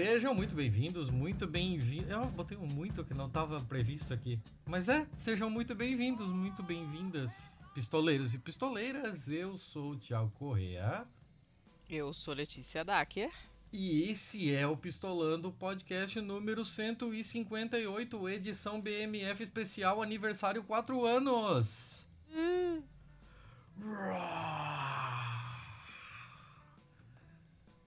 Sejam muito bem-vindos, muito bem-vindos. Eu botei um muito que não estava previsto aqui. Mas é, sejam muito bem-vindos, muito bem-vindas, pistoleiros e pistoleiras. Eu sou o Thiago Correa. Eu sou Letícia Dacker. E esse é o Pistolando, podcast número 158, edição BMF especial aniversário 4 anos. Hum.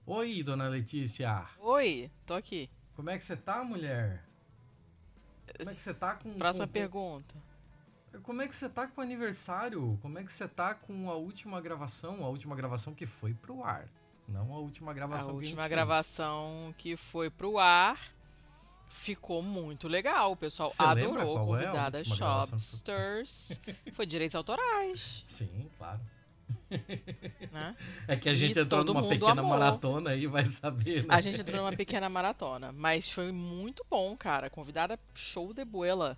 Oi, dona Letícia. Oi, tô aqui. Como é que você tá, mulher? Como é que você tá com. Próxima com, pergunta. Como é que você tá com o aniversário? Como é que você tá com a última gravação? A última gravação que foi pro ar. Não a última gravação a que última a gravação fez. que foi pro ar ficou muito legal. O pessoal Você adorou. Qual Convidada é Shopsters. foi direitos autorais. Sim, claro. Né? É que a gente E entrou numa pequena amou. maratona aí, vai saber, né? A gente entrou numa pequena maratona. Mas foi muito bom, cara. Convidada show de buela.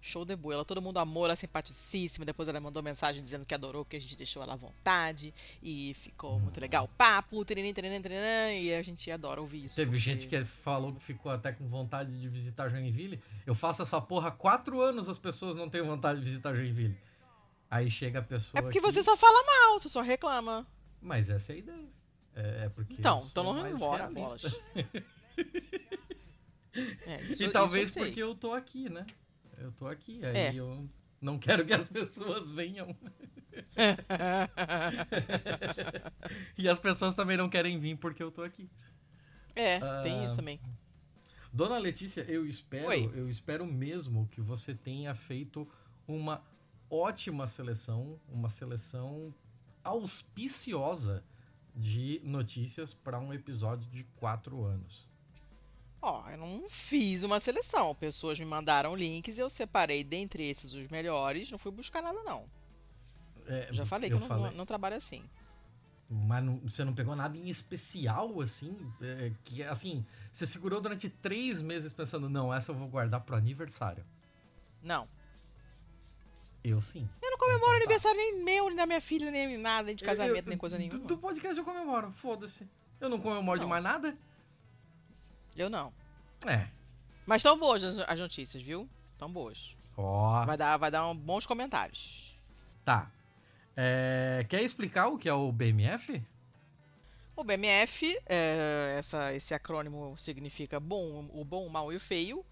Show de buela. Todo mundo amou, ela é simpaticíssima. Depois ela mandou mensagem dizendo que adorou, que a gente deixou ela à vontade. E ficou muito legal o papo. Tirinim, tirinim, tirinim, e a gente adora ouvir isso. Teve porque- gente que falou que ficou até com vontade de visitar Joinville. Eu faço essa porra há quatro anos, as pessoas não têm vontade de visitar Joinville. Aí chega a pessoa. É porque aqui- você só fala mal, você só reclama. Mas essa é a ideia. É, é porque. Então, então não mais embora. É, isso- E talvez eu porque eu tô aqui, né? Eu tô aqui. Aí É. eu não quero que as pessoas venham. e as pessoas também não querem vir porque eu tô aqui. É, tem Ah, isso também. Dona Letícia, eu espero, Oi. eu espero mesmo que você tenha feito uma ótima seleção, uma seleção auspiciosa de notícias para um episódio de quatro anos. Ó, eu não fiz uma seleção. Pessoas me mandaram links e eu separei dentre esses os melhores. Não fui buscar nada, não. É, Já falei que eu, não, não, não trabalho assim. Mas não- você não pegou nada em especial, assim? é, que, assim, você segurou durante três meses pensando, não, essa eu vou guardar pro aniversário. Não. Eu sim. Eu não comemoro Então tá. aniversário nem meu, nem da minha filha, nem nada, nem de casamento, Eu- nem coisa do- nenhuma. Do, podcast eu comemoro, foda-se. Eu não comemoro de Não. mais nada? Eu não. É. Mas estão boas as, as notícias, viu? Estão boas. Ó, Vai dar, vai dar um- bons comentários. tá. É, quer explicar o que é o BMF? O BMF, é, essa, esse acrônimo significa bom, o bom, o mal e o feio,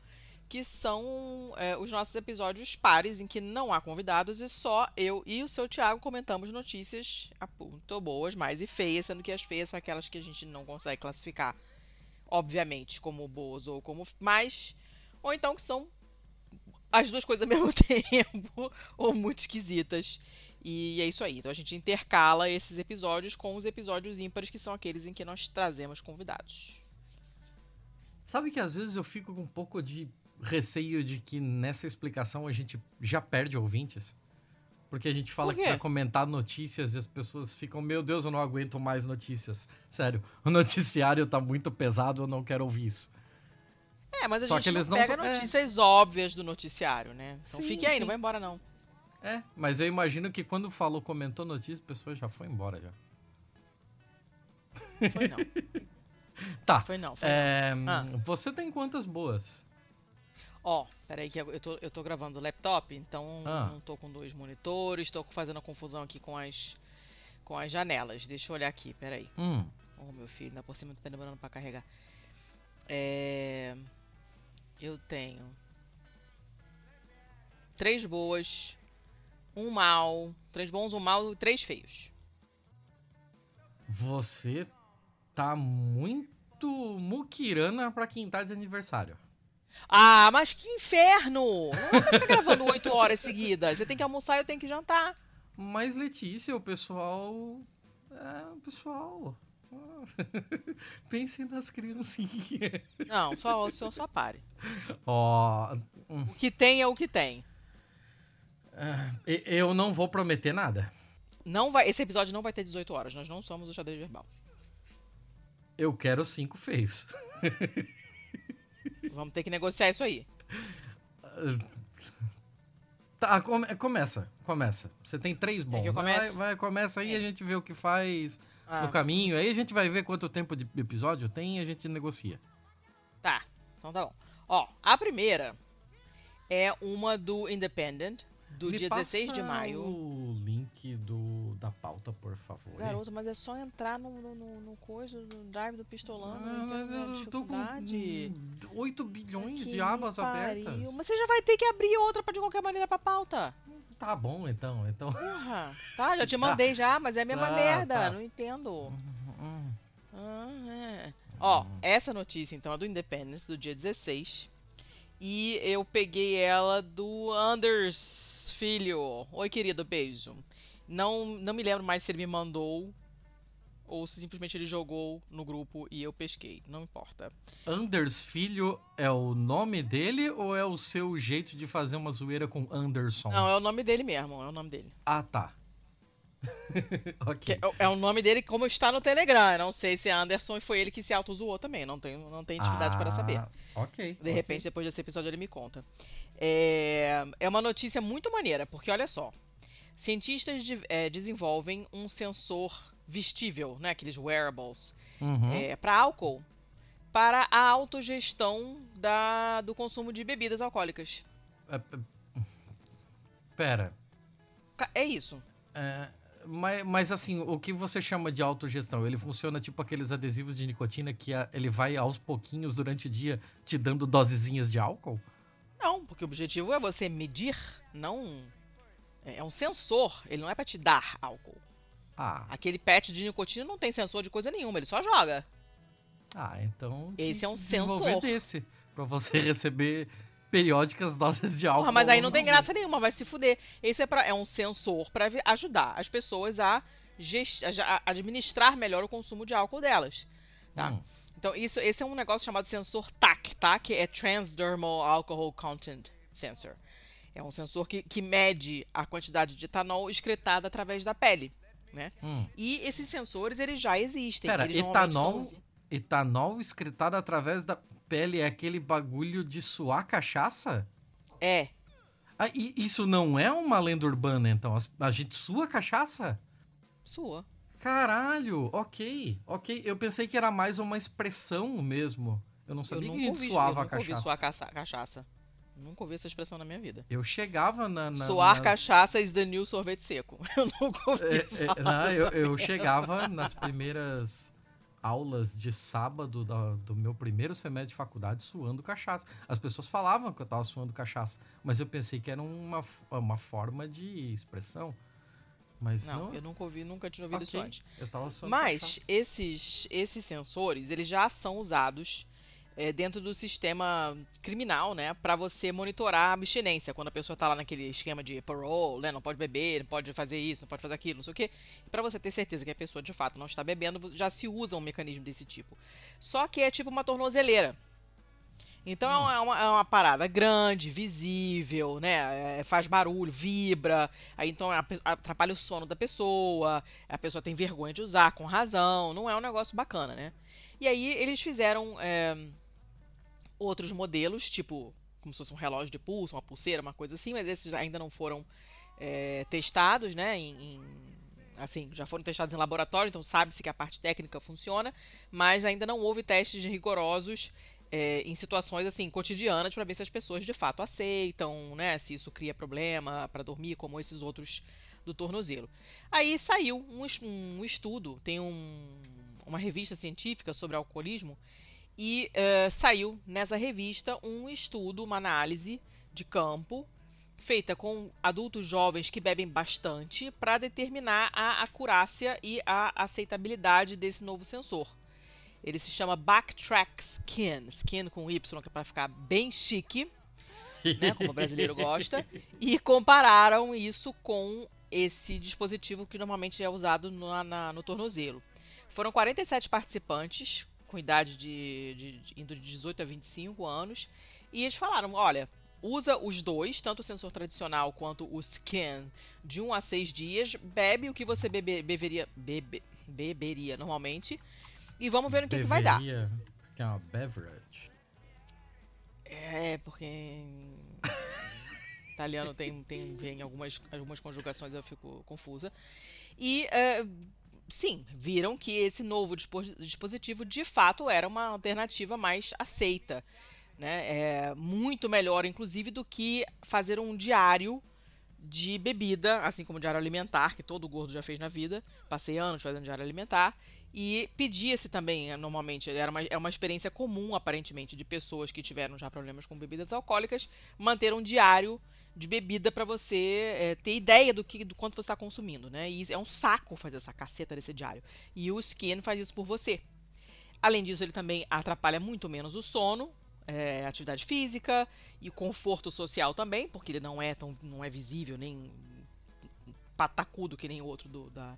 que são é, os nossos episódios pares em que não há convidados e só eu e o seu Thiago comentamos notícias muito boas, mais e feias, sendo que as feias são aquelas que a gente não consegue classificar, obviamente, como boas ou como mais, ou então que são as duas coisas ao mesmo tempo, ou muito esquisitas. E é isso aí. Então a gente intercala esses episódios com os episódios ímpares, que são aqueles em que nós trazemos convidados. Sabe que às vezes eu fico com um pouco de receio de que nessa explicação a gente já perde ouvintes? Porque a gente fala que vai comentar notícias e as pessoas ficam, meu Deus, eu não aguento mais notícias. Sério, o noticiário tá muito pesado, eu não quero ouvir isso. É, mas a Só gente que eles não não pega são- é. notícias óbvias do noticiário, né? Então Sim, fique aí, sim. não vai embora não. É, mas eu imagino que quando falou, comentou notícia, a pessoa já foi embora já. Foi não. Tá. Foi não. Foi É, Ah. Você tem quantas boas? Ó, peraí que eu tô, eu tô gravando do laptop, então Ah. não tô com dois monitores, tô fazendo confusão aqui com as com as janelas. Deixa eu olhar aqui, peraí. Hum, Oh, meu filho, ainda por cima tá demorando pra carregar. É... Eu tenho três boas, um mal, três bons, um mal e três feios. você tá muito muquirana pra quem tá de aniversário. Ah, mas que inferno! Não pra ficar gravando oito horas seguidas. Você tem que almoçar e eu tenho que jantar. Mas, Letícia, o pessoal. É, o pessoal. Pensem nas criancinhas. Não, só, só, só pare. Ó. hum, O que tem é o que tem. e- eu não vou prometer nada. Não vai, esse episódio não vai ter 18 horas. Nós não somos o xadrez verbal. Eu quero cinco feios. Vamos ter que negociar isso aí. Tá, come- começa, começa. Você tem três bons. eu vai, vai, começa aí, É. a gente vê o que faz. ah. no caminho. Aí a gente vai ver quanto tempo de episódio tem e a gente negocia. Tá, então tá bom. Ó, a primeira é uma do Independent, do Me dia 16 de maio. o link do, da pauta, por favor. Garoto, mas é só entrar no, no, no, no coisa, no drive do pistolando. Ah, mas eu tô com 8 bilhões de abas pariu. abertas. Mas você já vai ter que abrir outra pra de qualquer maneira pra pauta. Tá bom, então. então... Porra. Tá, já te Tá. mandei já, mas é a mesma Tá, merda. tá. Não entendo. Hum, Ah, é. Ó, essa notícia então é do Independence, do dia 16. E eu peguei ela do Anders Filho. Oi, querido, beijo. Não, não me lembro mais se ele me mandou ou se simplesmente ele jogou no grupo e eu pesquei. Não importa. Anders Filho é o nome dele ou é o seu jeito de fazer uma zoeira com Anderson? Não, é o nome dele mesmo, é o nome dele. Ah, tá. Que ok. é, é o nome dele como está no Telegram. Eu não sei se é Anderson e foi ele que se auto-zoou também. Não tenho, não tenho intimidade para saber. Ah, Ok. De ok. repente, depois desse episódio, ele me conta. É, é uma notícia muito maneira, porque olha só. Cientistas de- é, desenvolvem um sensor vestível, né, aqueles wearables, Uhum. para álcool, para a autogestão da, do consumo de bebidas alcoólicas. É, é, Pera. É isso. É, mas, mas assim, o que você chama de autogestão? Ele funciona tipo aqueles adesivos de nicotina que a- ele vai aos pouquinhos durante o dia te dando dosezinhas de álcool? Não, porque o objetivo é você medir, não. É é um sensor, ele não é para te dar álcool. Ah, Aquele patch de nicotina não tem sensor de coisa nenhuma, ele só joga. ah então. Esse é um sensor. desse. Pra você receber periódicas doses de álcool. Porra, mas aí não tem graça nenhuma, vai se fuder. Esse é, pra, é um sensor para ajudar as pessoas a, gest- a- a administrar melhor o consumo de álcool delas. Tá? Hum. Então, isso, esse é um negócio chamado sensor TAC. TAC é Transdermal Alcohol Content Sensor. É um sensor que, que mede a quantidade de etanol excretada através da pele. Né? Hum. E esses sensores, eles já existem. Pera, etanol? são- Etanol excretado através da pele é aquele bagulho de suar cachaça? É. Ah, isso não é uma lenda urbana, então? A gente sua cachaça? Sua. Caralho, ok, ok. Eu pensei que era mais uma expressão mesmo. Eu não Eu sabia que a gente ouvi, eu suava a cachaça. suar caça- cachaça. Nunca ouvi essa expressão na minha vida. Eu chegava na. na Suar nas- cachaça is the new sorvete seco. Eu nunca ouvi É, é, não, eu, eu chegava nas primeiras aulas de sábado da- do meu primeiro semestre de faculdade suando cachaça. As pessoas falavam que eu tava suando cachaça, mas eu pensei que era uma, uma forma de expressão. Mas não, Não, eu nunca ouvi, nunca tinha ouvido isso Ok, antes. eu tava suando Mas cachaça. esses, esses sensores, eles já são usados é, dentro do sistema criminal, né? Pra você monitorar a abstinência. Quando a pessoa tá lá naquele esquema de parole, né? Não pode beber, não pode fazer isso, não pode fazer aquilo, não sei o quê. Pra você ter certeza que a pessoa de fato não está bebendo, já se usa um mecanismo desse tipo. Só que é tipo uma tornozeleira. Então é, uma, é uma- é uma parada grande, visível, né? É, faz barulho, vibra. Aí então atrapalha o sono da pessoa. A pessoa tem vergonha de usar, com razão. Não é um negócio bacana, né? E aí eles fizeram é, outros modelos, tipo como se fosse um relógio de pulso, uma pulseira, uma coisa assim, mas esses ainda não foram é, testados, né? Em, em- assim, já foram testados em laboratório, então sabe-se que a parte técnica funciona, mas ainda não houve testes rigorosos é, em situações assim cotidianas para ver se as pessoas de fato aceitam, né? Se isso cria problema para dormir, como esses outros do tornozelo. Aí saiu um, um estudo, tem um- uma revista científica sobre alcoolismo e eh, saiu nessa revista um estudo, uma análise de campo feita com adultos jovens que bebem bastante para determinar a acurácia e a aceitabilidade desse novo sensor. Ele se chama Backtrack Skin, skin com Y, que é para ficar bem chique, né, como o brasileiro gosta, e compararam isso com esse dispositivo que normalmente é usado no, na- no tornozelo. Foram 47 participantes, com idade de, de- de- indo de 18 a 25 anos, e eles falaram: olha, usa os dois, tanto o sensor tradicional quanto o scan, de 1 a 6 dias, bebe o que você bebe- beberia, bebe- beberia normalmente, e vamos ver no que, que vai dar. Deveria, Que é uma beverage. É, porque italiano tem, tem vem algumas, algumas conjugações eu fico confusa. E é, sim, viram que esse novo dispositivo de fato era uma alternativa mais aceita. Né? É muito melhor, inclusive, do que fazer um diário de bebida, assim como diário alimentar, que todo gordo já fez na vida. Passei anos fazendo diário alimentar. E pedia-se também, eh, normalmente, era uma, é uma experiência comum, aparentemente, de pessoas que tiveram já problemas com bebidas alcoólicas, manter um diário de bebida para você é, ter ideia do que do quanto você está consumindo, né? E é um saco fazer essa caceta desse diário. E o Skin faz isso por você. Além disso, ele também atrapalha muito menos o sono, é, atividade física e conforto social também, porque ele não é tão não é visível nem patacudo que nem o outro do, da,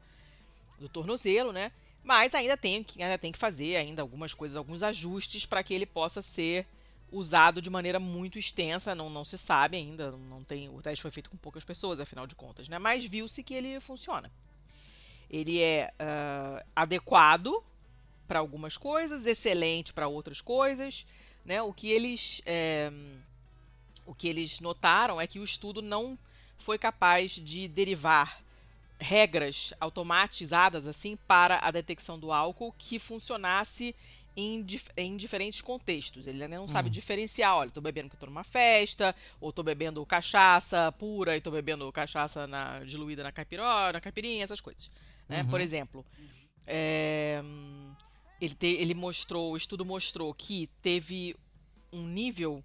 do tornozelo, né? Mas ainda tem, ainda tem que fazer ainda algumas coisas, alguns ajustes para que ele possa ser usado de maneira muito extensa, não, não se sabe ainda, não tem, o teste foi feito com poucas pessoas, afinal de contas, né? Mas viu-se que ele funciona. Ele é uh, adequado para algumas coisas, excelente para outras coisas, né? O que eles é, o que eles notaram é que o estudo não foi capaz de derivar regras automatizadas assim para a detecção do álcool que funcionasse em, dif em diferentes contextos. Ele ainda não hum. sabe diferenciar, olha, tô bebendo que tô numa festa, ou tô bebendo cachaça pura e tô bebendo cachaça na, diluída na caipiró, na caipirinha, essas coisas. Né? Uhum. Por exemplo, é, ele, te, ele mostrou, o estudo mostrou que teve um nível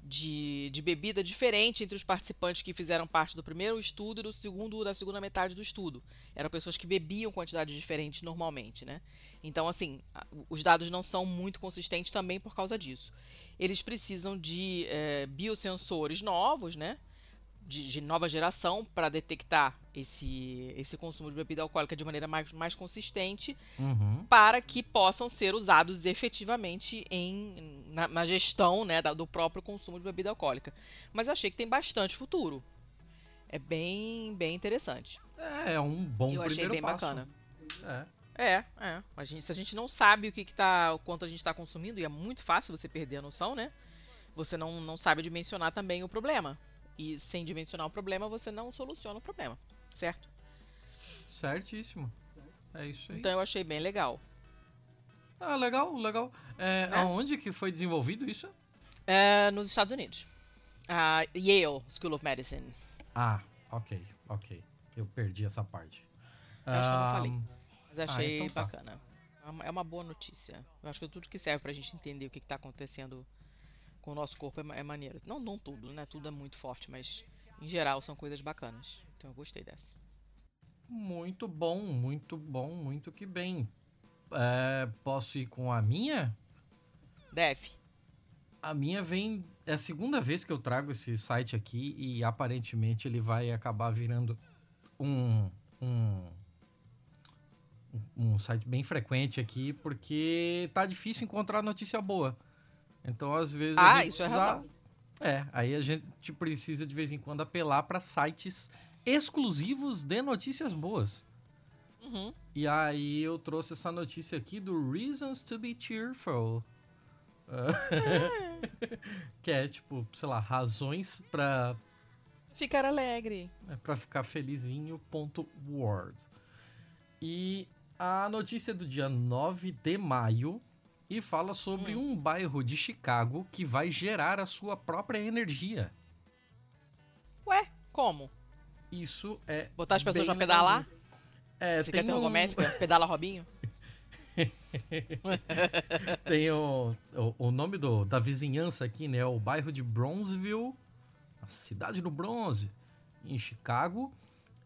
de, de bebida diferente entre os participantes que fizeram parte do primeiro estudo e do segundo da segunda metade do estudo. Eram pessoas que bebiam quantidades diferentes normalmente, né? Então, assim, os dados não são muito consistentes também por causa disso. Eles precisam de é, biosensores novos, né? de, de nova geração para detectar esse, esse consumo de bebida alcoólica de maneira mais, mais consistente uhum. para que possam ser usados efetivamente em, na, na gestão né, da, do próprio consumo de bebida alcoólica. Mas achei que tem bastante futuro. É bem, bem interessante. É, é um bom Eu achei bem passo. bacana. É. É, é. A gente, se a gente não sabe o que, que tá, o quanto a gente está consumindo, e é muito fácil você perder a noção, né? Você não, não sabe dimensionar também o problema. E sem dimensionar o problema, você não soluciona o problema, certo? Certíssimo. É isso aí. Então eu achei bem legal. Ah, legal, legal. É, é? Aonde que foi desenvolvido isso? É, nos Estados Unidos. A Yale School of Medicine. Ah, ok, ok. Eu perdi essa parte. Eu acho que eu não falei. Mas achei ah, então tá. bacana. É, é uma boa notícia. Eu acho que tudo que serve pra gente entender o que, que tá acontecendo com o nosso corpo é, é maneiro. Não, não tudo, né? Tudo é muito forte, mas em geral são coisas bacanas. Então eu gostei dessa. Muito bom, muito bom, muito que bem. É, posso ir com a minha? Deve. A minha vem. É a segunda vez que eu trago esse site aqui e aparentemente ele vai acabar virando um. um um site bem frequente aqui, porque tá difícil encontrar notícia boa. Então, às vezes, ah, a gente isso é precisa... É, é, aí a gente precisa de vez em quando apelar para sites exclusivos de notícias boas. Uhum. E aí eu trouxe essa notícia aqui do Reasons to be Cheerful. Que é tipo, sei lá, razões para ficar alegre. É para ficar felizinho. Ponto word. E a notícia do dia 9 de maio e fala sobre hum. um bairro de Chicago que vai gerar a sua própria energia. Ué, como? Isso é. Botar as pessoas pra pedalar? É, Você quer ter um... Pedala Robinho? tem o, o, o, nome do, da vizinhança aqui, né? O bairro de Bronzeville, a cidade do bronze, em Chicago.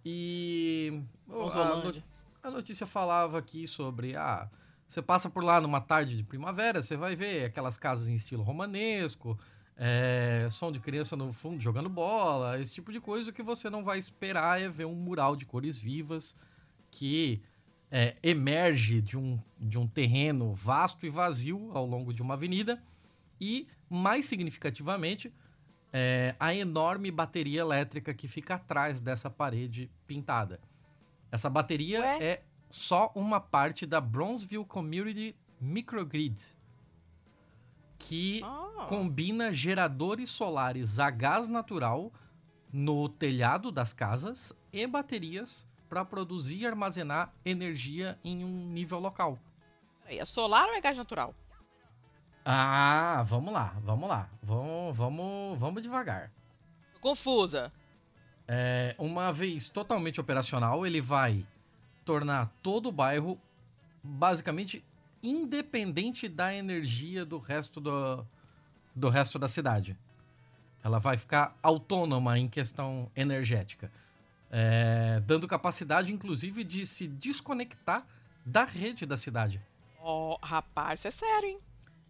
E a, a, notícia falava aqui sobre ah, você passa por lá numa tarde de primavera, você vai ver aquelas casas em estilo romanesco, é, som de criança no fundo jogando bola, esse tipo de coisa. O que você não vai esperar é ver um mural de cores vivas que é, emerge de um, de um terreno vasto e vazio ao longo de uma avenida e, mais significativamente, é, a enorme bateria elétrica que fica atrás dessa parede pintada. Essa bateria Ué? é só uma parte da Bronzeville Community Microgrid, que oh. combina geradores solares a gás natural no telhado das casas e baterias para produzir e armazenar energia em um nível local. É solar ou é gás natural? Ah, vamos lá, vamos lá. Vamos, vamos, vamos devagar. Confusa. É, uma vez totalmente operacional, ele vai tornar todo o bairro basicamente independente da energia do resto do, do resto da cidade. Ela vai ficar autônoma em questão energética, é, dando capacidade, inclusive, de se desconectar da rede da cidade. Oh, rapaz, isso é sério, hein?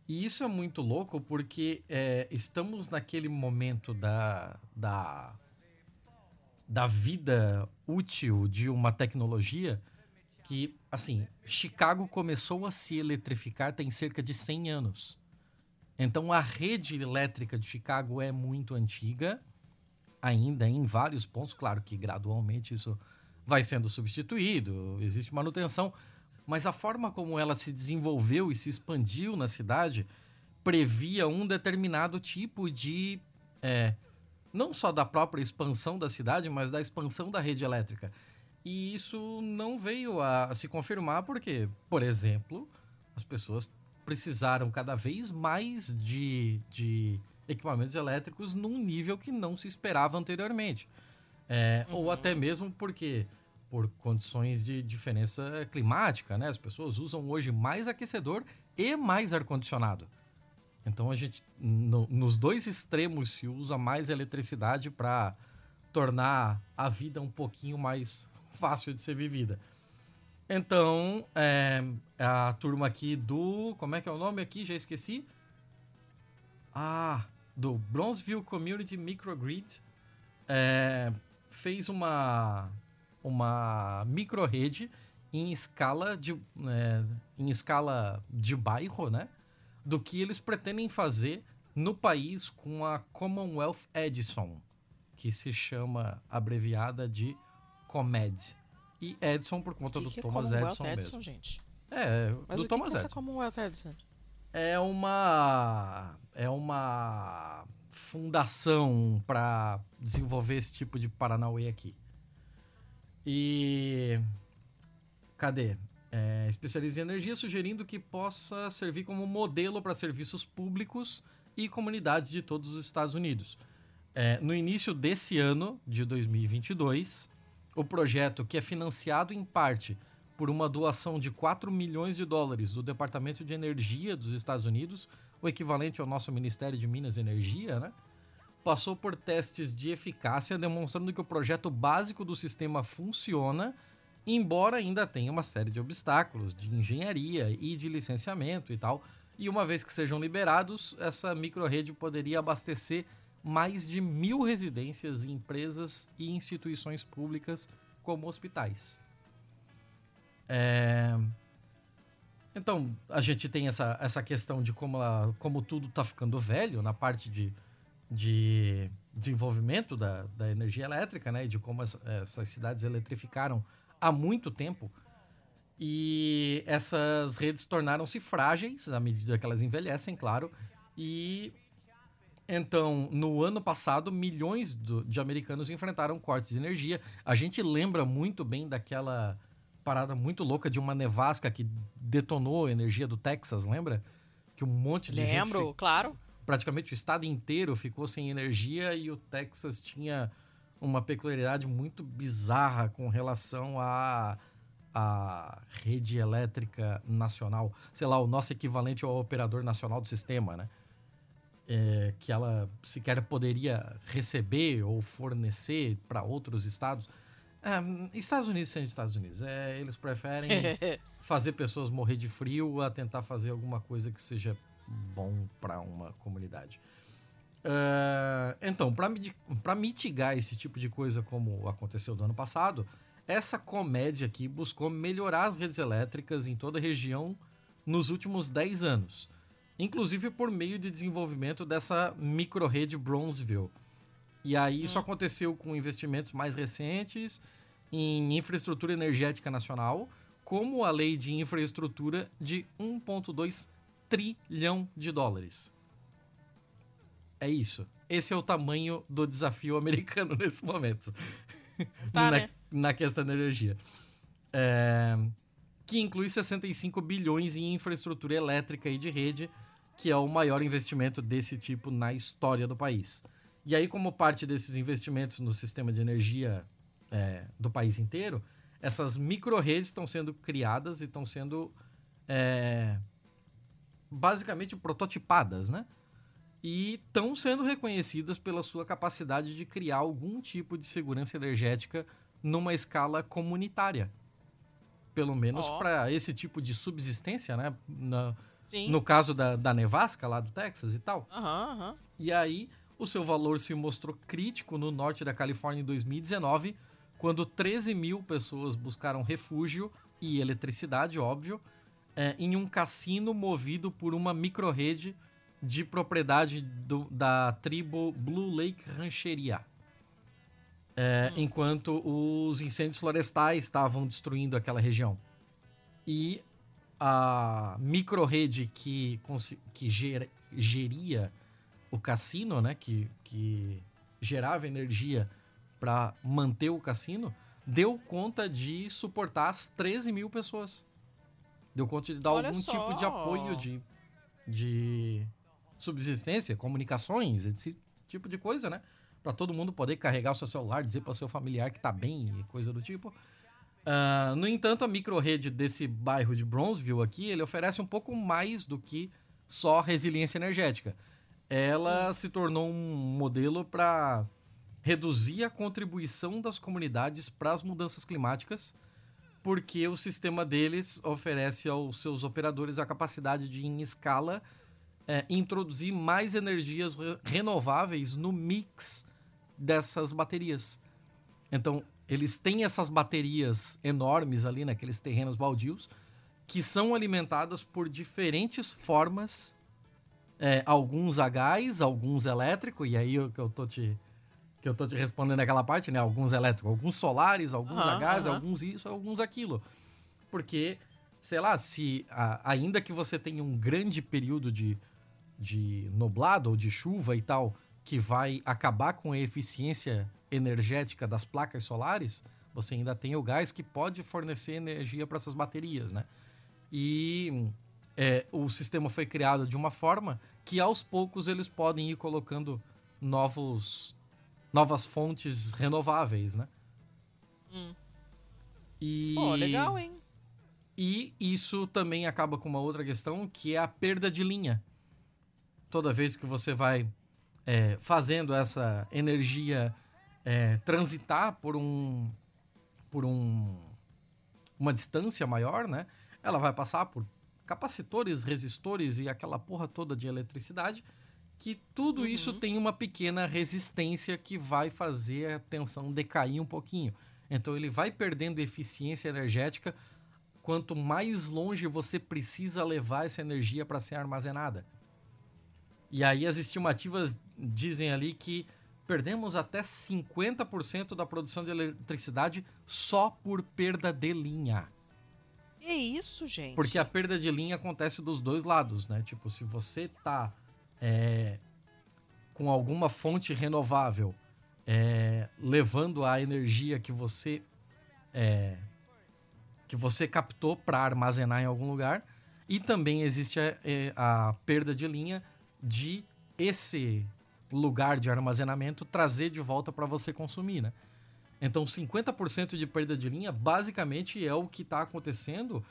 E isso é muito louco porque é, estamos naquele momento da, da, da vida útil de uma tecnologia que, assim, Chicago começou a se eletrificar tem cerca de 100 anos. Então a rede elétrica de Chicago é muito antiga, ainda em vários pontos. Claro que gradualmente isso vai sendo substituído, existe manutenção, mas a forma como ela se desenvolveu e se expandiu na cidade previa um determinado tipo de. É, não só da própria expansão da cidade, mas da expansão da rede elétrica. E isso não veio a se confirmar porque, por exemplo, as pessoas precisaram cada vez mais de, de equipamentos elétricos num nível que não se esperava anteriormente. É, uhum. Ou até mesmo porque, por condições de diferença climática, né? As pessoas usam hoje mais aquecedor e mais ar-condicionado. Então a gente, no, nos dois extremos, se usa mais eletricidade para tornar a vida um pouquinho mais fácil de ser vivida. Então, é, a turma aqui do. Como é que é o nome aqui? Já esqueci. Ah, do Bronzeville Community Microgrid é, fez uma, uma microrede em escala de é, em escala de bairro, né? Do que eles pretendem fazer no país com a Commonwealth Edison, que se chama abreviada de COMED. E Edison por conta que do que é Thomas Commonwealth Edison, Edison mesmo. Gente? É, Mas do o Thomas que é Edison. Commonwealth Edison? É uma é uma fundação para desenvolver esse tipo de Paranauê aqui. E cadê? É, especializa em energia, sugerindo que possa servir como modelo para serviços públicos e comunidades de todos os Estados Unidos. É, no início desse ano, de 2022, o projeto, que é financiado em parte por uma doação de 4 milhões de dólares do Departamento de Energia dos Estados Unidos, o equivalente ao nosso Ministério de Minas e Energia, né? passou por testes de eficácia, demonstrando que o projeto básico do sistema funciona, embora ainda tenha uma série de obstáculos de engenharia e de licenciamento e tal. E uma vez que sejam liberados, essa microrede poderia abastecer mais de mil residências, empresas e instituições públicas, como hospitais. É... Então, a gente tem essa, essa questão de como, a, como tudo está ficando velho na parte de, de desenvolvimento da, da energia elétrica, né? E de como as, essas cidades eletrificaram há muito tempo. E essas redes tornaram-se frágeis à medida que elas envelhecem, claro. E então, no ano passado, milhões de americanos enfrentaram cortes de energia. A gente lembra muito bem daquela parada muito louca de uma nevasca que detonou a energia do Texas, lembra? Que um monte de Lembro, gente, claro. praticamente o estado inteiro ficou sem energia e o Texas tinha uma peculiaridade muito bizarra com relação à a, rede elétrica nacional, sei lá, o nosso equivalente ao operador nacional do sistema, né? É, que ela sequer poderia receber ou fornecer para outros estados. É, Estados Unidos sendo Estados Unidos. É, eles preferem fazer pessoas morrer de frio a tentar fazer alguma coisa que seja bom para uma comunidade. Uh, então, para mitigar esse tipo de coisa como aconteceu do ano passado, essa comédia aqui buscou melhorar as redes elétricas em toda a região nos últimos 10 anos, inclusive por meio de desenvolvimento dessa microrede Bronzeville. E aí isso aconteceu com investimentos mais recentes em infraestrutura energética nacional, como a lei de infraestrutura de 1,2 trilhão de dólares. É isso. Esse é o tamanho do desafio americano nesse momento. Tá, na, né? na questão da energia. É, que inclui 65 bilhões em infraestrutura elétrica e de rede, que é o maior investimento desse tipo na história do país. E aí, como parte desses investimentos no sistema de energia é, do país inteiro, essas micro-redes estão sendo criadas e estão sendo é, basicamente prototipadas, né? E estão sendo reconhecidas pela sua capacidade de criar algum tipo de segurança energética numa escala comunitária. Pelo menos Ó. para esse tipo de subsistência, né? Na- Sim. no caso da, da nevasca lá do Texas e tal. Aham, aham. E aí, o seu valor se mostrou crítico no norte da Califórnia em 2019, quando 13 mil pessoas buscaram refúgio e eletricidade, óbvio, é, em um cassino movido por uma microrrede de propriedade do- da tribo Blue Lake Rancheria. É, Enquanto os incêndios florestais estavam destruindo aquela região. E a microrrede que, que ger- geria o cassino, né, que, que gerava energia para manter o cassino, deu conta de suportar as 13 mil pessoas. Deu conta de dar Olha algum só. tipo de apoio de, de subsistência, comunicações, esse tipo de coisa, né? Para todo mundo poder carregar o seu celular, dizer para o seu familiar que tá bem e coisa do tipo. Ah, no entanto, a microrede desse bairro de Bronzeville aqui, ele oferece um pouco mais do que só resiliência energética. Ela se tornou um modelo para reduzir a contribuição das comunidades para as mudanças climáticas, porque o sistema deles oferece aos seus operadores a capacidade de, em escala, eh, introduzir mais energias re- renováveis no mix dessas baterias. Então, eles têm essas baterias enormes ali naqueles terrenos baldios que são alimentadas por diferentes formas, é, alguns a gás, alguns elétrico, e aí o que eu tô te que eu tô te respondendo aquela parte, né? Alguns elétricos, alguns solares, alguns a Aham, gás, aham. alguns isso, alguns aquilo. Porque, sei lá, se a- ainda que você tenha um grande período de, de nublado ou de chuva e tal, que vai acabar com a eficiência energética das placas solares, você ainda tem o gás que pode fornecer energia para essas baterias, né? E é, o sistema foi criado de uma forma que aos poucos eles podem ir colocando novos, novas fontes renováveis, né? Hum. E, Pô, legal, hein? e isso também acaba com uma outra questão, que é a perda de linha. Toda vez que você vai é, fazendo essa energia é, transitar por um por um uma distância maior, né? Ela vai passar por capacitores, resistores e aquela porra toda de eletricidade, que tudo isso tem uma pequena resistência que vai fazer a tensão decair um pouquinho. Então ele vai perdendo eficiência energética quanto mais longe você precisa levar essa energia para ser armazenada. E aí as estimativas dizem ali que perdemos até 50% da produção de eletricidade só por perda de linha. Que isso, gente? Porque a perda de linha acontece dos dois lados, né? Tipo, se você tá é, com alguma fonte renovável é, levando a energia que você é, que você captou para armazenar em algum lugar, e também existe a, é, a perda de linha de esse lugar de armazenamento trazer de volta para você consumir, né? Então, 50% de perda de linha basicamente é o que está acontecendo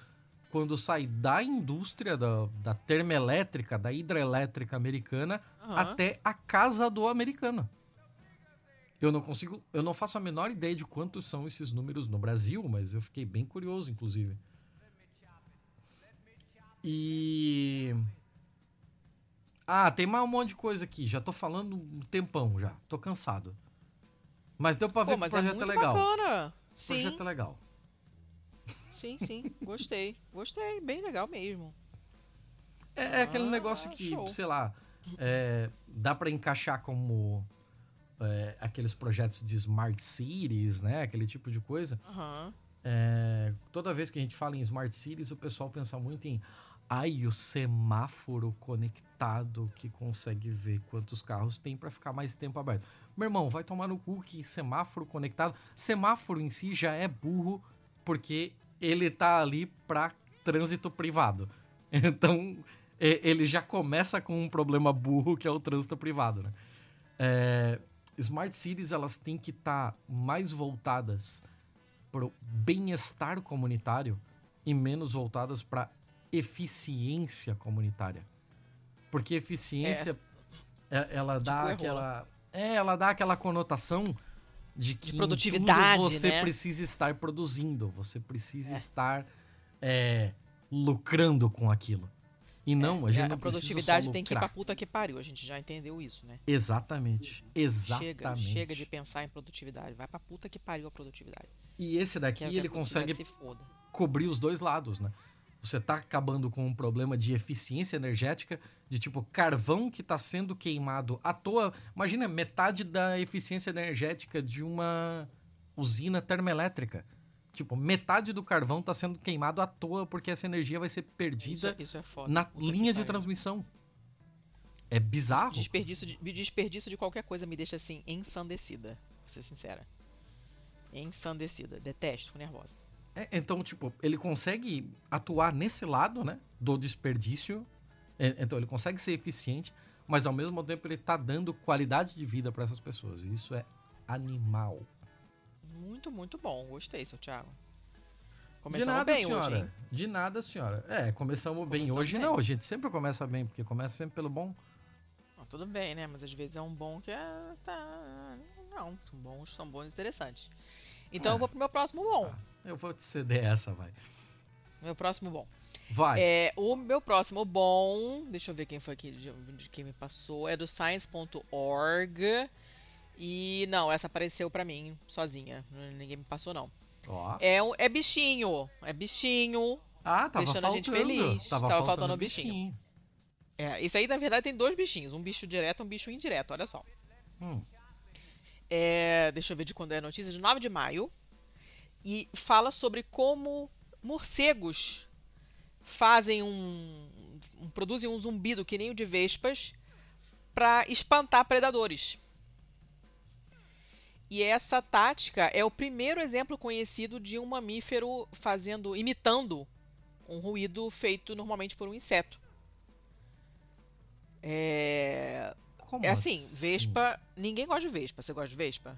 quando sai da indústria da, da termoelétrica, da hidrelétrica americana, Aham. até a casa do americano. Eu não consigo, eu não faço a menor ideia de quantos são esses números no Brasil, mas eu fiquei bem curioso, inclusive. E. Ah, tem mais um monte de coisa aqui. Já tô falando um tempão já. Tô cansado. Mas deu pra ver Pô, que o mas é projeto muito é legal. bacana. O Sim, projeto é legal. sim, sim. Gostei. Gostei. Bem legal mesmo. É, é aquele Ah, negócio que, show. sei lá, é, dá pra encaixar como é, aqueles projetos de smart cities, né? Aquele tipo de coisa. É, toda vez que a gente fala em smart cities, o pessoal pensa muito em ai, o semáforo conectado que consegue ver quantos carros tem pra ficar mais tempo aberto. Meu irmão, vai tomar no cu que semáforo conectado. Semáforo em si já é burro porque ele tá ali pra trânsito privado. Então, ele já começa com um problema burro que é o trânsito privado, né? É, smart cities, elas têm que estar tá mais voltadas pro bem-estar comunitário e menos voltadas para eficiência comunitária. Porque eficiência, é. ela dá tipo aquela é, ela dá aquela conotação de que de produtividade, você né? precisa estar produzindo, você precisa é. estar é, lucrando com aquilo. E não, a gente é, não A produtividade tem que ir pra puta que pariu, a gente já entendeu isso, né? Exatamente, exatamente. Chega, chega de pensar em produtividade, vai pra puta que pariu a produtividade. E esse daqui, ele consegue cobrir os dois lados, né? Você está acabando com um problema de eficiência energética, de tipo carvão que está sendo queimado à toa. Imagina metade da eficiência energética de uma usina termoelétrica. Tipo, metade do carvão está sendo queimado à toa porque essa energia vai ser perdida isso, isso é foda, na linha de transmissão. É bizarro. Desperdício de, desperdício de qualquer coisa me deixa assim ensandecida, pra ser sincera. Ensandecida. Detesto, fico nervosa. É, então, tipo, ele consegue atuar nesse lado, né? Do desperdício. É, então, ele consegue ser eficiente, mas ao mesmo tempo ele tá dando qualidade de vida para essas pessoas. E isso é animal. Muito, muito bom. Gostei, seu Thiago. Começamos de nada, bem senhora. hoje, hein? De nada, senhora. É, começamos, começamos bem hoje. Bem. Não, a gente sempre começa bem, porque começa sempre pelo bom. Não, tudo bem, né? Mas às vezes é um bom que é. Tá... Não, são bons, são bons e interessantes. Então é. eu vou pro meu próximo bom. Ah. Eu vou te ceder essa, vai. Meu próximo bom. Vai. É, o meu próximo bom, deixa eu ver quem foi aqui, de, quem me passou, é do science.org. E não, essa apareceu para mim sozinha. Ninguém me passou, não. Ó. É, um, é bichinho. É bichinho. Ah, tava deixando faltando. a gente feliz. Tava, tava faltando, faltando bichinho. bichinho. É, isso aí, na verdade, tem dois bichinhos. Um bicho direto e um bicho indireto, olha só. Hum. É, deixa eu ver de quando é a notícia. De 9 de maio e fala sobre como morcegos fazem um, um produzem um zumbido que nem o de vespas para espantar predadores. E essa tática é o primeiro exemplo conhecido de um mamífero fazendo, imitando um ruído feito normalmente por um inseto. É, Como é assim, assim, vespa. Ninguém gosta de vespa. Você gosta de vespa?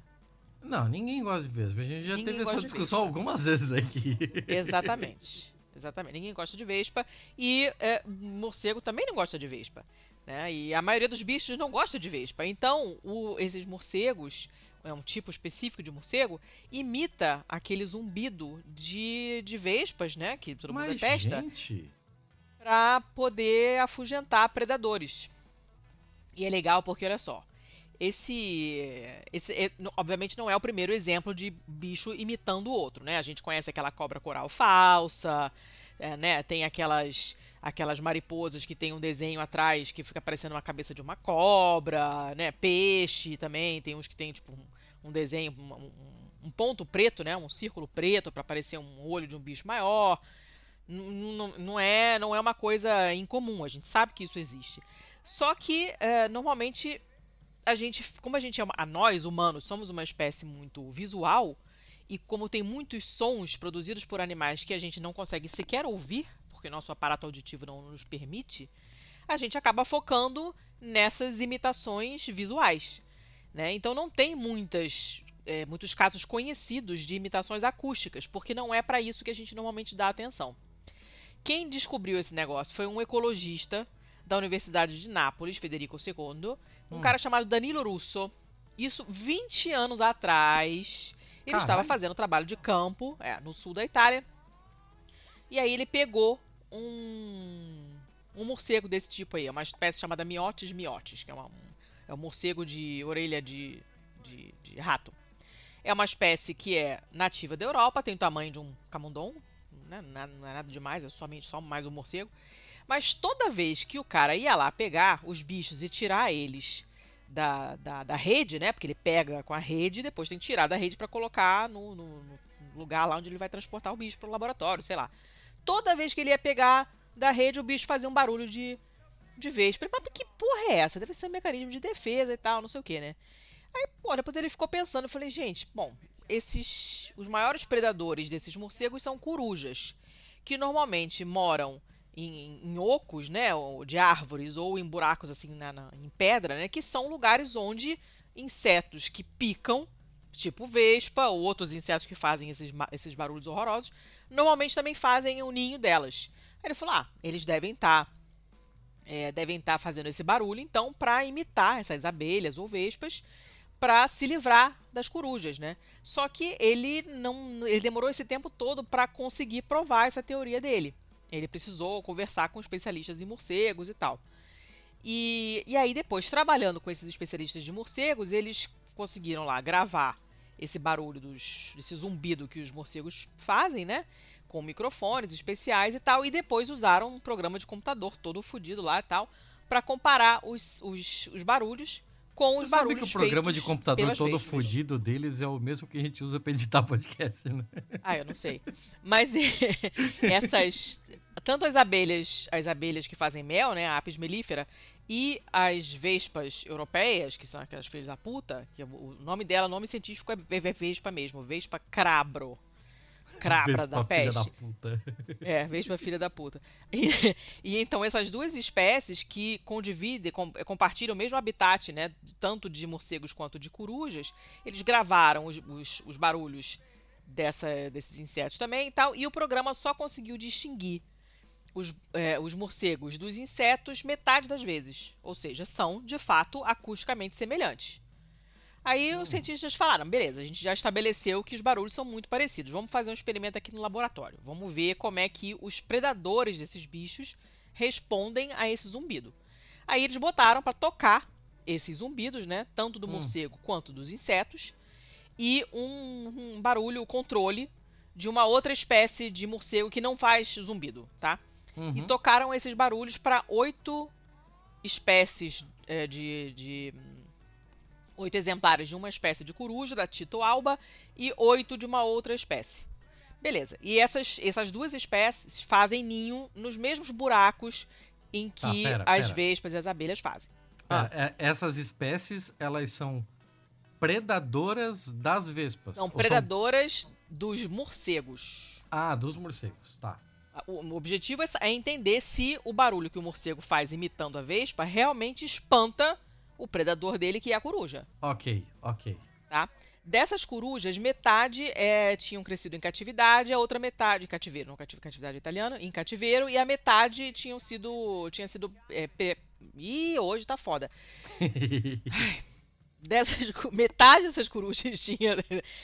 Não, ninguém gosta de vespa. A gente já ninguém teve essa discussão algumas vezes aqui. Exatamente. Exatamente. Ninguém gosta de vespa. E é, morcego também não gosta de vespa. Né? E a maioria dos bichos não gosta de vespa. Então, o, esses morcegos, é um tipo específico de morcego, imita aquele zumbido de, de vespas, né? Que todo mundo Mas, detesta. Gente... Pra poder afugentar predadores. E é legal porque, olha só, esse, esse é, obviamente não é o primeiro exemplo de bicho imitando o outro, né? A gente conhece aquela cobra coral falsa, é, né? Tem aquelas aquelas mariposas que tem um desenho atrás que fica parecendo uma cabeça de uma cobra, né? Peixe também, tem uns que tem tipo um, um desenho, um, um, ponto preto, né? Um círculo preto para parecer um olho de um bicho maior. Não, não, é, não é uma coisa incomum, a gente sabe que isso existe. Só que é, normalmente a gente, como a gente é a nós humanos somos uma espécie muito visual e como tem muitos sons produzidos por animais que a gente não consegue sequer ouvir, porque nosso aparato auditivo não nos permite, a gente acaba focando nessas imitações visuais, né? Então não tem muitas é, muitos casos conhecidos de imitações acústicas, porque não é para isso que a gente normalmente dá atenção. Quem descobriu esse negócio foi um ecologista da Universidade de Nápoles, Federico II, um hum. cara chamado Danilo Russo. Isso 20 anos atrás. Ele Caralho. estava fazendo trabalho de campo é, no sul da Itália. E aí ele pegou um, um morcego desse tipo aí, uma espécie chamada Miotis miotis, que é, uma, um, é um morcego de orelha de, de, de, rato. É uma espécie que é nativa da Europa, tem o tamanho de um camundongo, né? não é nada demais, é somente só mais um morcego. Mas toda vez que o cara ia lá pegar os bichos e tirar eles da, da, da rede, né? Porque ele pega com a rede e depois tem que tirar da rede para colocar no, no, no, lugar lá onde ele vai transportar o bicho para o laboratório, sei lá. Toda vez que ele ia pegar da rede, o bicho fazia um barulho de, de vez. Mas que porra é essa? Deve ser um mecanismo de defesa e tal, não sei o que, né? Aí, pô, depois ele ficou pensando, eu falei, gente, bom, esses os maiores predadores desses morcegos são corujas, que normalmente moram em, em ocos, né, de árvores ou em buracos assim na, na, em pedra, né, que são lugares onde insetos que picam, tipo vespa ou outros insetos que fazem esses, esses barulhos horrorosos, normalmente também fazem o ninho delas. Aí ele falou: ah, eles devem estar tá, é, devem estar tá fazendo esse barulho, então, para imitar essas abelhas ou vespas, para se livrar das corujas, né? Só que ele não, ele demorou esse tempo todo para conseguir provar essa teoria dele. Ele precisou conversar com especialistas em morcegos e tal. E, e aí, depois, trabalhando com esses especialistas de morcegos, eles conseguiram lá gravar esse barulho dos, desse zumbido que os morcegos fazem, né? Com microfones especiais e tal. E depois usaram um programa de computador todo fodido lá e tal, para comparar os, os, os barulhos com Você os barulhos sabe que o programa de computador todo fodido deles é o mesmo que a gente usa para editar podcast, né? Ah, eu não sei. Mas essas tanto as abelhas, as abelhas que fazem mel, né, a apis mellifera, e as vespas europeias, que são aquelas filhas da puta, que o nome dela, o nome científico é vespa mesmo, vespa crabro Vespa da peste. Filha da puta. É, Vespa filha da puta. E, e, então essas duas espécies que condividem, com, compartilham o mesmo habitat, né, tanto de morcegos quanto de corujas, eles gravaram os, os, os barulhos dessa, desses insetos também e tal, e o programa só conseguiu distinguir os, é, os morcegos dos insetos metade das vezes. Ou seja, são, de fato, acusticamente semelhantes. Aí os cientistas falaram: beleza, a gente já estabeleceu que os barulhos são muito parecidos. Vamos fazer um experimento aqui no laboratório. Vamos ver como é que os predadores desses bichos respondem a esse zumbido. Aí eles botaram para tocar esses zumbidos, né? Tanto do hum. morcego quanto dos insetos. E um, um barulho, controle de uma outra espécie de morcego que não faz zumbido, tá? Uhum. E tocaram esses barulhos para oito espécies é, de, de oito exemplares de uma espécie de coruja, da Tito alba, e oito de uma outra espécie. Beleza. E essas, essas duas espécies fazem ninho nos mesmos buracos em tá, que pera, as pera. vespas e as abelhas fazem. Ah. É, essas espécies, elas são predadoras das vespas? São predadoras são... dos morcegos. Ah, dos morcegos, tá. O objetivo é, é entender se o barulho que o morcego faz imitando a vespa realmente espanta o predador dele, que é a coruja. Ok, ok. Tá? Dessas corujas, metade é, tinham crescido em catividade, a outra metade em cativeiro, não catividade, catividade italiana, em cativeiro, e a metade tinham sido, tinha sido, é, pe... Ih, hoje tá foda. Ai, dessas, metade dessas corujas tinha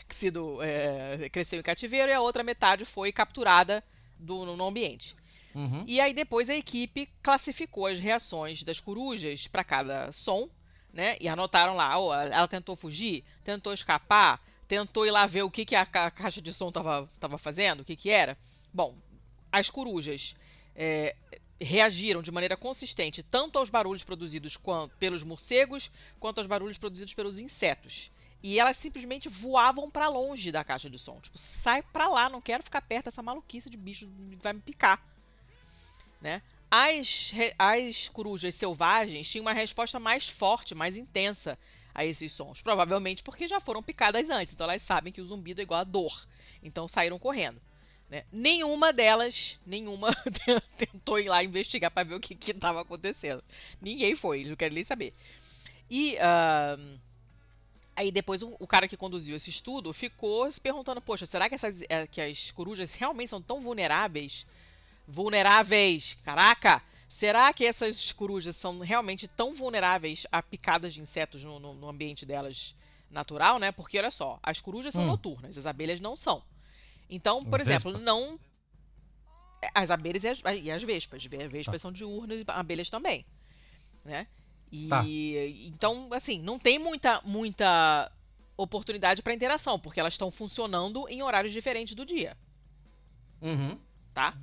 sido, é, cresceu em cativeiro, e a outra metade foi capturada do, no ambiente. Uhum. E aí depois a equipe classificou as reações das corujas para cada som né? E anotaram lá, oh, ela tentou fugir, tentou escapar, tentou ir lá ver o que, que a, ca caixa de som estava tava fazendo, o que, que era. Bom, as corujas é, reagiram de maneira consistente tanto aos barulhos produzidos pelos morcegos quanto aos barulhos produzidos pelos insetos. E elas simplesmente voavam para longe da caixa de som. Tipo, sai pra lá, não quero ficar perto dessa maluquice de bicho que vai me picar. Né? As, as corujas selvagens tinham uma resposta mais forte, mais intensa a esses sons. Provavelmente porque já foram picadas antes, então elas sabem que o zumbido é igual a dor. Então saíram correndo. Né? Nenhuma delas, nenhuma tentou ir lá investigar para ver o que estava acontecendo. Ninguém foi, eles não querem nem saber. E uh, aí depois o, o, cara que conduziu esse estudo ficou se perguntando, poxa, será que, essas, é, que as corujas realmente são tão vulneráveis vulneráveis. Caraca! Será que essas corujas são realmente tão vulneráveis a picadas de insetos no, no, no ambiente delas natural, né? Porque olha só, as corujas são hum. noturnas, as abelhas não são. Então, por Vespa. exemplo, não. As abelhas e as, e as vespas. As vespas tá. são diurnas e abelhas também. Né? E tá. então, assim, não tem muita, muita oportunidade para interação, porque elas estão funcionando em horários diferentes do dia. Uhum. Tá?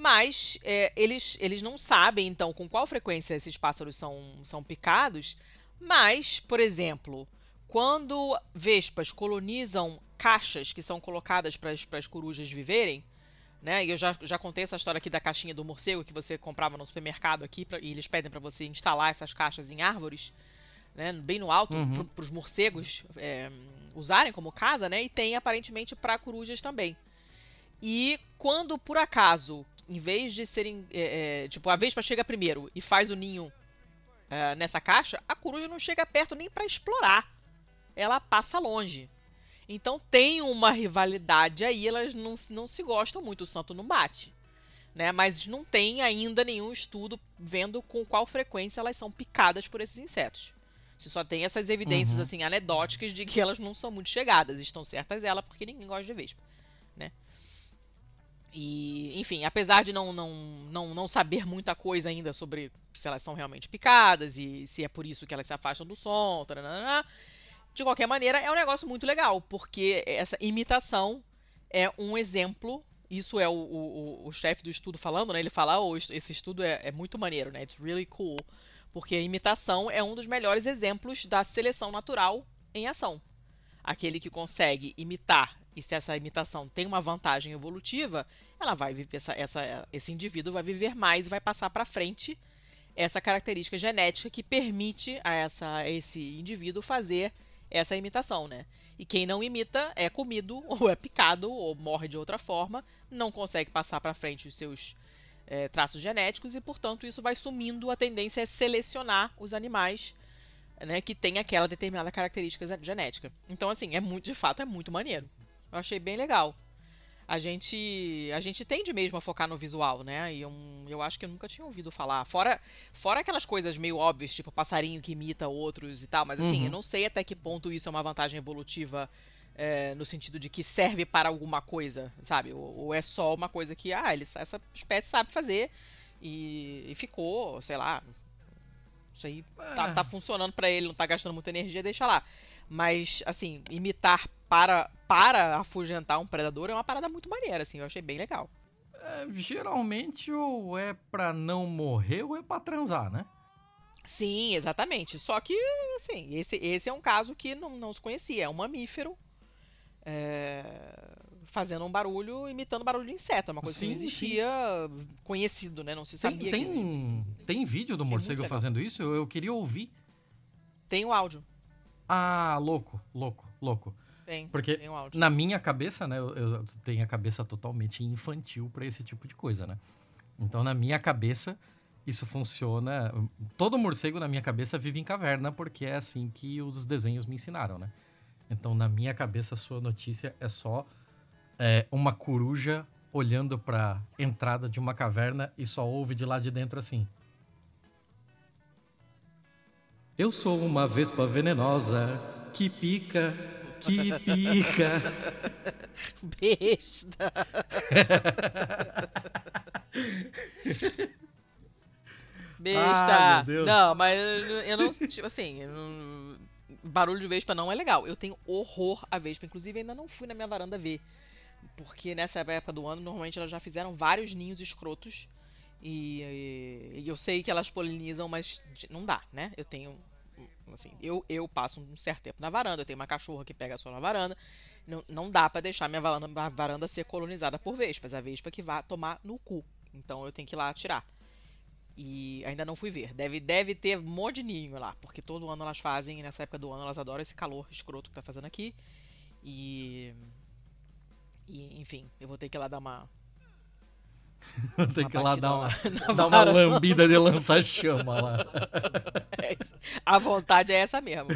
Mas é, eles, eles não sabem, então, com qual frequência esses pássaros são, são picados. Mas, por exemplo, quando vespas colonizam caixas que são colocadas para as corujas viverem, né? E eu já, já contei essa história aqui da caixinha do morcego que você comprava no supermercado aqui pra, e eles pedem para você instalar essas caixas em árvores. né, bem no alto, Uhum. para os morcegos é, usarem como casa, né? E tem aparentemente para corujas também. E quando por acaso, em vez de serem. é, é, tipo, a vespa chega primeiro e faz o ninho é, nessa caixa, a coruja não chega perto nem para explorar. Ela passa longe. Então tem uma rivalidade aí, elas não, não se gostam muito, o santo não bate. Né? Mas não tem ainda nenhum estudo vendo com qual frequência elas são picadas por esses insetos. Você só tem essas evidências Uhum. assim anedóticas de que elas não são muito chegadas. Estão certas elas porque ninguém gosta de vespa? E, enfim, apesar de não, não, não, não saber muita coisa ainda sobre se elas são realmente picadas e se é por isso que elas se afastam do som, taranana, de qualquer maneira, é um negócio muito legal, porque essa imitação é um exemplo. Isso é o, o, o- chefe do estudo falando, né? Ele fala, oh, esse estudo é, é muito maneiro, né? It's really cool. Porque a imitação é um dos melhores exemplos da seleção natural em ação. Aquele que consegue imitar, e se essa imitação tem uma vantagem evolutiva, ela vai viver, essa, essa- esse indivíduo vai viver mais e vai passar para frente essa característica genética que permite a, essa, esse indivíduo fazer essa imitação, né? E quem não imita é comido, ou é picado, ou morre de outra forma, não consegue passar para frente os seus eh, traços genéticos e, portanto, isso vai sumindo. A tendência é selecionar os animais né, que têm aquela determinada característica genética. Então, assim, é muito, de fato, é muito maneiro. Eu achei bem legal. A gente, a gente tende mesmo a focar no visual, né? E eu, eu acho que eu nunca tinha ouvido falar. Fora, fora aquelas coisas meio óbvias, tipo passarinho que imita outros e tal, mas assim, Uhum. eu não sei até que ponto isso é uma vantagem evolutiva é, no sentido de que serve para alguma coisa, sabe? Ou, ou é só uma coisa que, ah, eles, essa espécie sabe fazer e, e ficou, sei lá. Isso aí tá, É. tá funcionando pra ele, não tá gastando muita energia, deixa lá. Mas, assim, imitar para, para afugentar um predador é uma parada muito maneira, assim, eu achei bem legal. É, geralmente ou é pra não morrer ou é pra transar, né? Sim, exatamente. Só que, assim, esse, esse é um caso que não, não se conhecia. É um mamífero é, fazendo um barulho, imitando barulho de inseto. É uma coisa que não Sim, sim. existia conhecido, né? Não se Tem, sabia tem, existia. tem vídeo do Achei morcego fazendo isso? Eu, eu queria ouvir. Tem o áudio. Ah, louco, louco, louco. Tem, Porque tem o áudio. Na minha cabeça, né? Eu, eu tenho a cabeça totalmente infantil pra esse tipo de coisa, né? Então, na minha cabeça, isso funciona. Todo morcego na minha cabeça vive em caverna, porque é assim que os desenhos me ensinaram, né? Então, na minha cabeça, a sua notícia é só é, uma coruja olhando pra entrada de uma caverna e só ouve de lá de dentro assim. Eu sou uma vespa venenosa que pica, que pica. Besta! Besta! Ah, meu Deus. Não, mas eu não. Tipo assim. Barulho de Vespa não é legal. Eu tenho horror a Vespa. Inclusive, ainda não fui na minha varanda ver. Porque nessa época do ano, normalmente elas já fizeram vários ninhos escrotos. E, e- e eu sei que elas polinizam, mas não dá, né? Eu tenho. Assim, eu, eu passo um certo tempo na varanda. Eu tenho uma cachorra que pega sol na varanda. Não, não dá pra deixar minha varanda, varanda ser colonizada por vespas. A vespa que vai tomar no cu. Então eu tenho que ir lá tirar. E ainda não fui ver. Deve, deve ter um monte de ninho lá. Porque todo ano elas fazem. Nessa época do ano elas adoram esse calor escroto que tá fazendo aqui. E. E, enfim, eu vou ter que ir lá dar uma. Tem que ir lá dar uma, na dar uma lambida de lança-chama lá. É. A vontade é essa mesmo.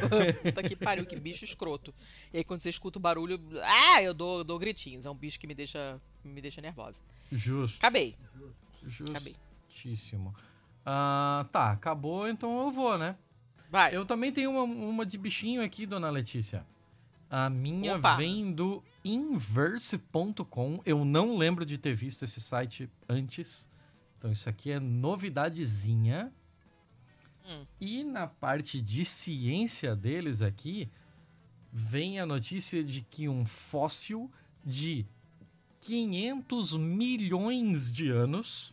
Puta que pariu, que bicho escroto. E aí quando você escuta o barulho, ah, eu dou, dou gritinhos. É um bicho que me deixa, me deixa nervosa. Justo. Acabei. Acabei. Justíssimo. Ah, tá, acabou, então eu vou, né? Vai. Eu também tenho uma, uma de bichinho aqui, dona Letícia. A minha Opa. vem do inverse.com. Eu não lembro de ter visto esse site antes. Então isso aqui é novidadezinha. Hum. E na parte de ciência deles aqui, vem a notícia de que um fóssil de 500 milhões de anos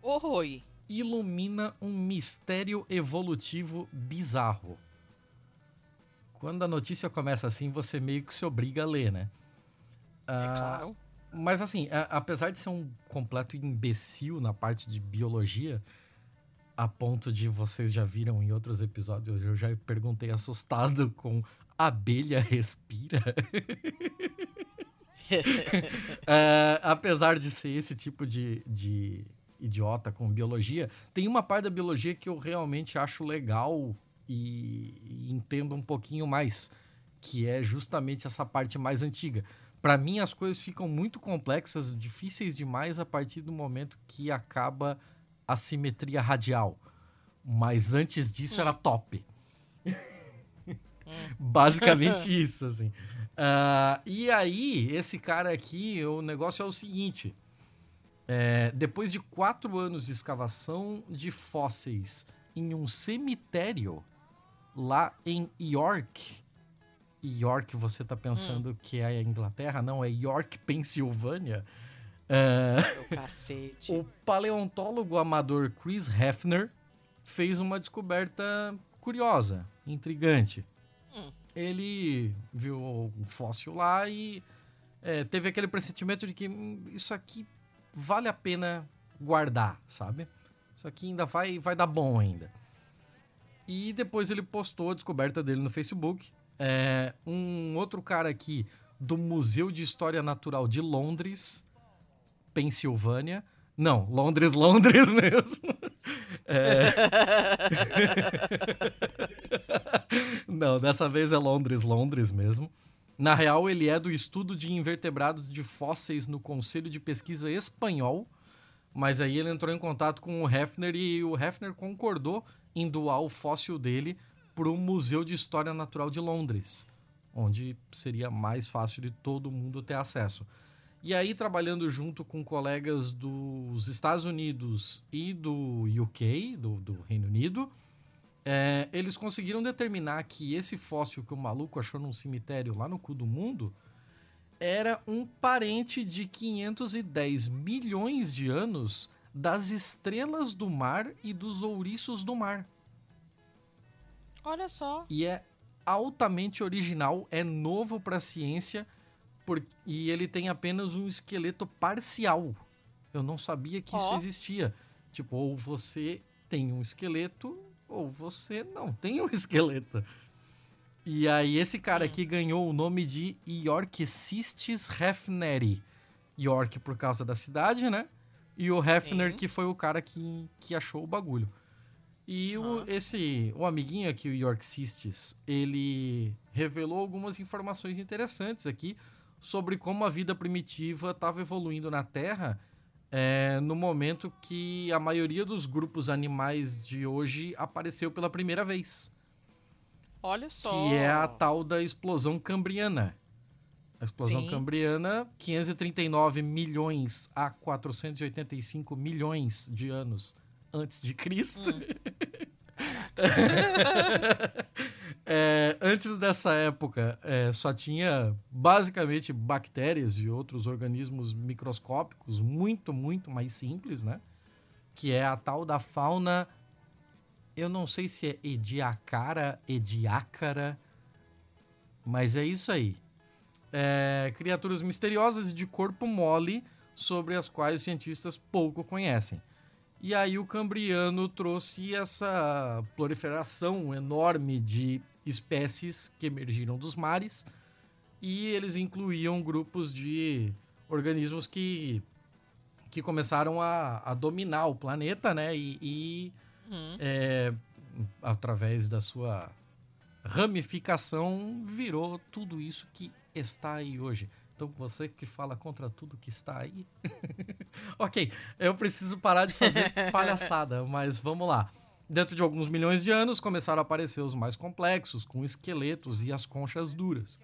Oi. ilumina um mistério evolutivo bizarro. Quando a notícia começa assim, você meio que se obriga a ler, né? É Ah, claro. Mas assim, a- apesar de ser um completo imbecil na parte de biologia, a ponto de vocês já viram em outros episódios, eu já perguntei assustado com abelha respira. uh, apesar de ser esse tipo de, de idiota com biologia, tem uma parte da biologia que eu realmente acho legal e, e entendo um pouquinho mais, que é justamente essa parte mais antiga. Para mim, as coisas ficam muito complexas, difíceis demais a partir do momento que acaba a simetria radial. Mas antes disso hum. era top. hum. Basicamente isso, assim. Uh, e aí, esse cara aqui, o negócio é o seguinte: é, depois de quatro anos de escavação de fósseis em um cemitério lá em York, York, você tá pensando hum. que é a Inglaterra? Não, é York, Pensilvânia. Uh, o paleontólogo amador Chris Hefner fez uma descoberta curiosa, intrigante. Hum ele viu um fóssil lá e é, teve aquele pressentimento de que hum, isso aqui vale a pena guardar, sabe? Isso aqui ainda vai, vai dar bom ainda. E depois ele postou a descoberta dele no Facebook. É, um outro cara aqui do Museu de História Natural de Londres, Pensilvânia. Não, Londres, Londres mesmo. É... Não, dessa vez é Londres, Londres mesmo. Na real, ele é do estudo de invertebrados de fósseis no Conselho de Pesquisa Espanhol, mas aí ele entrou em contato com o Hefner e o Hefner concordou em doar o fóssil dele para o Museu de História Natural de Londres, onde seria mais fácil de todo mundo ter acesso. E aí, trabalhando junto com colegas dos Estados Unidos e do UK, do, do Reino Unido, é, eles conseguiram determinar que esse fóssil que o maluco achou num cemitério lá no cu do mundo era um parente de 510 milhões de anos das estrelas do mar e dos ouriços do mar. Olha só. E é altamente original, é novo para a ciência por, e ele tem apenas um esqueleto parcial. Eu não sabia que oh. isso existia. Tipo, ou você tem um esqueleto ou você não tem um esqueleto. E aí esse cara aqui ganhou o nome de Yorkcistis Hefneri. York por causa da cidade, né? E o Hefner Sim. que foi o cara que, que achou o bagulho. E o, esse, o amiguinho aqui, o Yorkcistis, ele revelou algumas informações interessantes aqui sobre como a vida primitiva estava evoluindo na Terra é, no momento que a maioria dos grupos animais de hoje apareceu pela primeira vez. Olha só. Que é a tal da explosão cambriana. A explosão Sim. cambriana, 539 milhões a 485 milhões de anos antes de Cristo. Hum. É, antes dessa época, é, só tinha basicamente bactérias e outros organismos microscópicos muito, muito mais simples, né? Que é a tal da fauna. Eu não sei se é ediacara, ediácara, mas é isso aí. É, criaturas misteriosas de corpo mole sobre as quais os cientistas pouco conhecem. E aí o Cambriano trouxe essa proliferação enorme de espécies que emergiram dos mares e eles incluíam grupos de organismos que, que começaram a, a dominar o planeta, né? E, e hum. é, através da sua ramificação virou tudo isso que está aí hoje. Então você que fala contra tudo que está aí. ok, eu preciso parar de fazer palhaçada, mas vamos lá. Dentro de alguns milhões de anos, começaram a aparecer os mais complexos, com esqueletos e as conchas duras.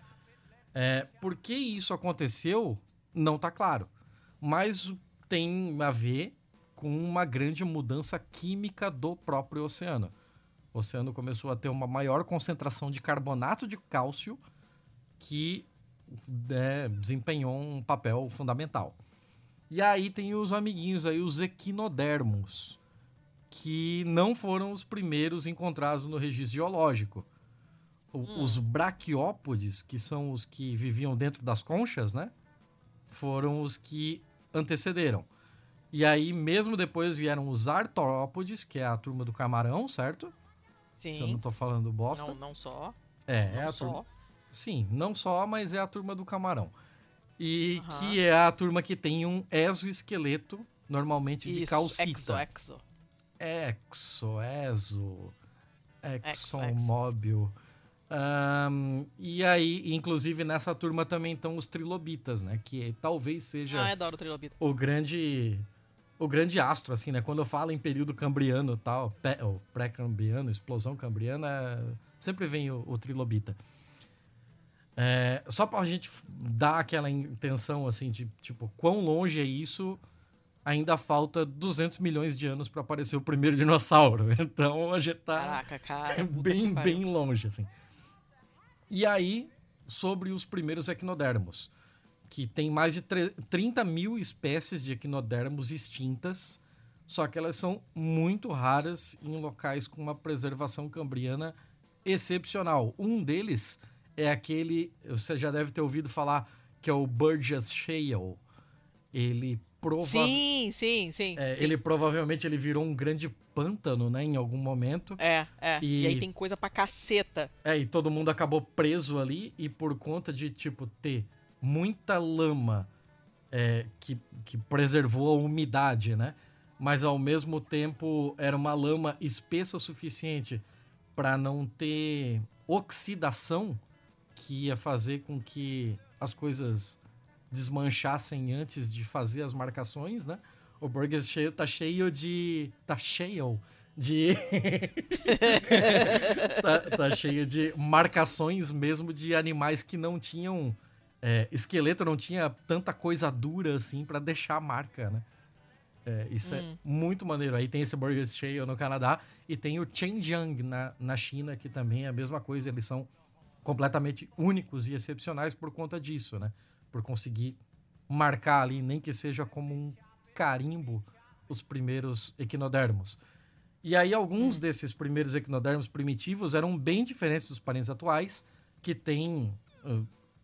É, por que isso aconteceu, não está claro. Mas tem a ver com uma grande mudança química do próprio oceano. O oceano começou a ter uma maior concentração de carbonato de cálcio que é, desempenhou um papel fundamental. E aí tem os amiguinhos aí, os equinodermos que não foram os primeiros encontrados no registro geológico. O, hum. Os braquiópodes, que são os que viviam dentro das conchas, né? Foram os que antecederam. E aí, mesmo depois, vieram os artrópodes, que é a turma do camarão, certo? Sim. Se eu não tô falando bosta. Não, não só. é, não é a só. turma. Sim, não só, mas é a turma do camarão. E Aham. que é a turma que tem um exoesqueleto, normalmente de Isso, calcita. exo, exo. Exo, exo, Exo, exomóvel. Ahn, e aí, inclusive, nessa turma também estão os trilobitas, né? Que talvez seja Ah, adoro o trilobita. o grande o grande astro, assim, né? Quando eu falo em período cambriano e tal, pré-cambriano, explosão cambriana, é, sempre vem o, o trilobita. É, só pra gente dar aquela intenção, assim, de, tipo, quão longe é isso, ainda falta 200 milhões de anos pra aparecer o primeiro dinossauro. Então, a gente tá Caraca, cara. bem, bem longe, assim. E aí, sobre os primeiros equinodermos, que tem mais de tre- 30 mil espécies de equinodermos extintas, só que elas são muito raras em locais com uma preservação cambriana excepcional. Um deles é aquele, você já deve ter ouvido falar, que é o Burgess Shale. Ele provavelmente... Sim, sim, sim. É, sim. ele provavelmente ele virou um grande pântano, né, em algum momento. É, é. E... E- aí tem coisa pra caceta. É, e todo mundo acabou preso ali e por conta de, tipo, ter muita lama é, que, que preservou a umidade, né? Mas ao mesmo tempo era uma lama espessa o suficiente para não ter oxidação que ia fazer com que as coisas desmanchassem antes de fazer as marcações, né? O Burgers cheio tá cheio de tá cheio de tá, tá cheio de marcações mesmo de animais que não tinham é, esqueleto, não tinha tanta coisa dura assim pra deixar a marca, né? É, isso é Hum. muito maneiro. Aí tem esse Burger Shale no Canadá e tem o Chengjiang na, na China, que também é a mesma coisa. Eles são completamente únicos e excepcionais por conta disso, né? Por conseguir marcar ali, nem que seja como um carimbo, os primeiros equinodermos. E aí alguns desses primeiros equinodermos primitivos eram bem diferentes dos parentes atuais, que têm,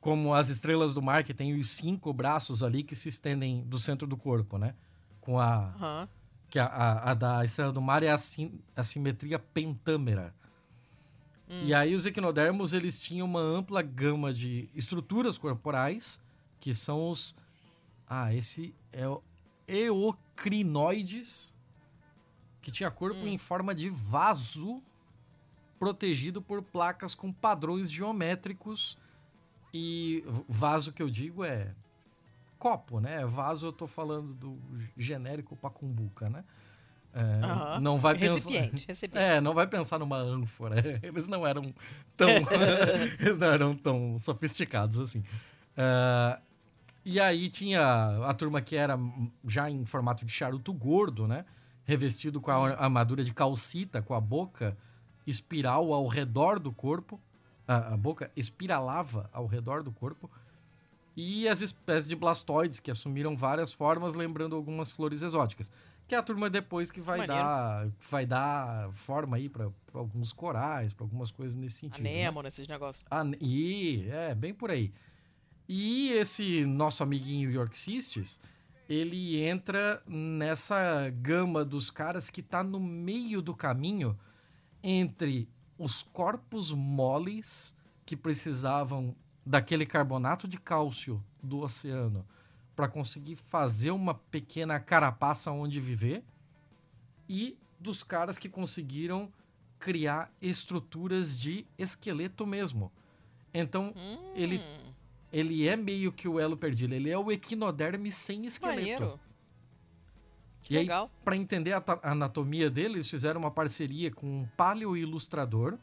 como as estrelas do mar, que tem os cinco braços ali que se estendem do centro do corpo, né? Com a, Aham. que a, a- a da estrela do mar é a, sim- a simetria pentâmera. E aí os equinodermos, eles tinham uma ampla gama de estruturas corporais, que são os... Ah, esse é o eocrinoides, que tinha corpo em forma de vaso, protegido por placas com padrões geométricos. E vaso que eu digo é copo, né? Vaso eu tô falando do genérico pacumbuca, né? É, Aham. Não vai pensar... Recipiente, recipiente. É, não vai pensar numa ânfora. Eles não eram tão. eles não eram tão sofisticados assim. Ah, e aí tinha a turma que era já em formato de charuto gordo, né? Revestido com a armadura de calcita, com a boca espiral ao redor do corpo. A, a boca espiralava ao redor do corpo. E as espécies de blastoides, que assumiram várias formas, lembrando algumas flores exóticas. Que é a turma depois que vai Maneiro. dar vai dar forma aí para alguns corais, para algumas coisas nesse sentido. né? Anemo nesses negócios. E é bem por aí. E esse nosso amiguinho York Cistes, ele entra nessa gama dos caras que tá no meio do caminho entre os corpos moles que precisavam daquele carbonato de cálcio do oceano para conseguir fazer uma pequena carapaça onde viver e dos caras que conseguiram criar estruturas de esqueleto mesmo. Então, Hum, ele, ele é meio que o elo perdido. Ele é o equinoderme sem esqueleto. maneiro. Que E aí, legal. para entender a, a anatomia dele, eles fizeram uma parceria com um paleoilustrador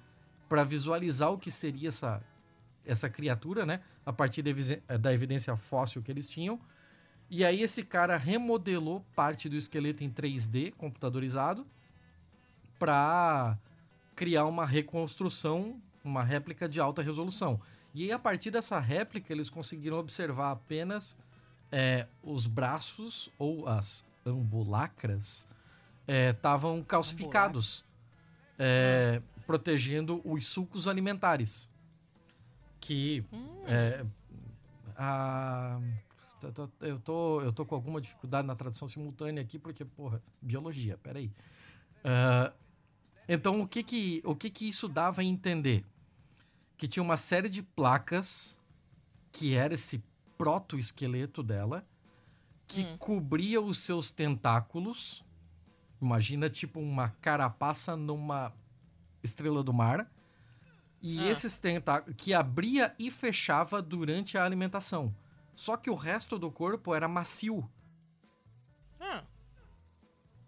para visualizar o que seria essa, essa criatura, né? A partir da evidência fóssil que eles tinham. E aí esse cara remodelou parte do esqueleto em 3D, computadorizado, para criar uma reconstrução, uma réplica de alta resolução. E aí, a partir dessa réplica, eles conseguiram observar apenas é, os braços ou as ambulacras estavam calcificados, é, protegendo os sulcos alimentares. Que Hum, é, a- eu tô, eu tô, eu tô com alguma dificuldade na tradução simultânea aqui, porque, porra, biologia, peraí. Uh, então, o que que, o que que isso dava a entender? Que tinha uma série de placas que era esse proto-esqueleto dela, que hum. cobria os seus tentáculos. Imagina, tipo, uma carapaça numa estrela do mar. E ah. esses tentáculos que abria e fechava durante a alimentação. Só que o resto do corpo era macio. Ah.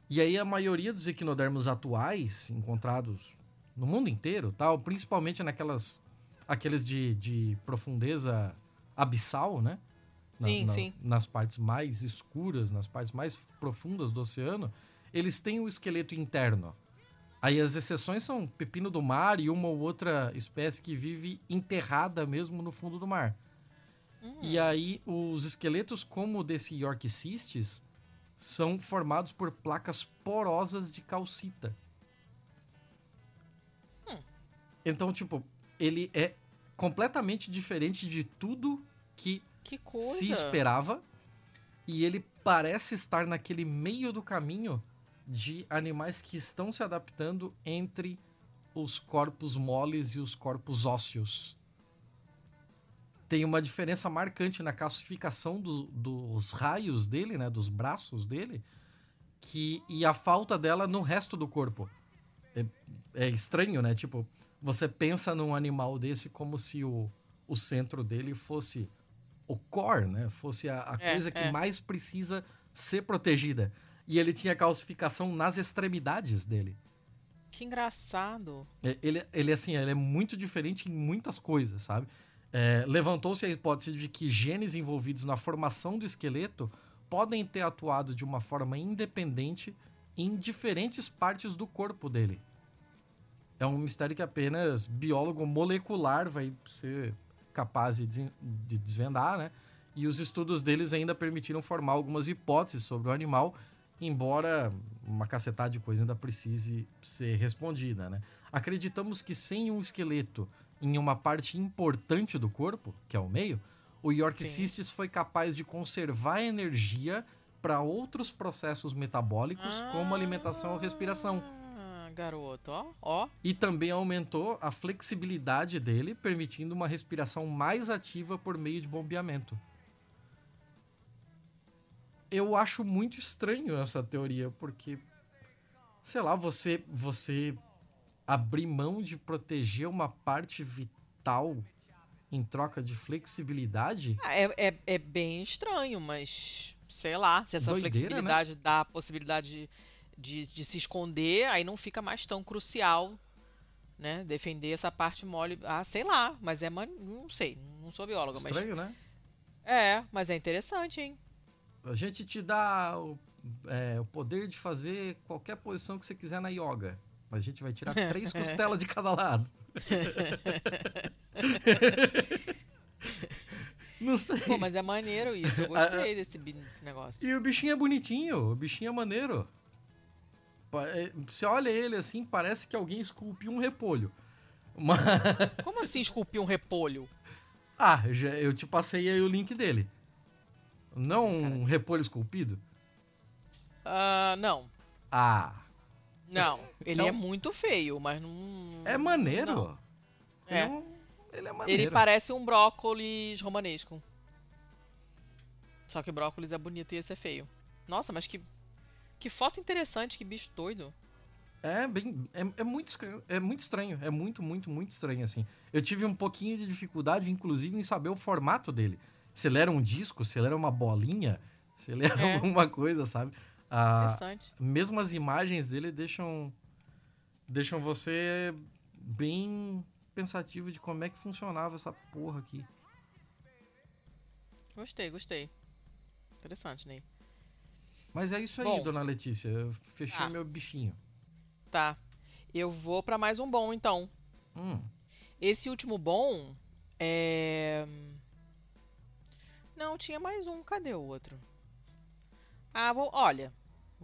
E aí a maioria dos equinodermos atuais, encontrados no mundo inteiro, tal, principalmente naquelas aqueles de, de profundeza abissal, né? Na, sim, na, sim. Nas partes mais escuras, nas partes mais profundas do oceano, eles têm o esqueleto interno. Aí as exceções são pepino do mar e uma ou outra espécie que vive enterrada mesmo no fundo do mar. Hum. E aí os esqueletos como o desse York Cistes são formados por placas porosas de calcita. Hum. Então, tipo, ele é completamente diferente de tudo que, que se esperava. E ele parece estar naquele meio do caminho de animais que estão se adaptando entre os corpos moles e os corpos ósseos. Tem uma diferença marcante na calcificação do, dos raios dele, né, dos braços dele, que e a falta dela no resto do corpo. É, é estranho, né? Tipo, você pensa num animal desse como se o, o centro dele fosse o core, né? Fosse a, a é, coisa que é. mais precisa ser protegida e ele tinha calcificação nas extremidades dele. Que engraçado. É, ele, ele assim, ele é muito diferente em muitas coisas, sabe? É, Levantou-se a hipótese de que genes envolvidos na formação do esqueleto podem ter atuado de uma forma independente em diferentes partes do corpo dele. É um mistério que apenas biólogo molecular vai ser capaz de, de desvendar, né? E os estudos deles ainda permitiram formar algumas hipóteses sobre o animal embora uma cacetada de coisa ainda precise ser respondida, né? Acreditamos que sem um esqueleto em uma parte importante do corpo, que é o meio, o York Sim. Cistis foi capaz de conservar energia para outros processos metabólicos, ah, como alimentação ou respiração. Garoto, ó, ó. E também aumentou a flexibilidade dele, permitindo uma respiração mais ativa por meio de bombeamento eu acho muito estranho essa teoria, porque, sei lá, você, você abrir mão de proteger uma parte vital em troca de flexibilidade? Ah, é, é, é, bem estranho, mas sei lá, se essa Doideira, né? flexibilidade né? dá a possibilidade de, de, de, se esconder, aí não fica mais tão crucial, né? Defender essa parte mole. Ah, sei lá, mas é. Não sei, não sou bióloga, Estranho, mas. né? É, mas é interessante, hein? A gente te dá o, é, o poder de fazer qualquer posição que você quiser na yoga. A gente vai tirar três costelas de cada lado. Não sei. Pô, mas é maneiro isso. Eu gostei desse negócio. E o bichinho é bonitinho. O bichinho é maneiro. É, você olha ele assim, parece que alguém esculpiu um repolho. Mas... Como assim esculpiu um repolho? Ah, eu te passei aí o link dele. Não um repolho esculpido? Uh, não. Ah. Não, ele então, é muito feio, mas não. É maneiro. Não. Ele é. ele é maneiro. Ele parece um brócolis romanesco. Só que brócolis é bonito e esse é feio. Nossa, mas que. Que foto interessante, que bicho doido. É, bem. É, é, muito, é muito estranho. É muito, muito, muito estranho, assim. Eu tive um pouquinho de dificuldade, inclusive, em saber o formato dele se ele era um disco, se ele era uma bolinha, se ele era é. alguma coisa, sabe? Ah, Interessante. Mesmo as imagens dele deixam, deixam você bem pensativo de como é que funcionava essa porra aqui. Gostei, gostei. Interessante, Ney. Mas é isso aí, bom, dona Letícia. Eu fechei tá. meu bichinho. Tá. Eu vou para mais um bom, então. Hum. Esse último bom é. Não, tinha mais um. Cadê o outro? Ah, vou. Olha.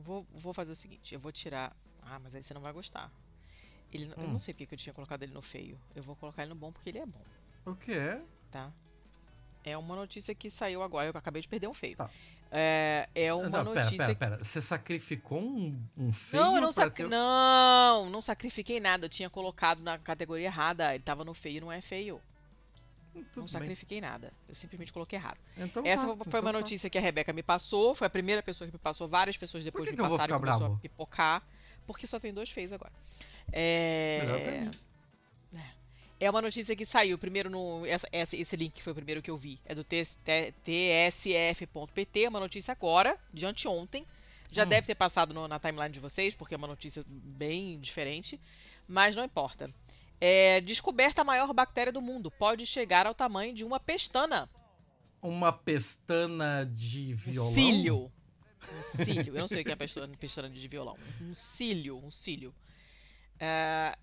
Vou, vou fazer o seguinte. Eu vou tirar. Ah, mas aí você não vai gostar. Ele, hum. Eu não sei porque que eu tinha colocado ele no feio. Eu vou colocar ele no bom porque ele é bom. O que é? Tá. É uma notícia que saiu agora, eu acabei de perder um feio. Tá. É, é uma não, notícia. Pera, pera, pera. Você sacrificou um, um feio Não, eu não, sac... ter- não, não sacrifiquei nada. Eu tinha colocado na categoria errada. Ele tava no feio, não é feio. Tudo não bem. sacrifiquei nada. Eu simplesmente coloquei errado. Então Essa tá, foi então uma tá. notícia que a Rebeca me passou. Foi a primeira pessoa que me passou. Várias pessoas depois que me passaram e começou bravo? a pipocar. Porque só tem dois feios agora. É... mim. É uma notícia que saiu primeiro no. Essa, essa- esse link que foi o primeiro que eu vi. É do tsf.pt, uma notícia agora, de anteontem. Já Hum. deve ter passado no- na timeline de vocês, porque é uma notícia bem diferente. Mas não importa. É, descoberta a maior bactéria do mundo. Pode chegar ao tamanho de uma pestana. Uma pestana de Um violão? cílio. Um cílio. Eu não sei o que é pestana, pestana de violão. Um cílio, um cílio. É,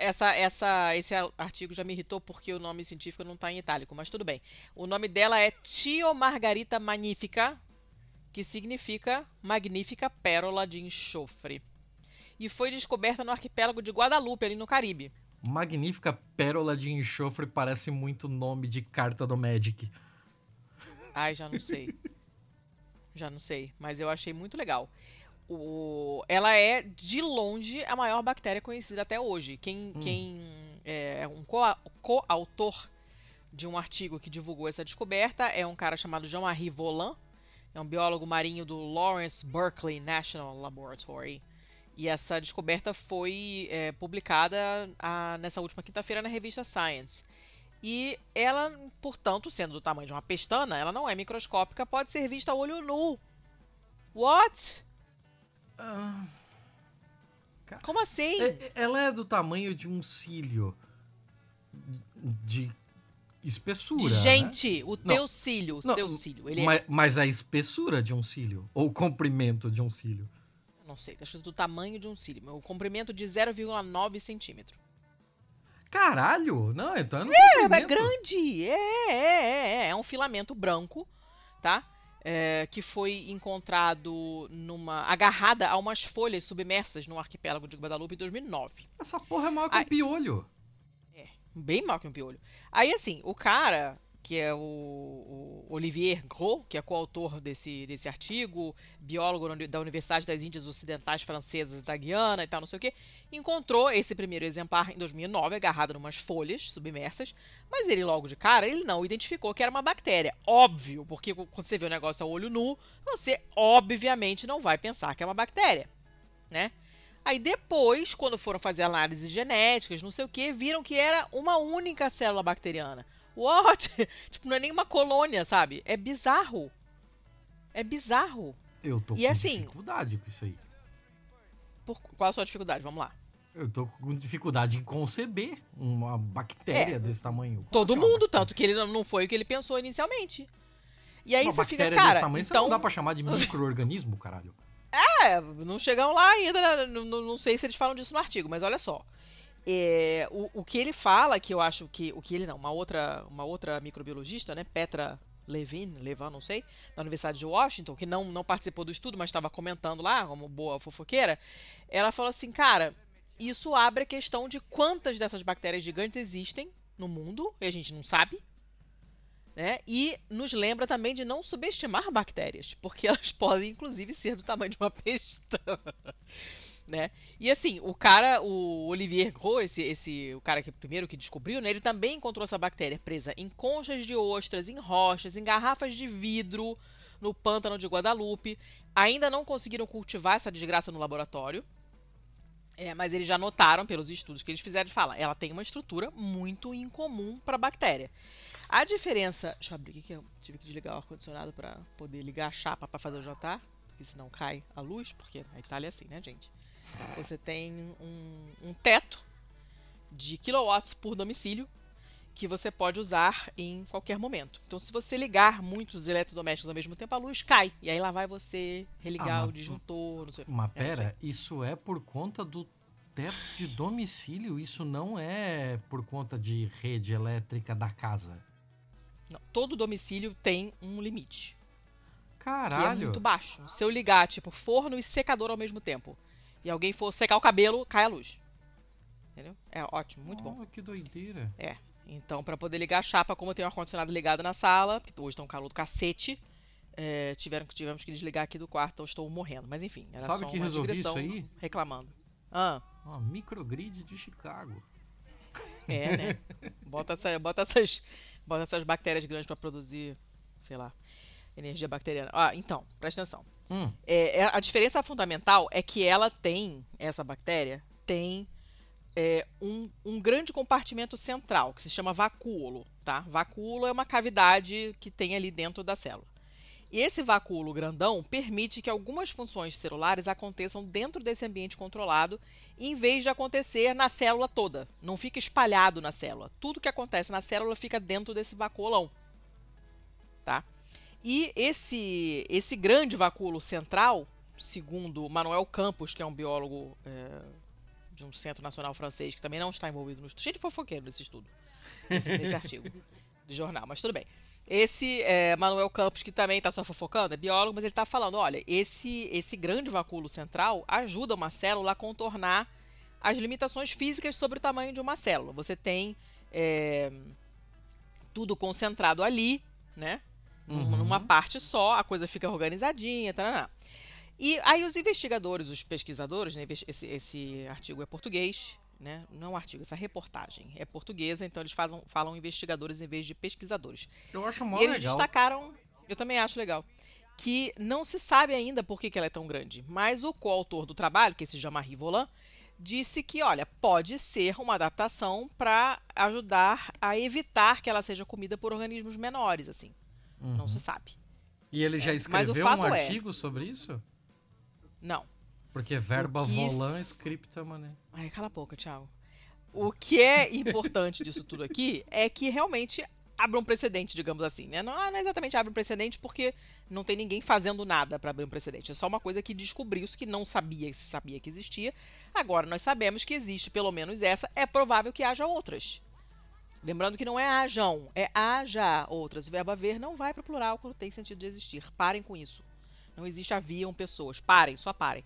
essa, essa, esse artigo já me irritou porque o nome científico não está em itálico, mas tudo bem. O nome dela é Tio Margarita Magnifica, que significa magnífica pérola de enxofre. E foi descoberta no arquipélago de Guadalupe, ali no Caribe. Magnífica pérola de enxofre parece muito nome de carta do Magic. Ai, já não sei. já não sei, mas eu achei muito legal. O... Ela é, de longe, a maior bactéria conhecida até hoje. Quem, Hum. quem é um coa- coautor de um artigo que divulgou essa descoberta é um cara chamado Jean-Marie Volan. É um biólogo marinho do Lawrence Berkeley National Laboratory. E essa descoberta foi é, publicada a- nessa última quinta-feira na revista Science. E ela, portanto, sendo do tamanho de uma pestana, ela não é microscópica, pode ser vista a olho nu. What? Ah, Como assim? é- ela é do tamanho de um cílio de espessura. né? Gente, o Não. teu cílio, o Não, teu cílio, ele é, mas, mas a espessura de um cílio? Ou o comprimento de um cílio? Não sei, tá escrito do tamanho de um cílio, o comprimento de 0,9 centímetro. Caralho! Não, então é no É, é grande, é, é, é, é, é um filamento branco, tá? É, que foi encontrado numa agarrada a umas folhas submersas no arquipélago de Guadalupe em 2009. Essa porra é maior que um piolho. Bem mal que um piolho. Aí, assim, o cara, que é o, o Olivier Gros, que é coautor desse, desse artigo, biólogo da Universidade das Índias Ocidentais Francesas da Guiana e tal, não sei o quê, encontrou esse primeiro exemplar em 2009, agarrado em umas folhas submersas, mas ele logo de cara, ele não identificou que era uma bactéria. Óbvio, porque quando você vê o negócio a olho nu, você obviamente não vai pensar que é uma bactéria, né? Aí depois, quando foram fazer análises genéticas, não sei o que, viram que era uma única célula bacteriana. What? tipo, não é nem uma colônia, sabe? É bizarro. É bizarro. Eu tô E com assim- dificuldade com isso aí. Por... Qual a sua dificuldade? Vamos lá. Eu tô com dificuldade em conceber uma bactéria É, desse tamanho. Todo assim, mundo, tanto que ele não- foi o que ele pensou inicialmente. E aí Uma você fica, cara, desse tamanho, então... não dá pra chamar de micro-organismo, caralho. É, não chegamos lá ainda, né? não- não sei se eles falam disso no artigo, mas olha só. É, o, o que ele fala, que eu acho que. O que ele não, uma outra, uma outra microbiologista, né? Petra Levin, Levan, não sei, da Universidade de Washington, que não, não participou do estudo, mas estava comentando lá, como boa fofoqueira, ela falou assim, cara, isso abre a questão de quantas dessas bactérias gigantes existem no mundo, e a gente não sabe. Né? E nos lembra também de não subestimar bactérias, porque elas podem inclusive ser do tamanho de uma pestana. Né? E assim, o cara, o Olivier Gros, esse, esse, o cara que primeiro que descobriu, né, ele também encontrou essa bactéria presa em conchas de ostras, em rochas, em garrafas de vidro, no pântano de Guadalupe. Ainda não conseguiram cultivar essa desgraça no laboratório. É, mas eles já notaram pelos estudos que eles fizeram, fala, ela tem uma estrutura muito incomum para bactéria. A diferença. Deixa eu abrir aqui que eu tive que desligar o ar-condicionado para poder ligar a chapa para fazer o jantar, porque senão cai a luz, porque a Itália é assim, né, gente? Você tem um, um teto de kilowatts por domicílio que você pode usar em qualquer momento. Então, se você ligar muitos eletrodomésticos ao mesmo tempo, a luz cai. E aí lá vai você religar Ah, o disjuntor, não sei. Mas É, pera, isso é por conta do teto de domicílio? Isso não é por conta de rede elétrica da casa? Não, todo domicílio tem um limite. que é Caralho! muito baixo. Se eu ligar, tipo, forno e secador ao mesmo tempo, e alguém for secar o cabelo, cai a luz. Entendeu? É ótimo, muito bom. Oh, que doideira. Então, para poder ligar a chapa, como tem o ar-condicionado ligado na sala, porque hoje tá um calor do cacete, é, tiveram, tivemos que desligar aqui do quarto, então estou morrendo. Mas enfim, era Sabe só que resolvi isso aí? reclamando. Ah, microgrid de Chicago. é, né? Bota, essa, bota, essas, bota essas bactérias grandes para produzir, sei lá, energia bacteriana. Ah, então, presta atenção. Hum, É, é- a diferença fundamental é que ela tem, essa bactéria, tem é, um, um grande compartimento central, que se chama vacúolo, tá? Vacúolo é uma cavidade que tem ali dentro da célula. E esse vacúolo grandão permite que algumas funções celulares aconteçam dentro desse ambiente controlado, em vez de acontecer na célula toda. Não fica espalhado na célula. Tudo que acontece na célula fica dentro desse vacuolão. Tá? E esse, esse grande vacúolo central, segundo Manuel Campos, que é um biólogo é, de um centro nacional francês, que também não está envolvido no estudo, cheio de fofoqueiro nesse estudo, nesse, nesse artigo de jornal, mas tudo bem. Esse é, Manuel Campos, que também está só fofocando, é biólogo, mas ele está falando, olha, esse, esse grande vacúolo central ajuda uma célula a contornar as limitações físicas sobre o tamanho de uma célula. Você tem é, tudo concentrado ali, né? Uhum. Numa parte só, a coisa fica organizadinha, taraná. E aí os investigadores, os pesquisadores, né, esse, esse artigo é português, né? Não é um artigo, essa reportagem é portuguesa, então eles fazem, falam investigadores em vez de pesquisadores. eu acho mó e eles legal. destacaram, eu também acho legal, que não se sabe ainda por que, que ela é tão grande, mas o coautor do trabalho, que é esse Jean-Marie Volan, disse que, olha, pode ser uma adaptação para ajudar a evitar que ela seja comida por organismos menores, assim. Não Uhum. se sabe. E ele já É, escreveu um é- artigo sobre isso? Não. Porque verba que- volan scripta, mané. Ai, cala a boca, Thiago. O que é importante disso tudo aqui é que realmente abre um precedente, digamos assim, né? Não, não é exatamente abre um precedente porque não tem ninguém fazendo nada para abrir um precedente. É só uma coisa que descobriu-se que não sabia sabia que existia. Agora nós sabemos que existe pelo menos essa. É provável que haja outras. Lembrando que não é hajam, é haja outras. O verbo haver não vai para o plural quando tem sentido de existir. Parem com isso. Não existe haviam pessoas. Parem, só parem.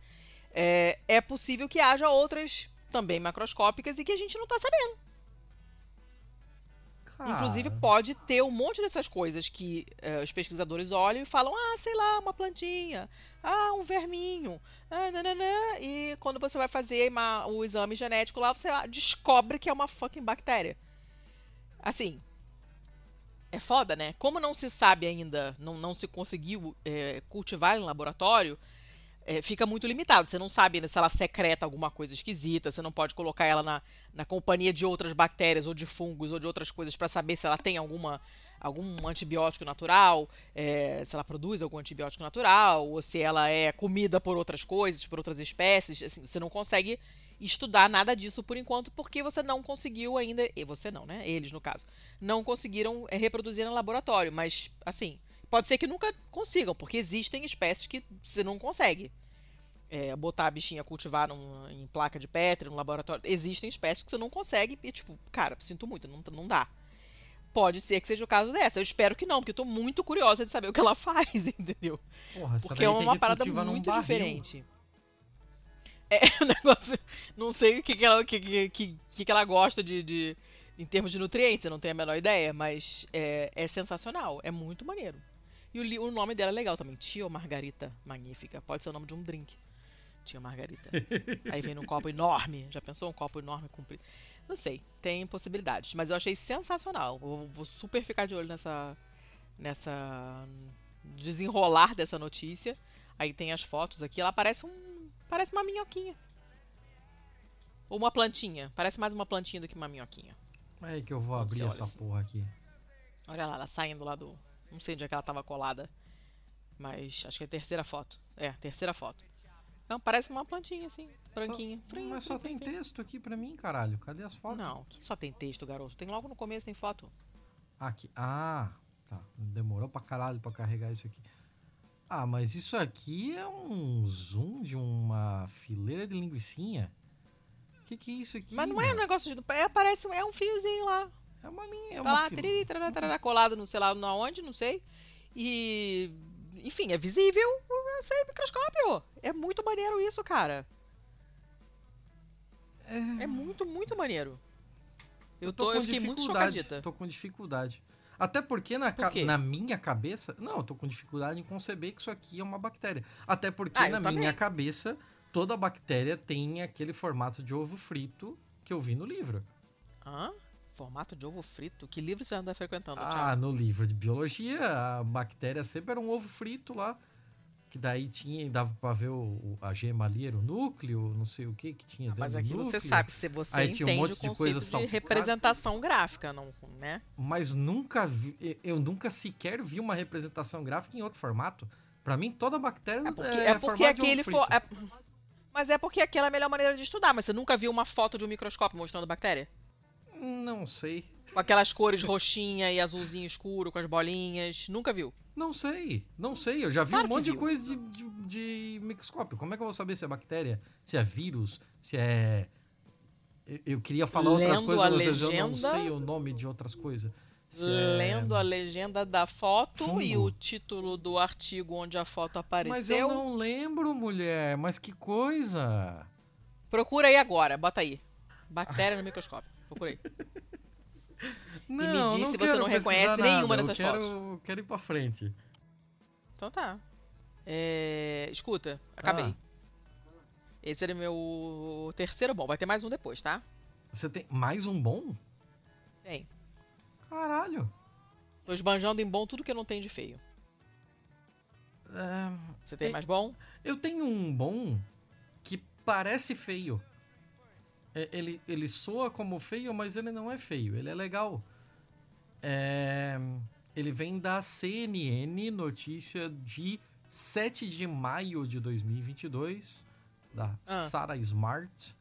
É, é possível que haja outras também macroscópicas e que a gente não está sabendo. Inclusive, Cara, pode ter um monte dessas coisas que eh, os pesquisadores olham e falam: ah, sei lá, uma plantinha, ah, um verminho, ah, nananã. E quando você vai fazer uma- o exame genético lá, você descobre que é uma fucking bactéria. Assim. É foda, né? Como não se sabe ainda, não, não se conseguiu eh, cultivar em laboratório, eh, fica muito limitado. Você não sabe ainda se ela secreta alguma coisa esquisita, você não pode colocar ela na, na companhia de outras bactérias ou de fungos ou de outras coisas para saber se ela tem alguma algum antibiótico natural, é, se ela produz algum antibiótico natural ou se ela é comida por outras coisas, por outras espécies. Assim, você não consegue estudar nada disso por enquanto porque você não conseguiu ainda, e você não, né? Eles no caso, não conseguiram é, reproduzir no laboratório, mas assim pode ser que nunca consigam porque existem espécies que você não consegue é, botar a bichinha cultivar num- em placa de Petri, no laboratório. Existem espécies que você não consegue e, tipo, cara, sinto muito, não, não dá. Pode ser que seja o caso dessa. Eu espero que não, porque eu tô muito curiosa de saber o que ela faz, entendeu? porra, Porque é uma parada muito barril. É, o negócio. Não sei o que, que, ela, que, que, que, que ela gosta de, de- em termos de nutrientes, eu não tenho a menor ideia, mas é, é sensacional, é muito maneiro. E o, o nome dela é legal também, Tio Margarita Magnífica. Pode ser o nome de um drink. Tio Margarita. Aí vem num copo enorme. Já pensou? Um copo enorme comprido. Não sei, tem possibilidades. Mas eu achei sensacional. Vou, vou super ficar de olho nessa. nessa. desenrolar dessa notícia. Aí tem as fotos aqui. Ela parece um. Parece uma minhoquinha. Ou uma plantinha. Parece mais uma plantinha do que uma minhoquinha. É aí que eu vou abrir essa assim. porra aqui. Olha lá, ela saindo lá do. Não sei onde é que ela tava colada. Mas acho que é a terceira foto. É, a terceira foto. Não, parece uma plantinha assim, branquinha. Só- mas só tem texto aqui pra mim, caralho. Cadê as fotos? Não, que só tem texto, garoto. Tem logo no começo, tem foto. Aqui. Ah, tá. Demorou pra caralho pra carregar isso aqui. Ah, mas isso aqui é um zoom de uma fileira de linguiçinha? Que que é isso aqui? Mas não é um negócio de. É, parece. É um fiozinho lá. É uma linha, é tá uma lá, tiriri, tarará, tarará, colado, não sei lá na onde, não sei. E. Enfim, é visível sem microscópio. É muito maneiro isso, cara. É muito, muito maneiro. Eu, tô, eu fiquei muito chocadita. Tô com dificuldade. Até porque na, Por na minha cabeça. Não, eu tô com dificuldade em conceber que isso aqui é uma bactéria. Até porque Ah, na também. minha cabeça, toda bactéria tem aquele formato de ovo frito que eu vi no livro. Hã? Formato de ovo frito? Que livro você anda frequentando, Ah, Thiago? no livro de biologia, a bactéria sempre era um ovo frito lá. Que daí tinha, dava pra ver o, o- a gema ali, era o núcleo, não sei o que que tinha dentro Mas do aquilo você sabe, se você Aí tinha um entende monte o de coisa de representação gráfica, não, né? Mas nunca vi, eu nunca sequer vi uma representação gráfica em outro formato. Pra mim, toda bactéria É porque, é, é porque aquele for, é- Mas é porque aquela é a melhor maneira de estudar, mas você nunca viu uma foto de um microscópio mostrando bactéria? Não sei. Com aquelas cores roxinha e azulzinho escuro, com as bolinhas. Nunca viu. Não sei. Não sei. Eu já vi Claro um monte de coisa de, de, de microscópio. Como é que eu vou saber se é bactéria? Se é vírus? Se é. Eu- Eu queria falar outras coisas, mas eu não legenda- sei o nome de outras coisas. Se é- Lendo a legenda da foto Fungo. e o título do artigo onde a foto apareceu. Mas eu não lembro, mulher. Mas que coisa. Procura aí agora, bota aí. Bactéria no microscópio. Procura aí. Não, diz não se você não reconhece nenhuma nada. dessas eu quero, quero ir pra frente. Então tá. É, Escuta, acabei. Ah. Esse era meu terceiro bom. Vai ter mais um depois, tá? Você tem mais um bom? Tem. Caralho. Tô esbanjando em bom tudo que eu não tenho de feio. É, Você tem É- mais bom? Eu tenho um bom que parece feio. É, Ele, ele soa como feio, mas ele não é feio. Ele é legal. É, ele vem da CNN, notícia de 7 de maio de 2022, da Ah. Sarah Smart.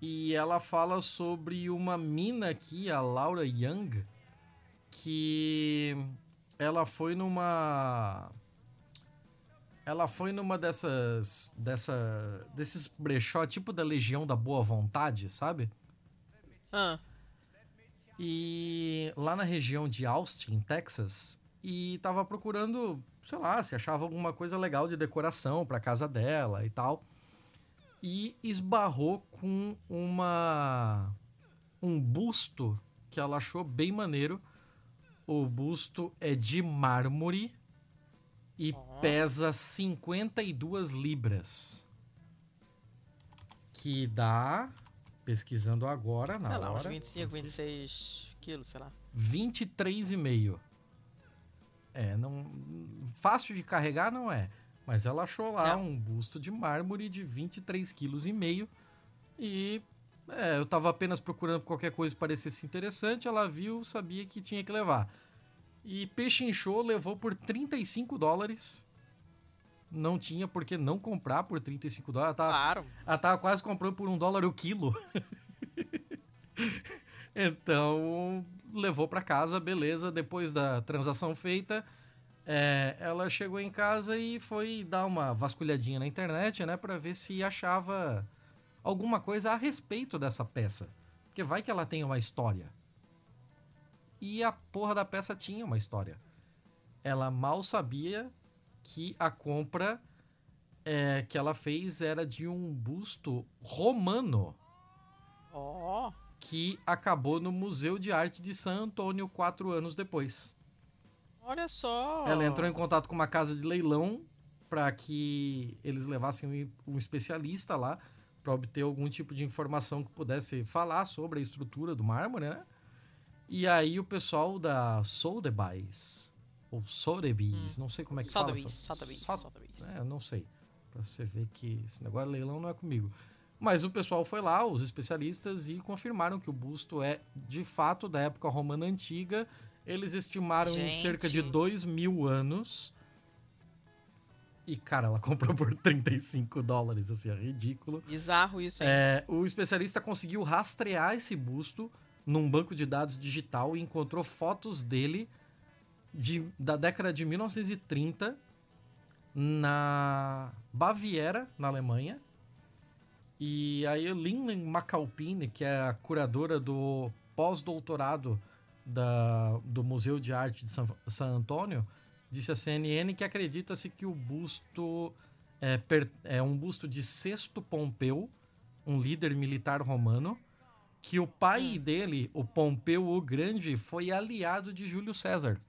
E ela fala sobre uma mina aqui, a Laura Young, que ela foi numa ela foi numa dessas dessa desses brechó tipo da Legião da Boa Vontade, sabe? Ah, E lá na região de Austin, Texas, e tava procurando, sei lá, se achava alguma coisa legal de decoração pra casa dela e tal. E esbarrou com uma um busto que ela achou bem maneiro. O busto é de mármore e pesa 52 libras. Que dá, pesquisando agora, na sei lá, uns hora, 25, 26 quilos, sei lá. 23,5. É, não. Fácil de carregar não é. Mas ela achou lá É. um busto de mármore de 23,5 kg. E é, eu tava apenas procurando qualquer coisa que parecesse interessante. Ela viu, sabia que tinha que levar. E Peixe Inchou levou por 35 dólares. Não tinha por que não comprar por 35 dólares. Ela tava, Claro. ela tava quase comprando por um dólar o quilo. então, levou pra casa, beleza. Depois da transação feita, é, ela chegou em casa e foi dar uma vasculhadinha na internet, né? Pra ver se achava alguma coisa a respeito dessa peça. Porque vai que ela tem uma história. E a porra da peça tinha uma história. Ela mal sabia que a compra é, que ela fez era de um busto romano Ó, que acabou no Museu de Arte de San Antônio quatro anos depois. olha só. Ela entrou em contato com uma casa de leilão para que eles levassem um- um especialista lá para obter algum tipo de informação que pudesse falar sobre a estrutura do mármore, né? E aí o pessoal da Sotheby's, ou Sotheby's, não sei como é que fala. Sotheby's, essa- Sotheby's, Sot- Sotheby's. É, eu não sei. Pra você ver que esse negócio de leilão não é comigo. Mas o pessoal foi lá, os especialistas, e confirmaram que o busto é de fato da época romana antiga. Eles estimaram em Gente. cerca de 2 mil anos. E, cara, ela comprou por 35 dólares, assim, é ridículo. Bizarro isso, hein? É, o especialista conseguiu rastrear esse busto num banco de dados digital e encontrou fotos dele de- da década de 1930 na Baviera, na Alemanha. E aí Lynn Macalpine, que é a curadora do pós-doutorado do Museu de Arte de San, San Antônio, disse à CNN que acredita-se que o busto é, per- é um busto de Sexto Pompeu, um líder militar romano, que o pai hum. dele, o Pompeu o Grande, foi aliado de Júlio César.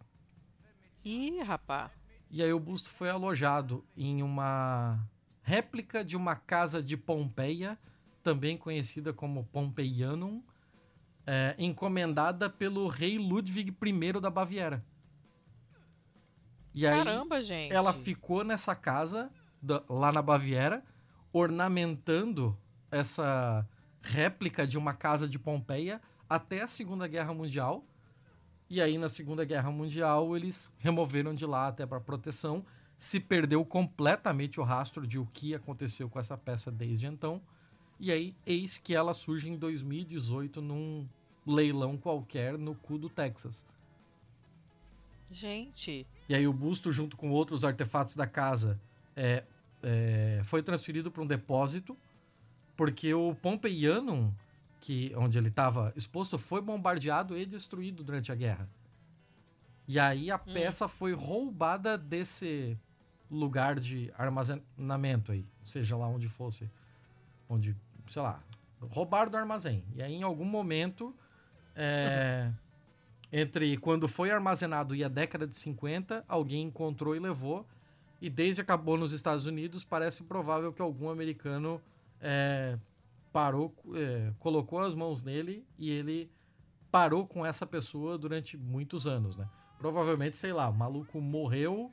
Ih, rapá. E aí o busto foi alojado em uma réplica de uma casa de Pompeia, também conhecida como Pompeianum, é, encomendada pelo rei Ludwig I da Baviera. E Caramba, aí, gente. Ela ficou nessa casa, da, lá na Baviera, ornamentando essa réplica de uma casa de Pompeia até a Segunda Guerra Mundial. E aí, na Segunda Guerra Mundial, eles removeram de lá até para proteção. Se perdeu completamente o rastro de o que aconteceu com essa peça desde então. E aí, eis que ela surge em 2018 num leilão qualquer no cu do Texas. Gente. E aí, o busto, junto com outros artefatos da casa, é, é, foi transferido para um depósito porque o Pompeianum, que, onde ele estava exposto, foi bombardeado e destruído durante a guerra. E aí a hum. peça foi roubada desse lugar de armazenamento aí, seja lá onde fosse, onde, sei lá, roubaram do armazém. E aí em algum momento, é, entre quando foi armazenado e a década de 50, alguém encontrou e levou. E desde que acabou nos Estados Unidos, parece provável que algum americano é, parou, é, colocou as mãos nele e ele parou com essa pessoa durante muitos anos, né? Provavelmente, sei lá, o maluco morreu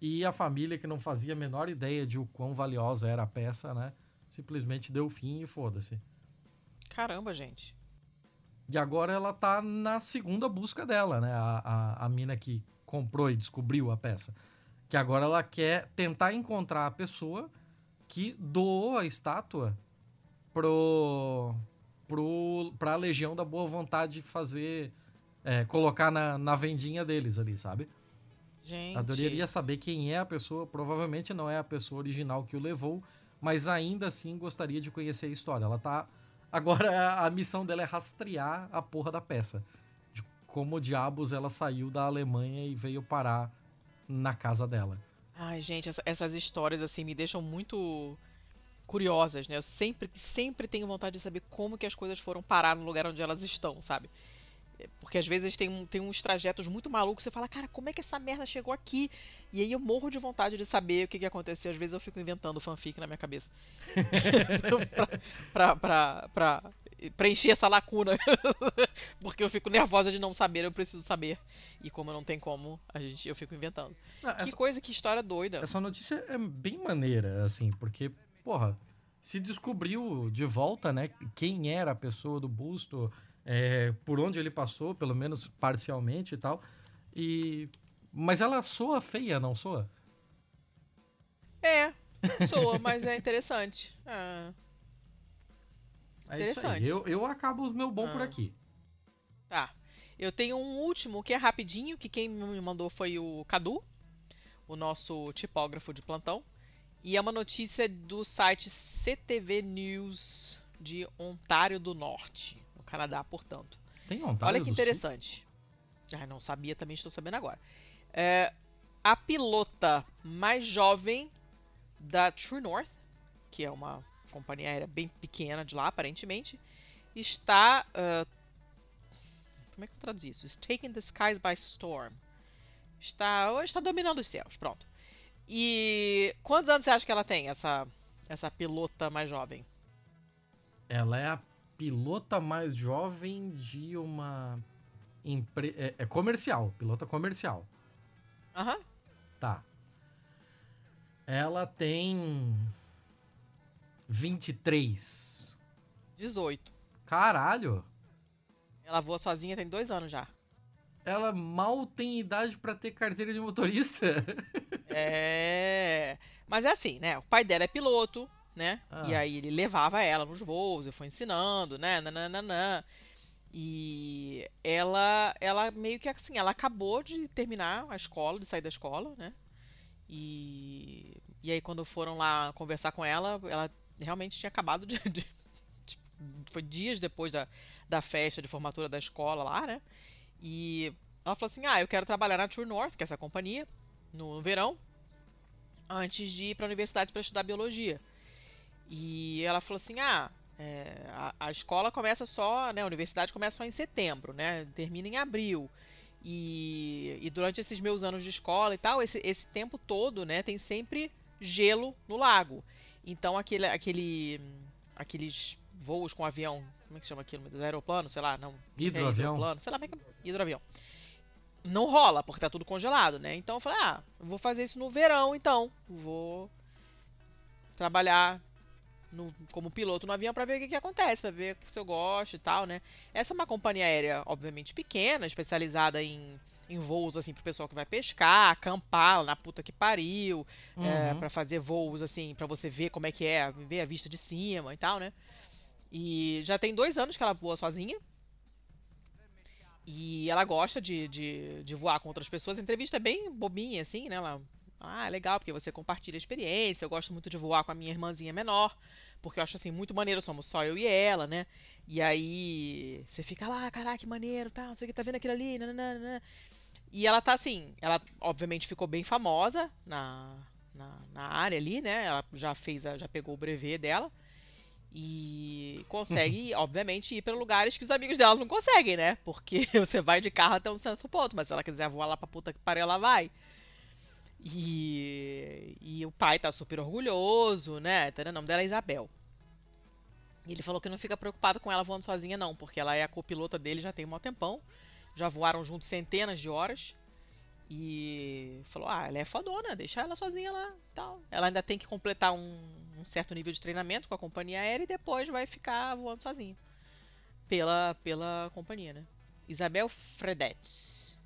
e a família que não fazia a menor ideia de o quão valiosa era a peça, né? Simplesmente deu fim e foda-se. Caramba, gente. E agora ela tá na segunda busca dela, né? A, a, a mina que comprou e descobriu a peça. Que agora ela quer tentar encontrar a pessoa que doou a estátua pro, pro, pra Legião da Boa Vontade fazer. É, colocar na, na vendinha deles ali, sabe? Gente. Adoraria saber quem é a pessoa. Provavelmente não é a pessoa original que o levou, mas ainda assim gostaria de conhecer a história. Ela tá. Agora a missão dela é rastrear a porra da peça. De como diabos ela saiu da Alemanha e veio parar na casa dela. Ai, gente, essa, essas histórias assim me deixam muito curiosas, né? Eu sempre, sempre tenho vontade de saber como que as coisas foram parar no lugar onde elas estão, sabe? É, porque às vezes tem, tem uns trajetos muito malucos, você fala, cara, como é que essa merda chegou aqui? E aí eu morro de vontade de saber o que, que aconteceu. Às vezes eu fico inventando fanfic na minha cabeça. pra, pra, pra, pra, preencher essa lacuna. Porque eu fico nervosa de não saber, eu preciso saber. E como não tem como, a gente, eu fico inventando. Não, que essa, coisa, que história doida. Essa notícia é bem maneira, assim, porque, porra, se descobriu de volta, né, quem era a pessoa do busto, é, por onde ele passou, pelo menos parcialmente e tal. E. Mas ela soa feia, não soa? É, soa, mas é interessante. É. É isso aí. Eu, eu acabo o meu bom ah. por aqui. Tá. Eu tenho um último que é rapidinho, que quem me mandou foi o Cadu, o nosso tipógrafo de plantão. E é uma notícia do site CTV News de Ontário do Norte, no Canadá, portanto. Tem Ontário Olha que interessante. Ah, não sabia, também estou sabendo agora. É, a pilota mais jovem da True North, que é uma companhia aérea bem pequena de lá, aparentemente, está. Uh, como é que eu traduzo isso? Is taking the skies by storm. Está, está dominando os céus, pronto. E quantos anos você acha que ela tem, essa, essa pilota mais jovem? Ela é a pilota mais jovem de uma. Empre... É, é comercial, pilota comercial. Aham. Uhum. Tá. Ela tem 23. 18. Caralho. Ela voa sozinha tem dois anos já. Ela mal tem idade para ter carteira de motorista. é. Mas é assim, né? O pai dela é piloto, né? Ah. E aí ele levava ela nos voos e foi ensinando, né? Nananana. E ela, ela meio que assim, ela acabou de terminar a escola, de sair da escola, né? E, e aí quando foram lá conversar com ela, ela realmente tinha acabado de, de, de, Foi dias depois da, da festa de formatura da escola lá, né? E ela falou assim: Ah, eu quero trabalhar na True North, que é essa companhia, no, verão, antes de ir para a universidade para estudar biologia. E ela falou assim: Ah, É, a, a, escola começa só, né? A universidade começa só em setembro, né? Termina em abril. E, e durante esses meus anos de escola e tal, esse, esse tempo todo, né? Tem sempre gelo no lago. Então aquele, aquele, aqueles voos com avião, como é que chama aquilo? Aeroplano, sei lá, não. Hidroavião. É, sei lá, como é que é? Hidroavião. Não rola, porque tá tudo congelado, né? Então eu falei, ah, vou fazer isso no verão, então. Vou trabalhar no, como piloto no avião para ver o que, que acontece, para ver se eu gosto e tal, né? Essa é uma companhia aérea, obviamente, pequena, especializada em, em voos, assim, pro pessoal que vai pescar, acampar na puta que pariu, é, uhum. é, para fazer voos, assim, para você ver como é que é, ver a vista de cima e tal, né? E já tem dois anos que ela voa sozinha. E ela gosta de, de, de voar com outras pessoas. A entrevista é bem bobinha, assim, né? Ela ah, legal, porque você compartilha a experiência. Eu gosto muito de voar com a minha irmãzinha menor, porque eu acho assim muito maneiro, somos só eu e ela, né? E aí você fica lá, caraca, que maneiro, tá, não sei o que, tá vendo aquilo ali, nananana. E ela tá assim, ela obviamente ficou bem famosa na, na, na área ali, né? Ela já fez, a, já pegou o brevet dela. E consegue, obviamente, ir para lugares que os amigos dela não conseguem, né? Porque você vai de carro até um certo ponto, mas se ela quiser voar lá pra puta que pariu, ela vai. E, e o pai tá super orgulhoso, né? O nome dela é Isabel. E ele falou que não fica preocupado com ela voando sozinha, não, porque ela é a copilota dele já tem um tempão. Já voaram juntos centenas de horas. E falou: Ah, ela é fodona, deixa ela sozinha lá tal. Ela ainda tem que completar um, um, certo nível de treinamento com a companhia aérea e depois vai ficar voando sozinha. Pela, pela companhia, né? Isabel Fredettes.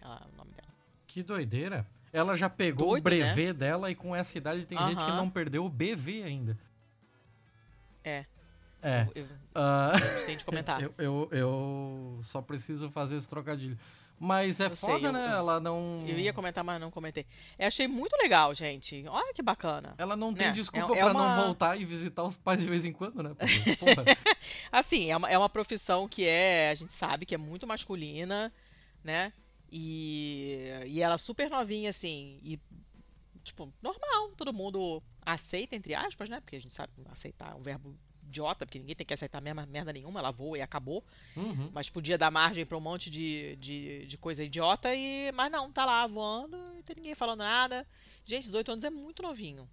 É o nome dela. Que doideira. Ela já pegou Doido, o brevet né? dela e com essa idade tem uh -huh. gente que não perdeu o BV ainda. É. É. Eu, eu, uh. Eu, eu, eu, só preciso fazer esse trocadilho. Mas é eu foda, sei, né? ela não. Eu ia comentar, mas não comentei. Eu achei muito legal, gente. Olha que bacana. Ela não tem né? desculpa é, é pra uma... não voltar e visitar os pais de vez em quando, né? Porra. assim, é uma, é uma profissão que é. A gente sabe que é muito masculina, né? E, e ela super novinha, assim, e, tipo, normal, todo mundo aceita, entre aspas, né? Porque a gente sabe aceitar é um verbo idiota, porque ninguém tem que aceitar merda, merda nenhuma, ela voa e acabou. Uhum. Mas podia dar margem pra um monte de, de, de, coisa idiota, e mas não, tá lá voando, e tem ninguém falando nada. Gente, 18 anos é muito novinho.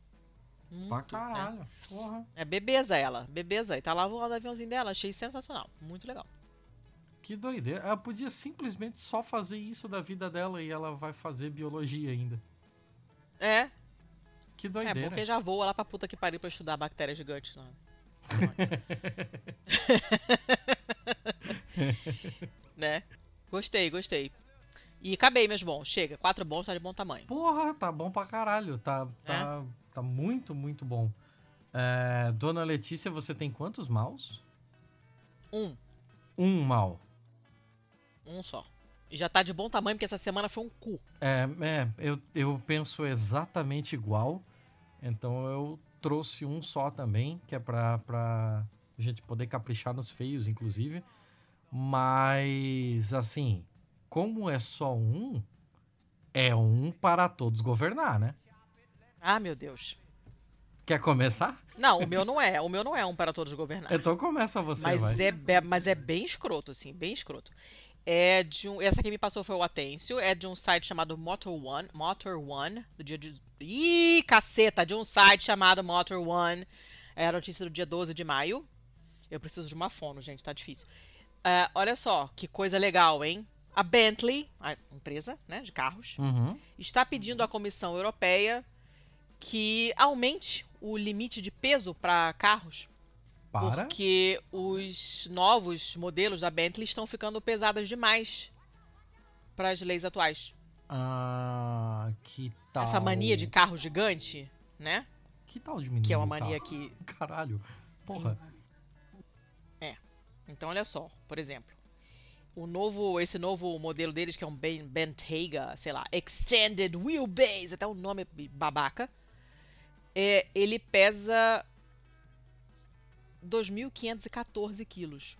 Muito, pra né? caralho, né? porra. É bebeza ela, bebeza. E tá lá voando o aviãozinho dela, achei sensacional, muito legal. Que doideira. Ela podia simplesmente só fazer isso da vida dela e ela vai fazer biologia ainda. É. Que doideira. É, porque já voa lá pra puta que pariu pra estudar bactéria gigante lá. né? Gostei, gostei. E acabei, meus bons. Chega, quatro bons tá de bom tamanho. Porra, tá bom pra caralho. Tá, tá, é? tá muito, muito bom. É, Dona Letícia, você tem quantos maus? Um. Um mal. Um só. E já tá de bom tamanho, porque essa semana foi um cu. É, é eu, eu penso exatamente igual. Então eu trouxe um só também, que é pra, pra gente poder caprichar nos feios, inclusive. Mas, assim, como é só um, é um para todos governar, né? Ah, meu Deus. Quer começar? Não, o meu não é. O meu não é um para todos governar. Então começa você, mas vai. É, mas é bem escroto, assim, bem escroto é de um. Essa que me passou foi o Atêncio. É de um site chamado Motor One. Motor One. Do dia de. Ih, caceta! De um site chamado Motor One. É a notícia do dia 12 de maio. Eu preciso de uma fono, gente, tá difícil. Uh, olha só, que coisa legal, hein? A Bentley, a empresa né, de carros, uhum. está pedindo à Comissão Europeia que aumente o limite de peso para carros para? Porque os novos modelos da Bentley estão ficando pesadas demais para as leis atuais. Ah, que tal? Essa mania de carro gigante, né? Que tal diminuir Que é uma mania que... Caralho, porra. É. Então, olha só, por exemplo. O novo, esse novo modelo deles, que é um Bentayga, sei lá, Extended Wheelbase, até o nome babaca, é, ele pesa 2.514 quilos.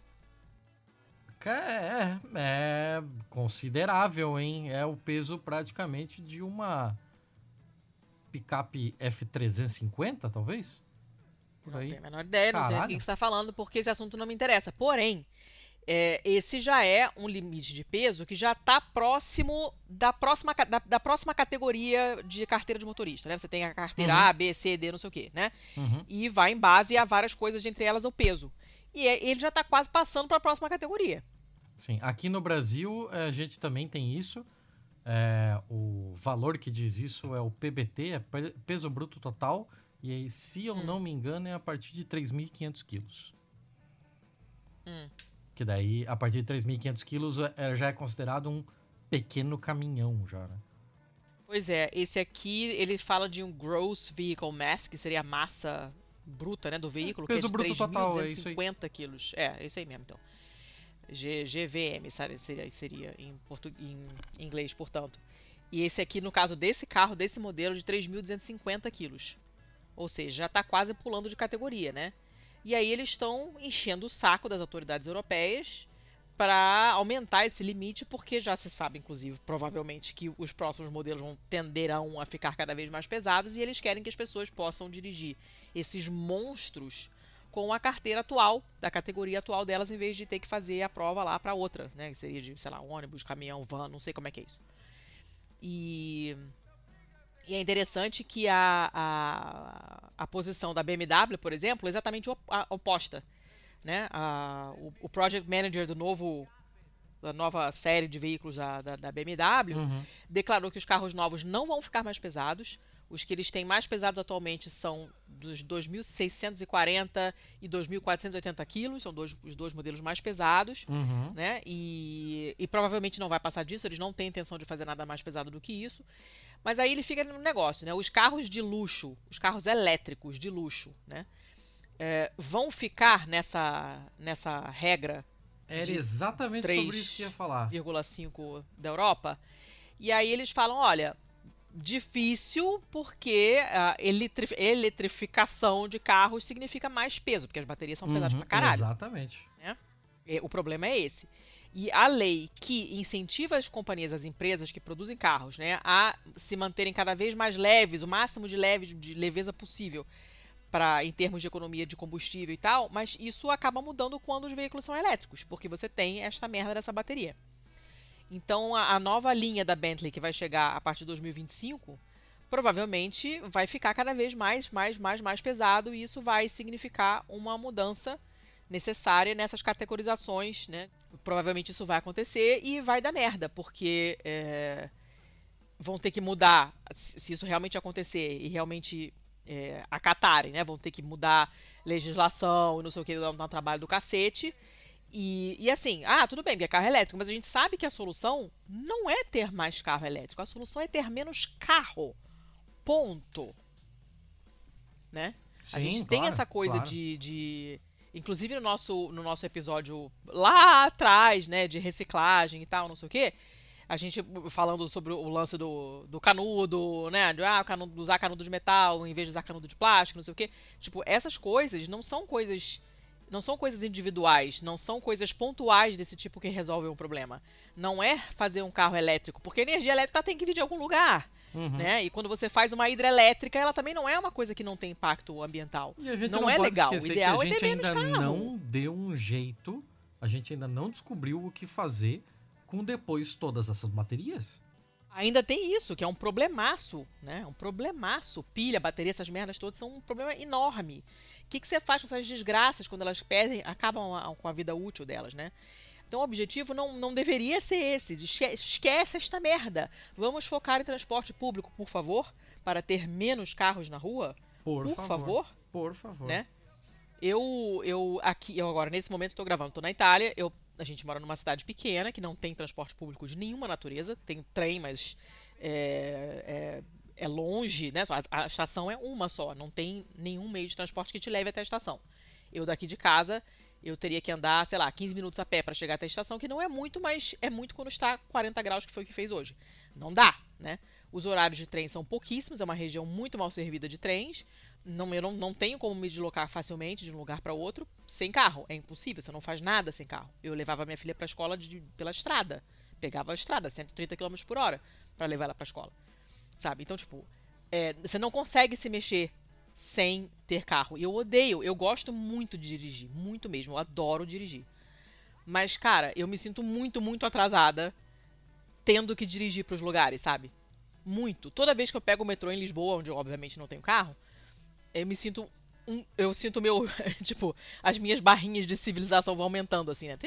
É, é considerável, hein? É o peso praticamente de uma picape F350, talvez? por não aí. Não tenho a menor ideia, não Caralho. sei do que você está falando, porque esse assunto não me interessa. Porém, é, esse já é um limite de peso que já está próximo da próxima, da, da, próxima categoria de carteira de motorista, né? Você tem a carteira uhum. A, B, C, D, não sei o quê, né? Uhum. E vai em base a várias coisas, entre elas o peso. E é, ele já está quase passando para a próxima categoria. Sim, aqui no Brasil a gente também tem isso. É, o valor que diz isso é o PBT, é peso bruto total. E aí, se eu hum. não me engano, é a partir de 3.500 quilos. Hum. Que daí, a partir de 3.500 quilos, é, já é considerado um pequeno caminhão já, né? Pois é, esse aqui, ele fala de um gross vehicle mass, que seria a massa bruta, né, do veículo, é, peso que é de bruto total, é isso aí. quilos. É, é isso aí mesmo, então. G, GVM seria, seria em, portu, em inglês, portanto. E esse aqui, no caso desse carro, desse modelo, de 3.250 quilos. Ou seja, já está quase pulando de categoria, né? E aí eles estão enchendo o saco das autoridades europeias para aumentar esse limite, porque já se sabe, inclusive, provavelmente, que os próximos modelos vão tenderão a ficar cada vez mais pesados e eles querem que as pessoas possam dirigir esses monstros com a carteira atual, da categoria atual delas, em vez de ter que fazer a prova lá para outra, né? Que seria de, sei lá, ônibus, caminhão, van, não sei como é que é isso. E, e é interessante que a, a, a, posição da BMW, por exemplo, é exatamente oposta. Né? A, o, o Project Manager do novo da nova série de veículos da, da, da BMW, uhum. declarou que os carros novos não vão ficar mais pesados. Os que eles têm mais pesados atualmente são dos 2.640 e 2.480 quilos, são dois, os dois modelos mais pesados, uhum. né? E, e, provavelmente não vai passar disso, eles não têm intenção de fazer nada mais pesado do que isso. Mas aí ele fica no negócio, né? Os carros de luxo, os carros elétricos de luxo, né? É, vão ficar nessa, nessa regra. Era exatamente 3, sobre isso que ia falar. 5 da Europa. E aí eles falam, olha, difícil porque a eletrificação de carros significa mais peso, porque as baterias são pesadas uhum, pra caralho. Exatamente. Né? O problema é esse. E a lei que incentiva as companhias, as empresas que produzem carros, né, a se manterem cada vez mais leves, o máximo de leve, de leveza possível, para em termos de economia de combustível e tal, mas isso acaba mudando quando os veículos são elétricos, porque você tem esta merda dessa bateria. Então, a, a, nova linha da Bentley que vai chegar a partir de 2025 provavelmente vai ficar cada vez mais, mais, mais, mais pesado e isso vai significar uma mudança necessária nessas categorizações, né? Provavelmente isso vai acontecer e vai dar merda, porque é, vão ter que mudar, se isso realmente acontecer e realmente é, acatarem, né? Vão ter que mudar legislação não sei o que, dar um trabalho do cacete. E, e, assim, ah, tudo bem, porque é carro elétrico, mas a gente sabe que a solução não é ter mais carro elétrico, a solução é ter menos carro. Ponto. Né? Sim, a gente claro, tem essa coisa claro. de, de. Inclusive no nosso, no nosso episódio lá atrás, né, de reciclagem e tal, não sei o quê. A gente falando sobre o lance do, do canudo, né? De ah, canudo, usar canudo de metal em vez de usar canudo de plástico, não sei o quê. Tipo, essas coisas não são coisas não são coisas individuais, não são coisas pontuais desse tipo que resolvem um problema. Não é fazer um carro elétrico, porque a energia elétrica tem que vir de algum lugar. Uhum. Né? E quando você faz uma hidrelétrica, ela também não é uma coisa que não tem impacto ambiental. E a gente não, não, é legal. O ideal que a é gente menos ainda carro. não deu um jeito, a gente ainda não descobriu o que fazer com depois todas essas baterias. Ainda tem isso, que é um problemaço, né? Um problemaço. Pilha, bateria, essas merdas todas são um problema enorme. O que, que você faz com essas desgraças quando elas perdem, acabam a, com a vida útil delas, né? Então o objetivo não, não deveria ser esse. Esquece esta merda. Vamos focar em transporte público, por favor, para ter menos carros na rua. Por, por favor. favor. Por favor. Né? Eu, eu aqui, eu agora nesse momento estou gravando, estou na Itália. Eu, a gente mora numa cidade pequena que não tem transporte público de nenhuma natureza. Tem trem, mas é, é, é longe, né? A, estação é uma só, não tem nenhum meio de transporte que te leve até a estação. Eu daqui de casa, eu teria que andar, sei lá, 15 minutos a pé para chegar até a estação, que não é muito, mas é muito quando está 40 graus, que foi o que fez hoje. Não dá, né? Os horários de trem são pouquíssimos, é uma região muito mal servida de trens. Não, eu não, não tenho como me deslocar facilmente de um lugar para outro sem carro. É impossível, você não faz nada sem carro. Eu levava minha filha para a escola de, pela estrada. Pegava a estrada, 130 km por hora, para levar ela para a escola sabe? Então, tipo, é, você não consegue se mexer sem ter carro. E eu odeio, eu gosto muito de dirigir, muito mesmo, eu adoro dirigir. Mas, cara, eu me sinto muito, muito atrasada tendo que dirigir para os lugares, sabe? Muito. Toda vez que eu pego o metrô em Lisboa, onde eu obviamente não tenho carro, eu me sinto um, eu sinto meu, tipo, as minhas barrinhas de civilização vão aumentando assim, né?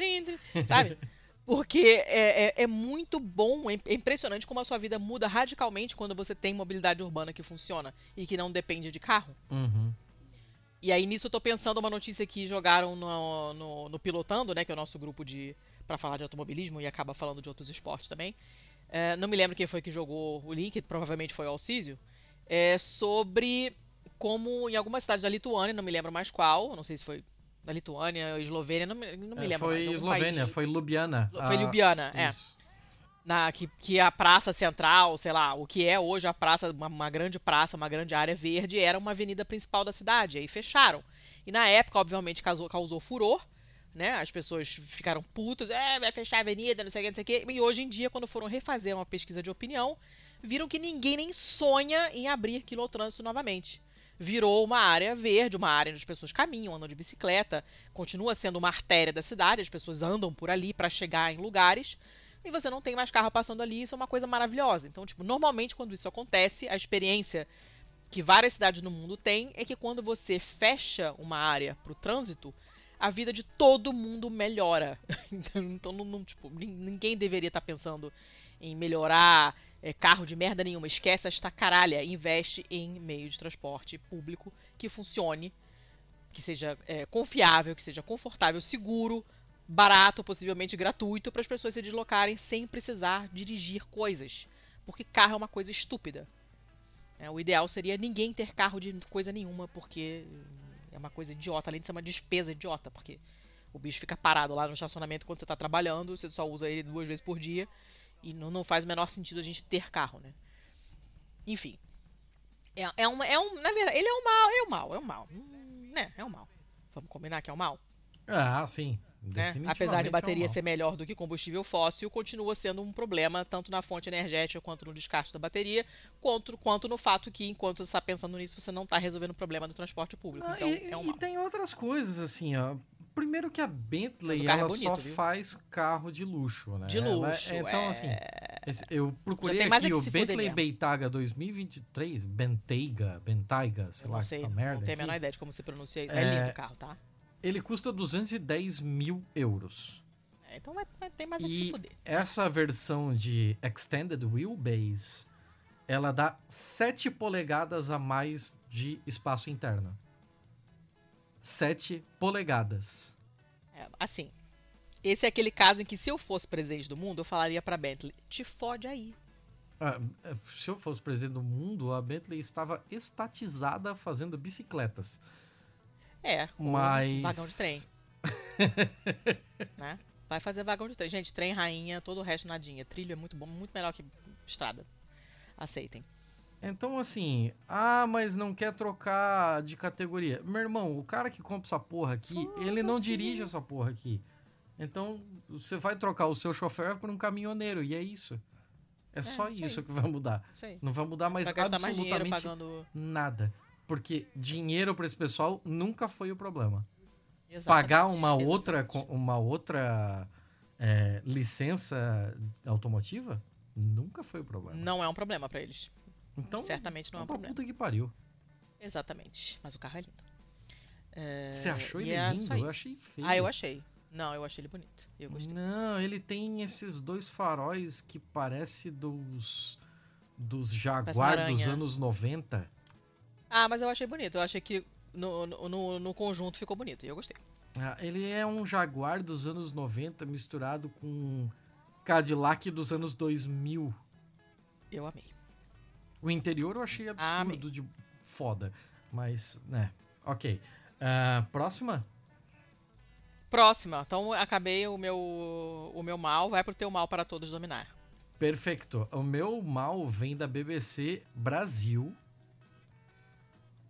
Sabe? Porque é, é, é, muito bom, é, é impressionante como a sua vida muda radicalmente quando você tem mobilidade urbana que funciona e que não depende de carro. Uhum. E aí nisso eu tô pensando uma notícia que jogaram no, no, no Pilotando, né? Que é o nosso grupo de para falar de automobilismo e acaba falando de outros esportes também. É, não me lembro quem foi que jogou o link, provavelmente foi o Alcísio. É sobre como em algumas cidades da Lituânia, não me lembro mais qual, não sei se foi da Lituânia, Eslovênia, não me, não me é, lembro foi. Eslovênia, país. foi Ljubljana. Foi Ljubljana, é. Na, que, que a praça central, sei lá, o que é hoje a praça, uma, uma, grande praça, uma grande área verde, era uma avenida principal da cidade, aí fecharam. E na época, obviamente, causou, causou furor, né? As pessoas ficaram putas, é, vai fechar a avenida, não sei o que, não sei o que. E hoje em dia, quando foram refazer uma pesquisa de opinião, viram que ninguém nem sonha em abrir quilotrânsito novamente virou uma área verde, uma área onde as pessoas caminham, andam de bicicleta, continua sendo uma artéria da cidade, as pessoas andam por ali para chegar em lugares, e você não tem mais carro passando ali, isso é uma coisa maravilhosa. Então, tipo, normalmente quando isso acontece, a experiência que várias cidades no mundo têm é que quando você fecha uma área para o trânsito, a vida de todo mundo melhora. então, não, não, tipo, ninguém deveria estar tá pensando em melhorar é, carro de merda nenhuma. Esquece esta caralha. Investe em meio de transporte público que funcione, que seja é, confiável, que seja confortável, seguro, barato, possivelmente gratuito, para as pessoas se deslocarem sem precisar dirigir coisas. Porque carro é uma coisa estúpida. É, o ideal seria ninguém ter carro de coisa nenhuma, porque é uma coisa idiota, além de ser uma despesa idiota, porque o bicho fica parado lá no estacionamento quando você está trabalhando, você só usa ele duas vezes por dia e não, não faz o menor sentido a gente ter carro, né? Enfim. É, é, um, é um. Na verdade, ele é um mal, é um mal, é um mal. Hum, né? É um mal. Vamos combinar que é um mal? Ah, sim. Né? Apesar de bateria é um ser melhor do que combustível fóssil, continua sendo um problema tanto na fonte energética quanto no descarte da bateria, quanto, quanto no fato que, enquanto você está pensando nisso, você não está resolvendo o problema do transporte público. Ah, então, e, é um mal. E tem outras coisas, assim, ó. Primeiro que a Bentley ela é bonito, só viu? faz carro de luxo, né? De luxo. Ela, então, assim, é... assim, eu procurei aqui é o Bentley Bentayga 2023, Bentayga, Bentayga, sei eu lá, sei, essa merda. Não tenho a menor ideia de como se pronuncia. É, é lindo o carro, tá? Ele custa 210 mil euros. É, então vai, ter mais a se fuder. Essa versão de Extended Wheelbase, ela dá 7 polegadas a mais de espaço interno. 7 polegadas. É, assim, esse é aquele caso em que se eu fosse presidente do mundo, eu falaria pra Bentley, te fode aí. Ah, é, se eu fosse presidente do mundo, a Bentley estava estatizada fazendo bicicletas. É, mas... vagão de trem. né? Vai fazer vagão de trem. Gente, trem rainha, todo o resto nadinha. Trilho é muito bom, muito melhor que estrada. Aceitem. Então, assim, ah, mas não quer trocar de categoria. Meu irmão, o cara que compra essa porra aqui, ah, ele não dirige essa porra aqui. Então, você vai trocar o seu chofer por um caminhoneiro, e é isso. É, é só isso, isso que vai mudar. Não vai mudar mais absolutamente mais pagando... nada. Porque dinheiro para esse pessoal nunca foi o problema. Exatamente. Pagar uma outra, uma outra é, licença automotiva nunca foi o problema. Não é um problema para eles. Então, certamente não é um problema. puta que pariu. Exatamente. Mas o carro é lindo. É... Você achou ele é lindo? Eu achei feio. Ah, eu achei. Não, eu achei ele bonito. Eu gostei. Não, ele tem esses dois faróis que parece dos dos Jaguar dos anos 90. Ah, mas eu achei bonito. Eu achei que no, no, no conjunto ficou bonito. E eu gostei. Ah, ele é um Jaguar dos anos 90 misturado com Cadillac dos anos 2000. Eu amei. O interior eu achei absurdo ah, de foda. Mas, né. Ok. Uh, próxima? Próxima. Então acabei o meu, o meu mal. Vai pro teu mal para todos dominar. Perfeito. O meu mal vem da BBC Brasil.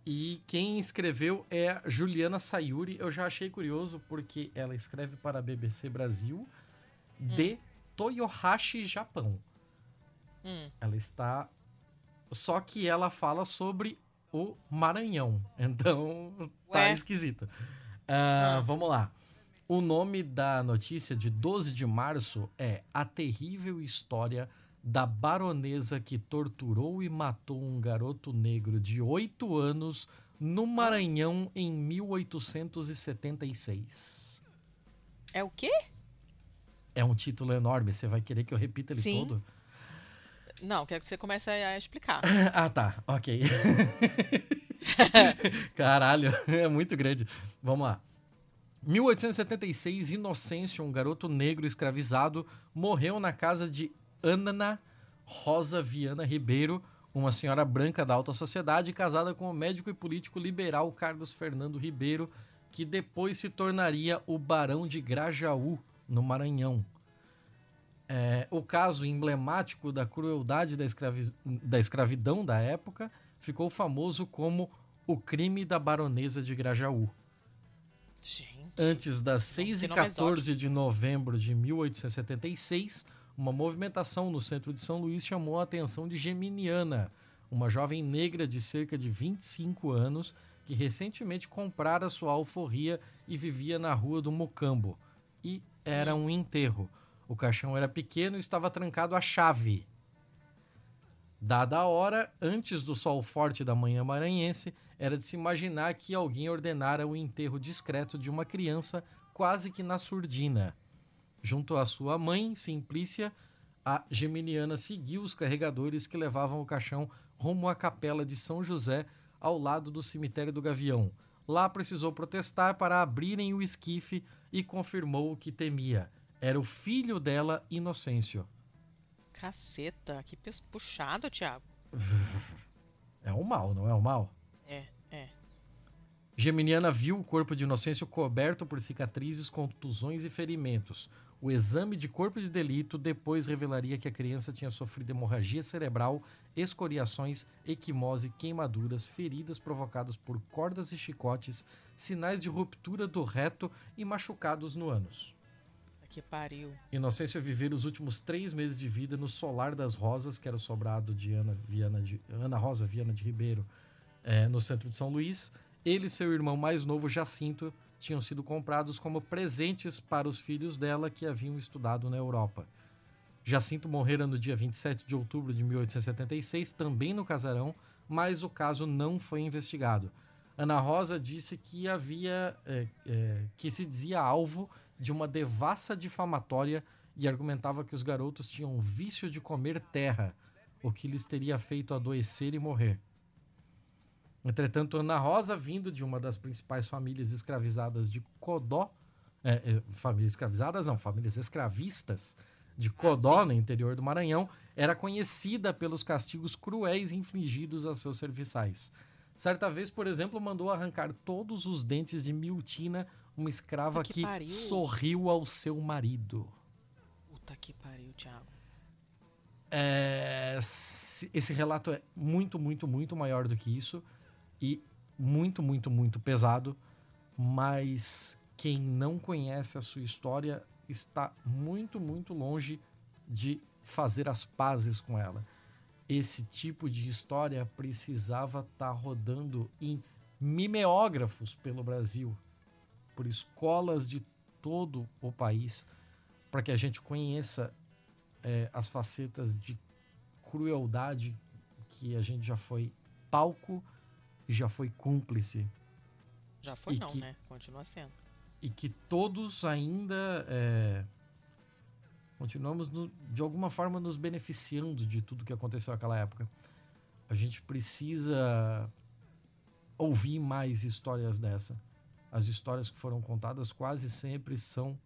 E quem escreveu é Juliana Sayuri. Eu já achei curioso porque ela escreve para a BBC Brasil de hum. Toyohashi, Japão. Hum. Ela está só que ela fala sobre o Maranhão. Então, tá Ué? esquisito. Ah. Vamos lá. O nome da notícia de 12 de março é A Terrível História da Baronesa que torturou e matou um garoto negro de 8 anos no Maranhão em 1876. É o quê? É um título enorme, você vai querer que eu repita ele Sim. todo? Não, quero que você comece a explicar. Ah, tá. Ok. Caralho, é muito grande. Vamos lá. 1876, Inocêncio, um garoto negro escravizado, morreu na casa de Ana Rosa Viana Ribeiro, uma senhora branca da alta sociedade, casada com o médico e político liberal Carlos Fernando Ribeiro, que depois se tornaria o Barão de Grajaú, no Maranhão. É, o caso emblemático da crueldade da, escravi- da escravidão da época ficou famoso como o crime da baronesa de Grajaú. Gente. Antes das 6 tem e nome 14 de novembro de 1876, uma movimentação no centro de São Luís chamou a atenção de Geminiana, uma jovem negra de cerca de 25 anos que recentemente comprara sua alforria e vivia na rua do Mocambo. E era um enterro. O caixão era pequeno e estava trancado à chave. Dada a hora, antes do sol forte da manhã maranhense, era de se imaginar que alguém ordenara o enterro discreto de uma criança quase que na surdina. Junto à sua mãe, Simplícia, a geminiana seguiu os carregadores que levavam o caixão rumo à capela de São José, ao lado do cemitério do Gavião. Lá precisou protestar para abrirem o esquife e confirmou o que temia. Era o filho dela, Inocêncio. Caceta, que puxado, Thiago. É o mal, não é o mal? É, é. Geminiana viu o corpo de Inocêncio coberto por cicatrizes, contusões e ferimentos. O exame de corpo de delito depois revelaria que a criança tinha sofrido hemorragia cerebral, escoriações, equimose, queimaduras, feridas provocadas por cordas e chicotes, sinais de ruptura do reto e machucados no ânus. Que pariu. Inocêncio vivera os últimos três meses de vida no Solar das Rosas, que era o sobrado de Ana, Viana de, Ana Rosa Viana de Ribeiro, eh, no centro de São Luís. Ele e seu irmão mais novo, Jacinto, tinham sido comprados como presentes para os filhos dela que haviam estudado na Europa. Jacinto morrera no dia 27 de outubro de 1876, também no casarão, mas o caso não foi investigado. Ana Rosa disse que havia eh, eh, que se dizia alvo de uma devassa difamatória e argumentava que os garotos tinham vício de comer terra, o que lhes teria feito adoecer e morrer. Entretanto, Ana Rosa, vindo de uma das principais famílias escravizadas de Codó, é, é, famílias escravizadas não, famílias escravistas de Codó, sim. no interior do Maranhão, era conhecida pelos castigos cruéis infligidos a seus serviçais. Certa vez, por exemplo, mandou arrancar todos os dentes de Miltina, uma escrava Puta que que, sorriu ao seu marido. Puta que pariu, Thiago. É, se- esse relato é muito, muito, muito maior do que isso e muito, muito, muito pesado, mas quem não conhece a sua história está muito, muito longe de fazer as pazes com ela. Esse tipo de história precisava estar rodando em mimeógrafos pelo Brasil, por escolas de todo o país, para que a gente conheça é, as facetas de crueldade que a gente já foi palco e já foi cúmplice Já foi E não, que- né? Continua sendo. e que todos ainda é, continuamos no- de alguma forma nos beneficiando de tudo que aconteceu naquela época. A gente precisa ouvir mais histórias dessa. As histórias que foram contadas quase sempre são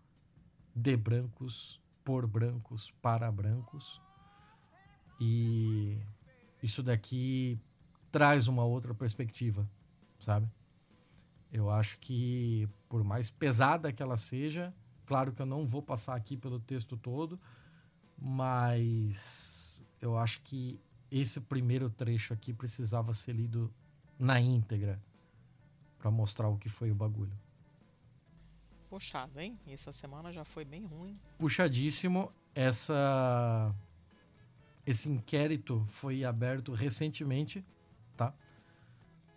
de brancos, por brancos, para brancos. E isso daqui traz uma outra perspectiva, sabe? Eu acho que, por mais pesada que ela seja, claro que eu não vou passar aqui pelo texto todo, mas eu acho que esse primeiro trecho aqui precisava ser lido na íntegra para mostrar o que foi o bagulho. Puxado, hein? Essa semana já foi bem ruim. Puxadíssimo, essa esse inquérito foi aberto recentemente, tá?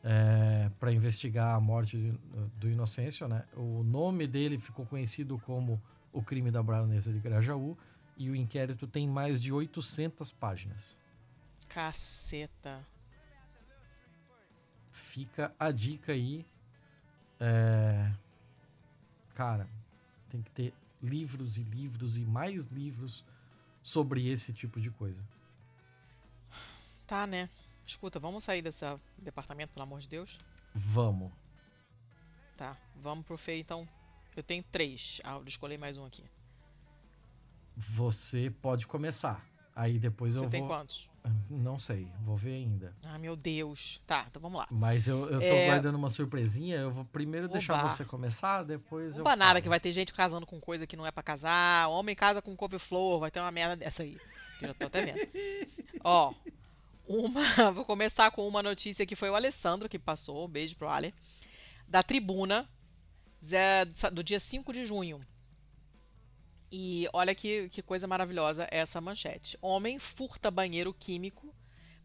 é, para investigar a morte do, do Inocêncio, né? O nome dele ficou conhecido como o crime da baronesa de Grajaú e o inquérito tem mais de 800 páginas. Caceta. Fica a dica aí. É... Cara, tem que ter livros e livros e mais livros sobre esse tipo de coisa. Tá, né? Escuta, vamos sair desse departamento, pelo amor de Deus? Vamos. Tá, vamos pro Fê, então. Eu tenho três. Ah, eu escolhi mais um aqui. Você pode começar. Aí depois Você eu tem vou. quantos? Não sei, vou ver ainda. Ah, meu Deus. Tá, então vamos lá. Mas eu, eu tô É. guardando uma surpresinha. Eu vou primeiro deixar Oba. você começar, depois eu. Não nada falo. que vai ter gente casando com coisa que não é pra casar. Homem casa com couve-flor, vai ter uma merda dessa aí. Que eu já tô até vendo. Ó, uma. Vou começar com uma notícia que foi o Alessandro que passou. Um beijo pro Ale. Da Tribuna, do dia 5 de junho. E olha que, que coisa maravilhosa essa manchete. Homem furta banheiro químico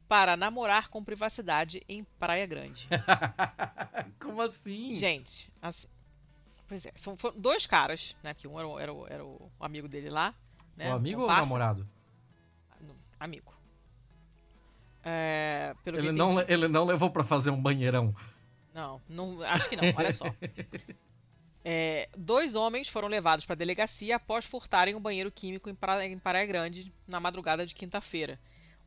para namorar com privacidade em Praia Grande. Como assim? Gente, assim. Pois é, são foram dois caras, né? Que um era, o- era, era o amigo dele lá. Né, o amigo ou o namorado? Não, Amigo. É, Ele não, entendi- ele não levou pra fazer um banheirão. Não, não, acho que não, olha só. É, dois homens foram levados para a delegacia após furtarem um banheiro químico em Praia, em Praia Grande na madrugada de quinta-feira.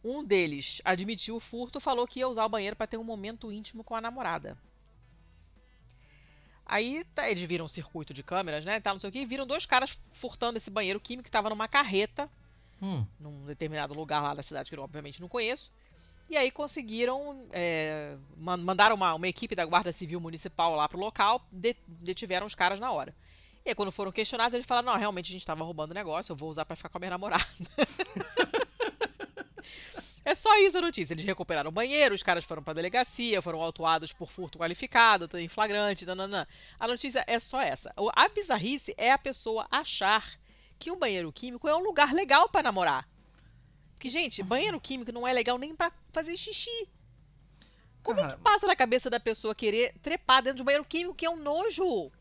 Um deles admitiu o furto e falou que ia usar o banheiro para ter um momento íntimo com a namorada. Aí tá, eles viram um circuito de câmeras, né? Tá, não sei o que, e viram dois caras furtando esse banheiro químico que estava numa carreta Hum, num determinado lugar lá da cidade que eu obviamente não conheço. E aí conseguiram, é, man- mandaram uma, uma equipe da Guarda Civil Municipal lá pro local, de- detiveram os caras na hora. E aí quando foram questionados, eles falaram, não, realmente a gente tava roubando o negócio, eu vou usar pra ficar com a minha namorada. é só isso a notícia. Eles recuperaram o banheiro, os caras foram pra delegacia, foram autuados por furto qualificado, em flagrante, nananã. A notícia é só essa. A bizarrice é a pessoa achar que o banheiro químico é um lugar legal pra namorar. Porque, gente, banheiro químico não é legal nem pra fazer xixi. Como é cara, que passa na cabeça da pessoa querer trepar dentro de um banheiro químico que é um nojo?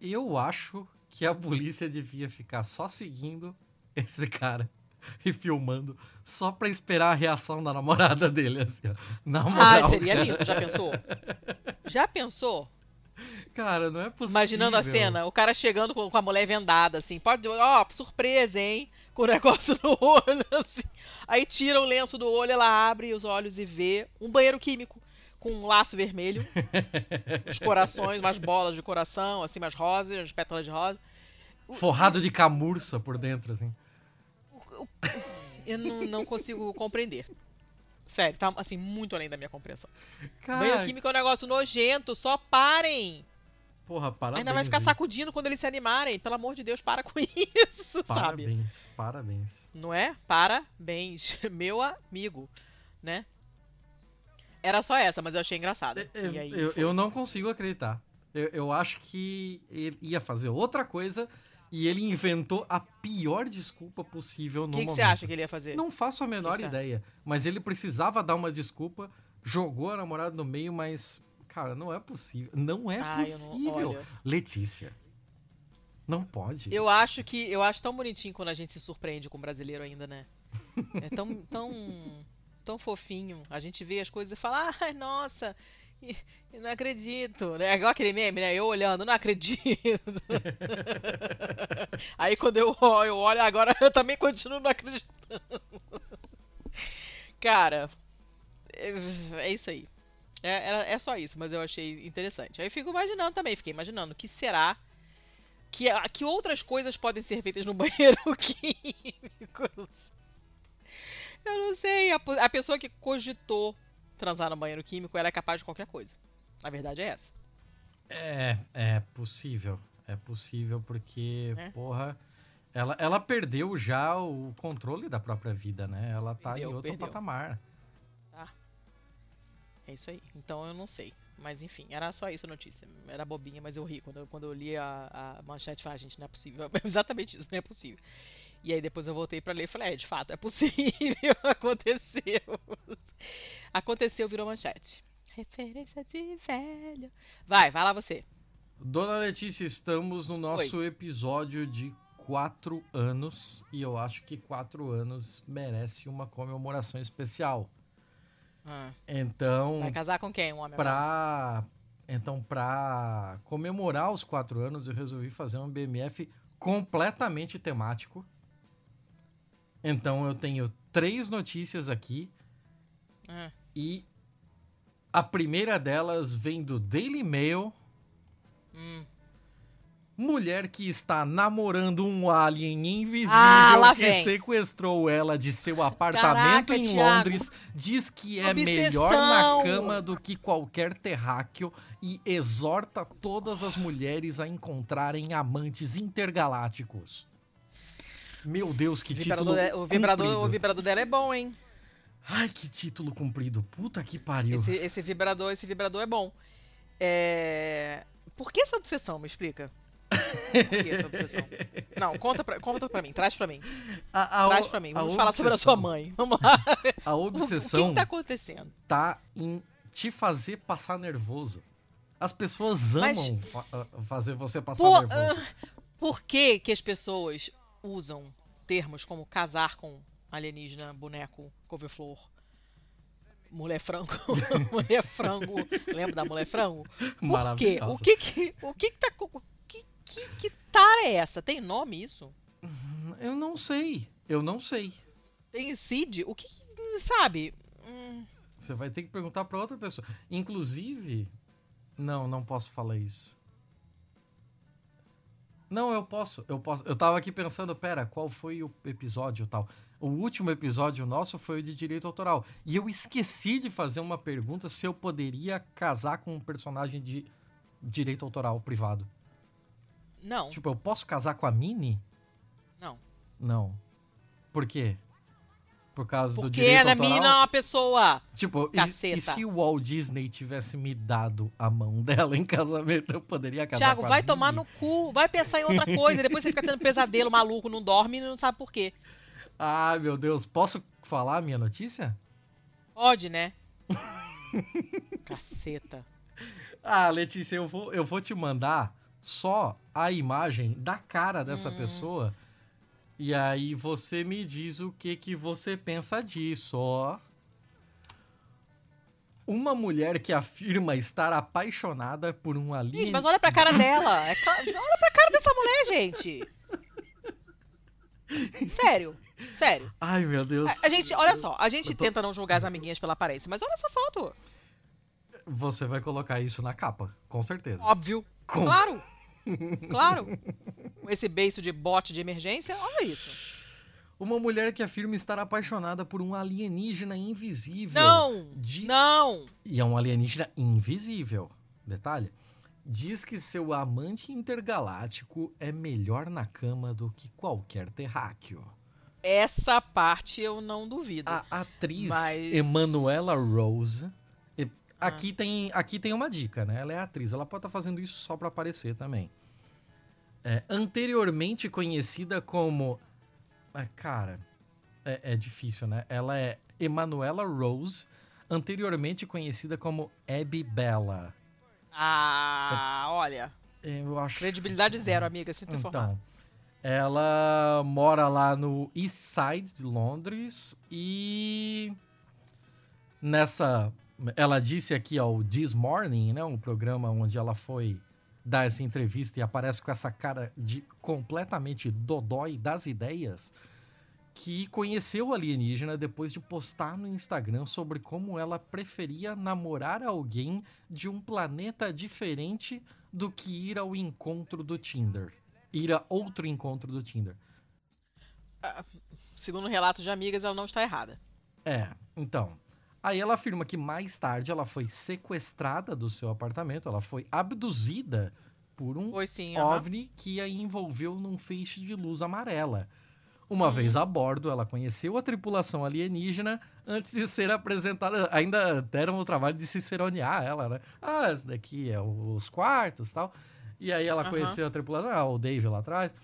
eu acho que a polícia devia ficar só seguindo esse cara e filmando só pra esperar a reação da namorada dele, assim, ó. Na Ah, moral, seria cara. lindo, já pensou? Já pensou? Cara, não é possível. Imaginando a cena, o cara chegando com, com a mulher vendada, assim, pode, ó, surpresa, hein? Com o negócio no olho, assim. Aí tira o lenço do olho, ela abre os olhos e vê um banheiro químico com um laço vermelho, os corações, umas bolas de coração, assim, umas rosas, umas pétalas de rosa. Forrado de camurça por dentro, assim. Eu não, não consigo compreender. Sério, tá assim, muito além da minha compreensão. Cara, Banheiro químico é um negócio nojento, só parem! Porra, parabéns. Ainda vai ficar hein? sacudindo quando eles se animarem. Pelo amor de Deus, para com isso, sabe? Parabéns, parabéns. Não é? Parabéns, meu amigo, né? Era só essa, mas eu achei engraçada. Eu, E aí eu, foi. eu não consigo acreditar. Eu, eu acho que ele ia fazer outra coisa e ele inventou a pior desculpa possível O no que, que momento. você acha que ele ia fazer? Não faço a menor que você ideia. Mas ele precisava dar uma desculpa, jogou a namorada no meio, mas, cara, não é possível. Não é não- possível. olha. Letícia. Não pode. Eu acho que eu acho tão bonitinho quando a gente se surpreende com o brasileiro ainda, né? É tão tão tão fofinho. A gente vê as coisas e fala: "Ai, nossa, e- eu não acredito". É igual aquele meme, né? Eu olhando, não acredito. Aí quando eu olho, eu olho agora eu também continuo não acreditando. Cara, é, é isso aí. É, era- é só isso, mas eu achei interessante. Aí eu fico imaginando também, fiquei imaginando o que será que, que outras coisas podem ser feitas no banheiro químico. Eu não sei. A, a pessoa que cogitou transar no banheiro químico ela é capaz de qualquer coisa. A verdade é essa. É, é possível. É possível porque, É. porra, ela, ela perdeu já o controle da própria vida, né? Ela tá Perdeu, em outro perdeu. patamar. É isso aí. Então eu não sei. Mas enfim, era só isso a notícia. Era bobinha, mas eu ri. Quando eu, quando eu li a, a manchete, falei, ah, gente, não é possível. Exatamente isso, não é possível. E aí depois eu voltei pra ler e falei, é, de fato, é possível, aconteceu. Aconteceu, virou manchete. referência de velho. Vai, vai lá você. Dona Letícia, estamos no nosso episódio de quatro anos e eu acho que quatro anos merece uma comemoração especial. Ah, Então, vai casar com quem, um homem? pra, então para comemorar os quatro anos, eu resolvi fazer um BMF completamente temático. Então, eu tenho três notícias aqui Ah, e a primeira delas vem do Daily Mail. hum. Mulher que está namorando um alien invisível Ah, que vem. sequestrou ela de seu apartamento Caraca, em Thiago. Londres, diz que é Obsessão. melhor na cama do que qualquer terráqueo e exorta todas as mulheres a encontrarem amantes intergalácticos. Meu Deus, que O título de- o, vibrador, o vibrador dela é bom, hein? Ai, que título comprido. Puta que pariu. Esse, esse vibrador, esse vibrador é bom. É... Por que essa obsessão? Me explica. Por que essa obsessão? Não, conta pra, conta pra mim, traz pra mim. A, a- Traz pra mim. Vamos falar sobre a sua obsessão- mãe. Vamos lá. A O, o que, obsessão que tá acontecendo? tá em te fazer passar nervoso. As pessoas Mas- amam fa- ah, fazer você passar Pô, nervoso. Por que, que as pessoas usam termos como casar com alienígena, boneco, couve-flor, mulher frango, mulher frango, lembra da mulher frango? Por quê? O que que, o que que tá, que, que, tara é essa? Tem nome isso? Eu não sei. Eu não sei. Tem CID? O que, sabe? Hum, Você vai ter que perguntar pra outra pessoa. Inclusive, não, não posso falar isso. Não, eu posso, eu posso. Eu tava aqui pensando, pera, qual foi o episódio tal? O último episódio nosso foi o de direito autoral. E eu esqueci de fazer uma pergunta se eu poderia casar com um personagem de direito autoral privado. Não, Tipo, eu posso casar com a Minnie? não. Não. Por quê? Por causa do Porque direito a autoral? mina é uma pessoa. Tipo, e, e se o Walt Disney tivesse me dado a mão dela em casamento, eu poderia casar Thiago, com a vai Minnie? tomar no cu, vai pensar em outra coisa. Depois você fica tendo pesadelo maluco, não dorme e não sabe por quê. Ai, meu Deus. Posso falar a minha notícia? Pode, né? Caceta. Ah, Letícia, eu vou, eu vou te mandar só a imagem da cara dessa Hum. pessoa. E aí você me diz o que, que você pensa disso, ó. Uma mulher que afirma estar apaixonada por um Gente, alien... mas olha pra cara dela. É cla- Olha pra cara dessa mulher, gente. Sério, sério. Ai, meu Deus. A, a gente, olha só, a gente tô- tenta não julgar as amiguinhas pela aparência, mas olha essa foto. Você vai colocar isso na capa, com certeza. Óbvio. Claro. Claro. Com esse beiço de bote de emergência, olha isso. Uma mulher que afirma estar apaixonada por um alienígena invisível. Não, De- não. E é um alienígena invisível. Detalhe. Diz que seu amante intergaláctico é melhor na cama do que qualquer terráqueo. Essa parte eu não duvido. A atriz Mas- Emanuela Rose. Aqui, tem, aqui tem uma dica, né? Ela é atriz, ela pode estar fazendo isso só pra aparecer também. É, anteriormente conhecida como. Ah, cara, é, é difícil, né? Ela é Emanuela Rose, anteriormente conhecida como Abby Bella. Ah, olha. É, Eu acho. Credibilidade zero, amiga, sinto informar. Então, ela mora lá no East Side de Londres e nessa, ela disse aqui ao This Morning, né, um programa onde ela foi dar essa entrevista e aparece com essa cara de completamente dodói das ideias, que conheceu o alienígena depois de postar no Instagram sobre como ela preferia namorar alguém de um planeta diferente do que ir ao encontro do Tinder. Ir a outro encontro do Tinder. Segundo o relato de amigas, ela não está errada. É, então. Aí ela afirma que mais tarde ela foi sequestrada do seu apartamento, ela foi abduzida por um Foi sim. OVNI que a envolveu num feixe de luz amarela. Uma Hum. vez a bordo, ela conheceu a tripulação alienígena antes de ser apresentada. Ainda deram o trabalho de ciceronear ela, né? Ah, esse daqui é os quartos e tal. E aí ela Aham. conheceu a tripulação, ah, o Dave lá atrás.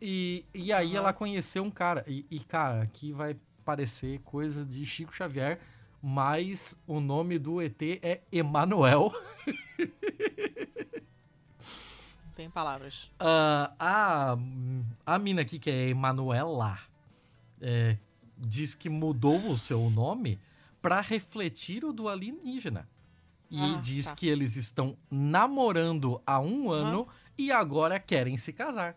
E, e aí Aham. ela conheceu um cara. E, e, cara, aqui vai parecer coisa de Chico Xavier. Mas o nome do ET é Emanuel. Não tem palavras. Uh, a, a mina aqui, que é Emanuela, é, diz que mudou o seu nome para refletir o do alienígena. E Ah, diz tá. que eles estão namorando há um ano e agora querem se casar.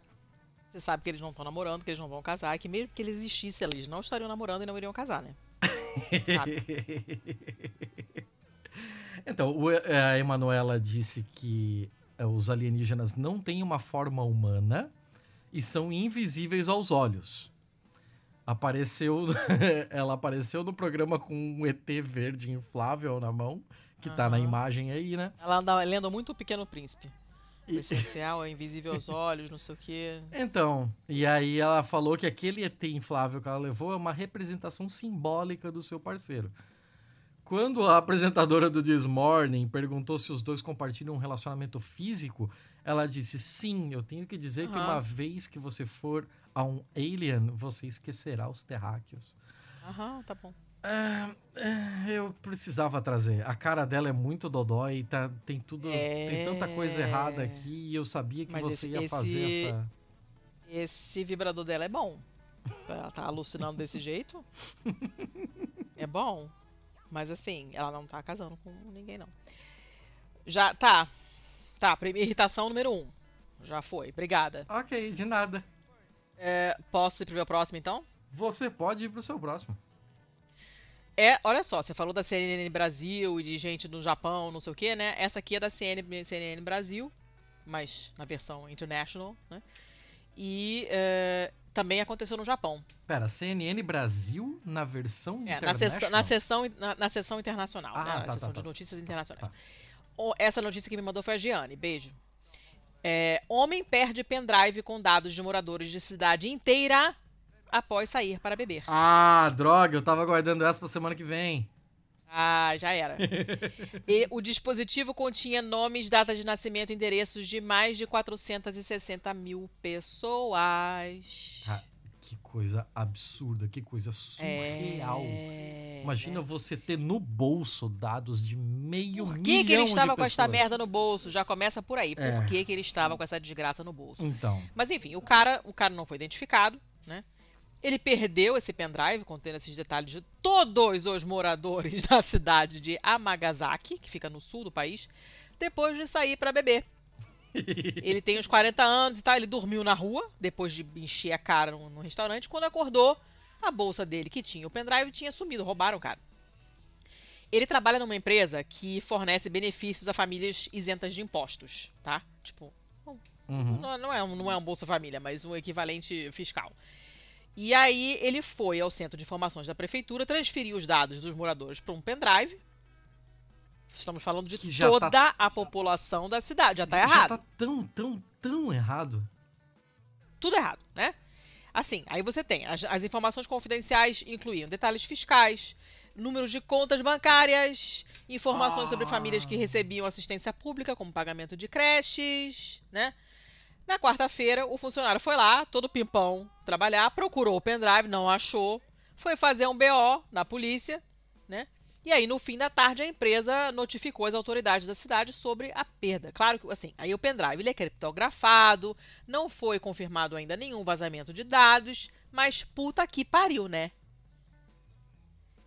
Você sabe que eles não estão namorando, que eles não vão casar, que mesmo que eles existissem, eles não estariam namorando e não iriam casar, né? Então, o- a Emanuela disse que eh, os alienígenas não têm uma forma humana e são invisíveis aos olhos. Apareceu, ela apareceu no programa com um ET verde inflável na mão, que tá na imagem aí, né? Ela anda lendo muito o Pequeno Príncipe. E- essencial é invisível aos olhos, não sei o quê. Então, e aí ela falou que aquele ET inflável que ela levou é uma representação simbólica do seu parceiro. Quando a apresentadora do This Morning perguntou se os dois compartilham um relacionamento físico, ela disse: Sim, eu tenho que dizer que Aham. uma vez que você for a um alien, você esquecerá os terráqueos. Aham, tá bom. Ah, ah, eu precisava trazer. A cara dela é muito dodói, tá, tem tudo, tem tanta coisa É. errada aqui e eu sabia que Mas você esse- ia fazer esse- essa. Esse vibrador dela é bom. Ela tá alucinando desse jeito. É bom. Mas assim, ela não tá casando com ninguém, não. Já, tá. Tá, primeira irritação número um. Já foi, obrigada. Ok, de nada. É, posso ir pro meu próximo, então? Você pode ir pro seu próximo. É, olha só, você falou da CNN Brasil e de gente do Japão, não sei o que, né? Essa aqui é da CNN, CNN Brasil, mas na versão international, né? E é, também aconteceu no Japão. Pera, CNN Brasil na versão É, na, na, sessão, na, na sessão internacional, Ah, né? Na tá, sessão tá, de tá. notícias internacionais. Tá. O- essa notícia que me mandou foi a Giane. Beijo. É, homem perde pendrive com dados de moradores de cidade inteira após sair para beber. Ah, droga, eu tava guardando essa pra semana que vem. Ah, já era. e o dispositivo continha nomes, data de nascimento e endereços de mais de 460 mil pessoas. Ah, que coisa absurda, que coisa surreal. É... Imagina você ter no bolso dados de meio Por milhão que, que ele de estava com pessoas. merda no bolso? Já começa por aí. Por É. que, que ele estava com essa desgraça no bolso? Então, Mas enfim, o cara, o cara não foi identificado, né? Ele perdeu esse pendrive contendo esses detalhes de todos os moradores da cidade de Amagasaki, que fica no sul do país, depois de sair para beber. Ele tem uns 40 anos e tal, ele dormiu na rua, depois de encher a cara no, no restaurante, quando acordou, a bolsa dele que tinha o pendrive tinha sumido, roubaram o cara. Ele trabalha numa empresa que fornece benefícios a famílias isentas de impostos, tá? Tipo, uhum. não, não é um, não é um Bolsa Família, mas um equivalente fiscal. E aí ele foi ao centro de informações da prefeitura, transferiu os dados dos moradores para um pendrive. Estamos falando de já toda tá- a população da cidade. Já tá já errado. tá tão, tão, tão errado. Tudo errado, né? Assim, aí você tem as, as informações confidenciais incluíam detalhes fiscais, números de contas bancárias, informações sobre Ah. famílias que recebiam assistência pública, como pagamento de creches, né? Na quarta-feira, o funcionário foi lá, todo pimpão, trabalhar, procurou o pendrive, não achou, foi fazer um BO na polícia, né? E aí, no fim da tarde, a empresa notificou as autoridades da cidade sobre a perda. Claro que, assim, aí o pendrive ele é criptografado, não foi confirmado ainda nenhum vazamento de dados, mas puta que pariu, né?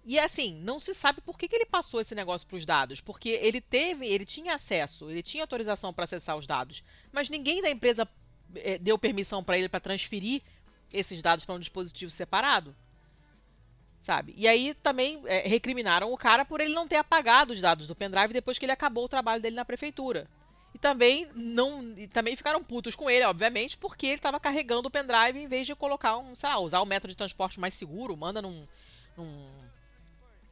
E assim, não se sabe por que, que ele passou esse negócio para os dados, porque ele teve, ele tinha acesso, ele tinha autorização para acessar os dados, mas ninguém da empresa eh, deu permissão para ele para transferir esses dados para um dispositivo separado. Sabe? E aí também eh, recriminaram o cara por ele não ter apagado os dados do pendrive depois que ele acabou o trabalho dele na prefeitura. E também não, e também ficaram putos com ele, obviamente, porque ele estava carregando o pendrive em vez de colocar um, sei lá, usar o método de transporte mais seguro, manda num, num,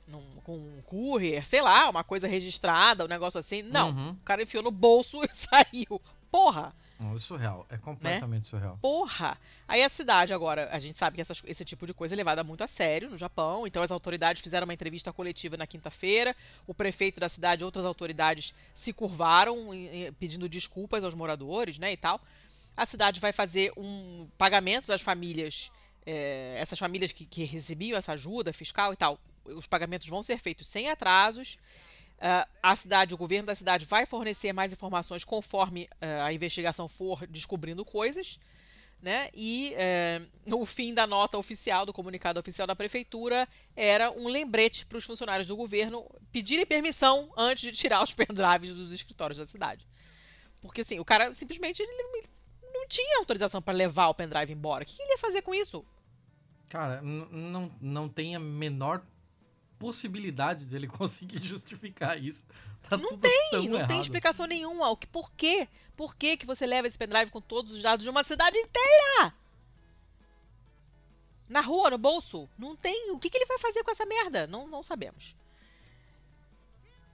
num com um courier, sei lá, uma coisa registrada, um negócio assim. Não, Uhum. o cara enfiou no bolso e saiu. Porra! É surreal. É completamente surreal. Porra! Aí a cidade agora, a gente sabe que essas- esse tipo de coisa é levada muito a sério no Japão, então as autoridades fizeram uma entrevista coletiva na quinta-feira, o prefeito da cidade e outras autoridades se curvaram em- em- pedindo desculpas aos moradores, né, e tal. A cidade vai fazer um pagamentos às famílias, é, essas famílias que, que recebiam essa ajuda fiscal e tal, os pagamentos vão ser feitos sem atrasos. Uh, a cidade, o governo da cidade vai fornecer mais informações conforme uh, a investigação for descobrindo coisas. Né? E uh, no fim da nota oficial, do comunicado oficial da prefeitura, era um lembrete para os funcionários do governo pedirem permissão antes de tirar os pendrives dos escritórios da cidade. Porque assim, o cara simplesmente ele não tinha autorização para levar o pendrive embora. O que ele ia fazer com isso? Cara, não, não tem a menor possibilidade dele conseguir justificar isso. Tá não tem, não errado. tem explicação nenhuma. O que, por quê? Por que, que você leva esse pendrive com todos os dados de uma cidade inteira? Na rua, no bolso? Não tem. O que, que ele vai fazer com essa merda? Não, não sabemos.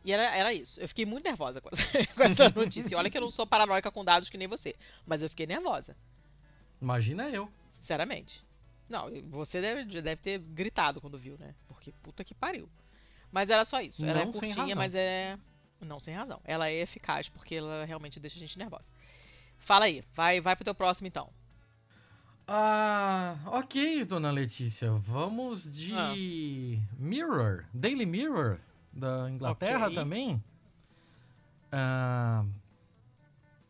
E era, era isso. Eu fiquei muito nervosa com essa, com essa notícia. Olha que eu não sou paranoica com dados que nem você. Mas eu fiquei nervosa. Imagina eu. Sinceramente. Não, você deve, deve ter gritado quando viu, né? Porque puta que pariu. Mas era só isso. Ela é não é curtinha, mas é. Não sem razão. Ela é eficaz porque ela realmente deixa a gente nervosa. Fala aí, vai, vai pro teu próximo então. Ah, ok, dona Letícia. Vamos de ah. Mirror, Daily Mirror da Inglaterra okay. também. Ah,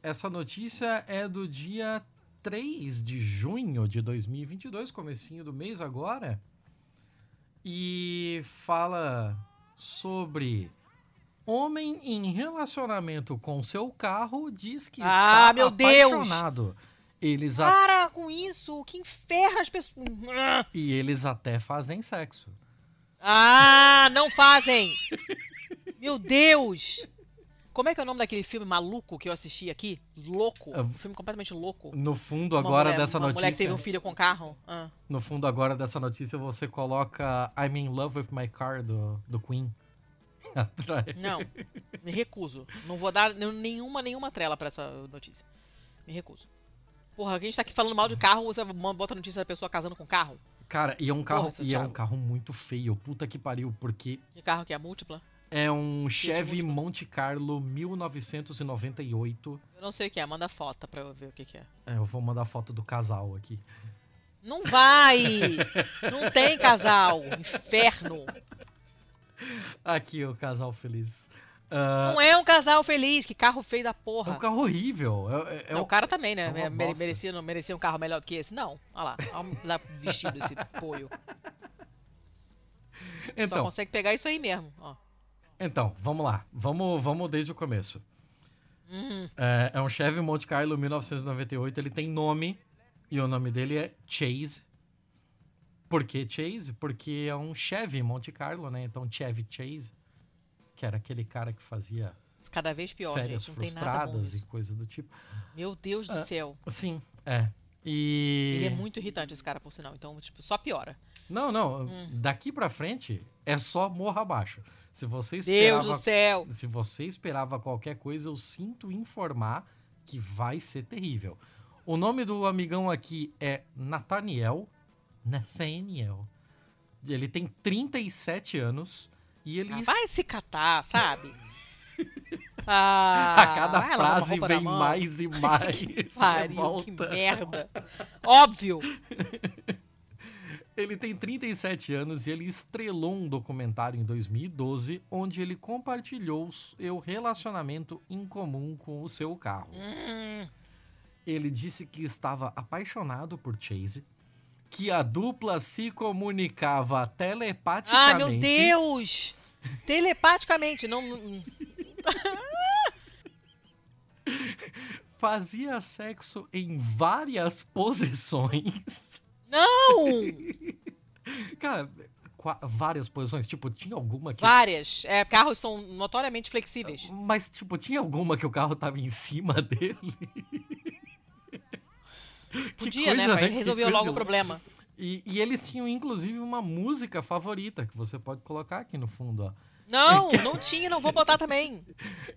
essa notícia é do dia 3 de junho de 2022, comecinho do mês agora. E fala sobre homem em relacionamento com seu carro diz que ah, está meu apaixonado. Deus. Eles Para a... com isso! Que inferno as pessoas. E eles até fazem sexo. Ah, não fazem! Meu Deus! Como é que é o nome daquele filme maluco que eu assisti aqui? Louco. Um filme completamente louco. No fundo agora mulher, dessa uma notícia. Mulher que teve um filho com carro. Ah. No fundo agora dessa notícia você coloca I'm in love with my car do, do Queen. Não, me recuso. Não vou dar nenhuma, nenhuma trela para essa notícia. Me recuso. Porra, a gente tá aqui falando mal de carro, você bota a notícia da pessoa casando com carro? Cara, e é um carro, Porra, e é um carro muito feio. Puta que pariu, porque. Que carro que é múltipla? É um Chevy Monte Carlo 1998. Eu não sei o que é, manda foto pra eu ver o que, que é. É, eu vou mandar foto do casal aqui. Não vai! não tem casal! Inferno! Aqui, o casal feliz. Uh, não é um casal feliz, que carro feio da porra. É um carro horrível. É, é, é não, o cara também, né? É merecia, merecia um carro melhor do que esse? Não. Olha lá, olha lá vestido esse poio. Então, Só consegue pegar isso aí mesmo, ó. Então, vamos lá. Vamos, vamos desde o começo. Uhum. É, é, um Chevy Monte Carlo 1998. Ele tem nome e o nome dele é Chase. Por que Chase? Porque é um Chevy Monte Carlo, né? Então Chevy Chase que era aquele cara que fazia cada vez pior, férias gente, frustradas e coisa do tipo. Meu Deus do ah, céu. Sim, é. E ele é muito irritante esse cara por sinal, então tipo só piora. Não, não, hum. daqui para frente é só morra abaixo. Se você esperava Deus do céu. Se você esperava qualquer coisa, eu sinto informar que vai ser terrível. O nome do amigão aqui é Nathaniel. Nathaniel. Ele tem 37 anos. E ele. Ah, vai se catar, sabe? Ah, a cada frase vem mais e mais. que pariu, que merda. Óbvio. Ele tem 37 anos e ele estrelou um documentário em 2012 onde ele compartilhou seu relacionamento em comum com o seu carro. Hum. Ele disse que estava apaixonado por Chase, que a dupla se comunicava telepaticamente. Ah, meu Deus! Telepaticamente, não. Fazia sexo em várias posições. Não! Cara, várias posições? Tipo, tinha alguma que. Várias. É, carros são notoriamente flexíveis. Mas, tipo, tinha alguma que o carro tava em cima dele? Podia, né? Mas resolveu logo o problema. E, e, eles tinham, inclusive, uma música favorita que você pode colocar aqui no fundo, ó. Não, não tinha, não vou botar também.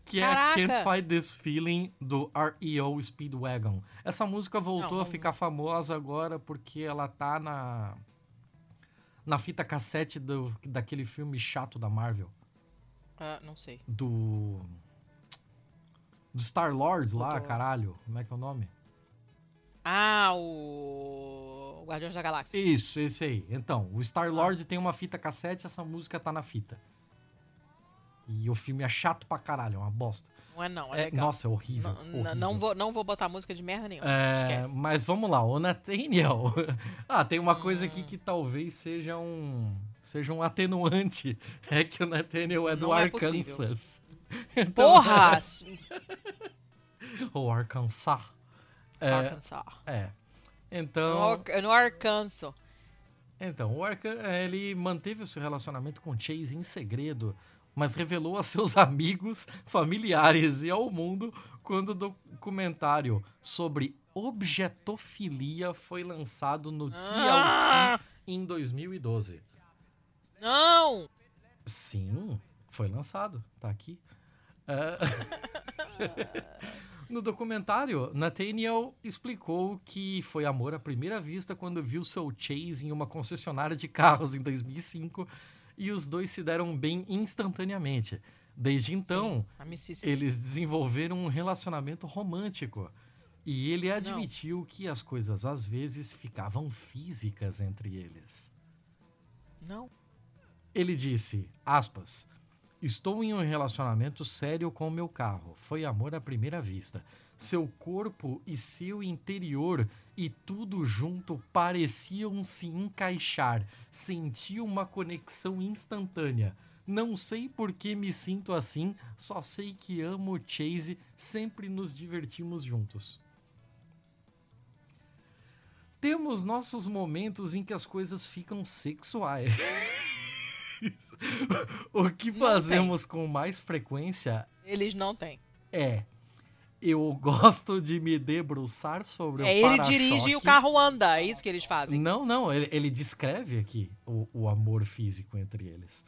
Que é Caraca. é Can't Fight This Feeling do REO Speedwagon. Essa música voltou não, a ficar famosa agora porque ela tá na na fita cassete do, daquele filme chato da Marvel. Ah, não sei. Do do Star Lords lá, caralho. Como é que é o nome? Ah, o. o Guardiões da Galáxia. Isso, esse aí. Então, o Star-Lord tem uma fita cassete, essa música tá na fita. E o filme é chato pra caralho, é uma bosta. Não é não, é, É, legal. nossa, é horrível. N- n- horrível. não, vou, não vou botar música de merda nenhuma. É, Esquece. mas vamos lá, o Nathaniel. ah, tem uma coisa Hum. aqui que talvez seja um seja um atenuante. É que o Nathaniel é do Não é. Arkansas. Então, Porra! o Arkansas. É, Arkansas. é. No, Então, Ar- no Arkansas. então o Arkan, é, ele manteve o seu relacionamento com Chase em segredo, mas revelou a seus amigos, familiares e ao mundo quando o documentário sobre objetofilia foi lançado no TLC Ah! em 2012. Não! Sim, foi lançado, tá aqui. É, no documentário, Nathaniel explicou que foi amor à primeira vista quando viu seu Chase em uma concessionária de carros em 2005 e os dois se deram bem instantaneamente. Desde então, Amicíssima. eles desenvolveram um relacionamento romântico. E ele admitiu que as coisas às vezes ficavam físicas entre eles. Não. Ele disse, aspas, Estou em um relacionamento sério com o meu carro. Foi amor à primeira vista. Seu corpo e seu interior e tudo junto pareciam se encaixar. Senti uma conexão instantânea. Não sei por que me sinto assim, só sei que amo Chase, sempre nos divertimos juntos. Temos nossos momentos em que as coisas ficam sexuais. o que fazemos com mais frequência Eles não têm. é. Eu gosto de me debruçar sobre É, o ele para-choque. dirige e o carro anda. É isso que eles fazem. Não, não, ele, ele descreve aqui o, o amor físico entre eles.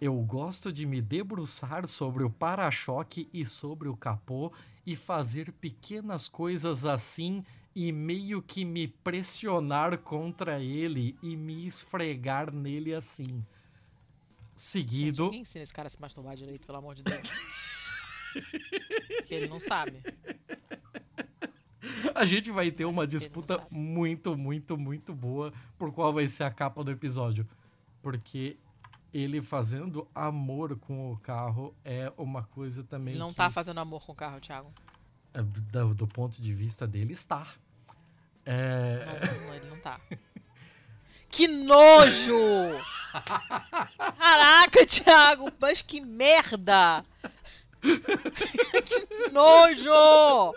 Eu gosto de me debruçar sobre o para-choque e sobre o capô e fazer pequenas coisas assim e meio que me pressionar contra ele e me esfregar nele assim. Seguido. Ninguém ensina esse cara a se masturbar direito, pelo amor de Deus. Porque ele não sabe. A gente vai ter uma disputa muito, muito, muito boa por qual vai ser a capa do episódio. Porque ele fazendo amor com o carro é uma coisa também Ele não que, tá fazendo amor com o carro, Thiago. é, do, do ponto de vista dele, está. É, Não, não, ele não tá. Que nojo! Caraca, Thiago, mas que merda! que nojo!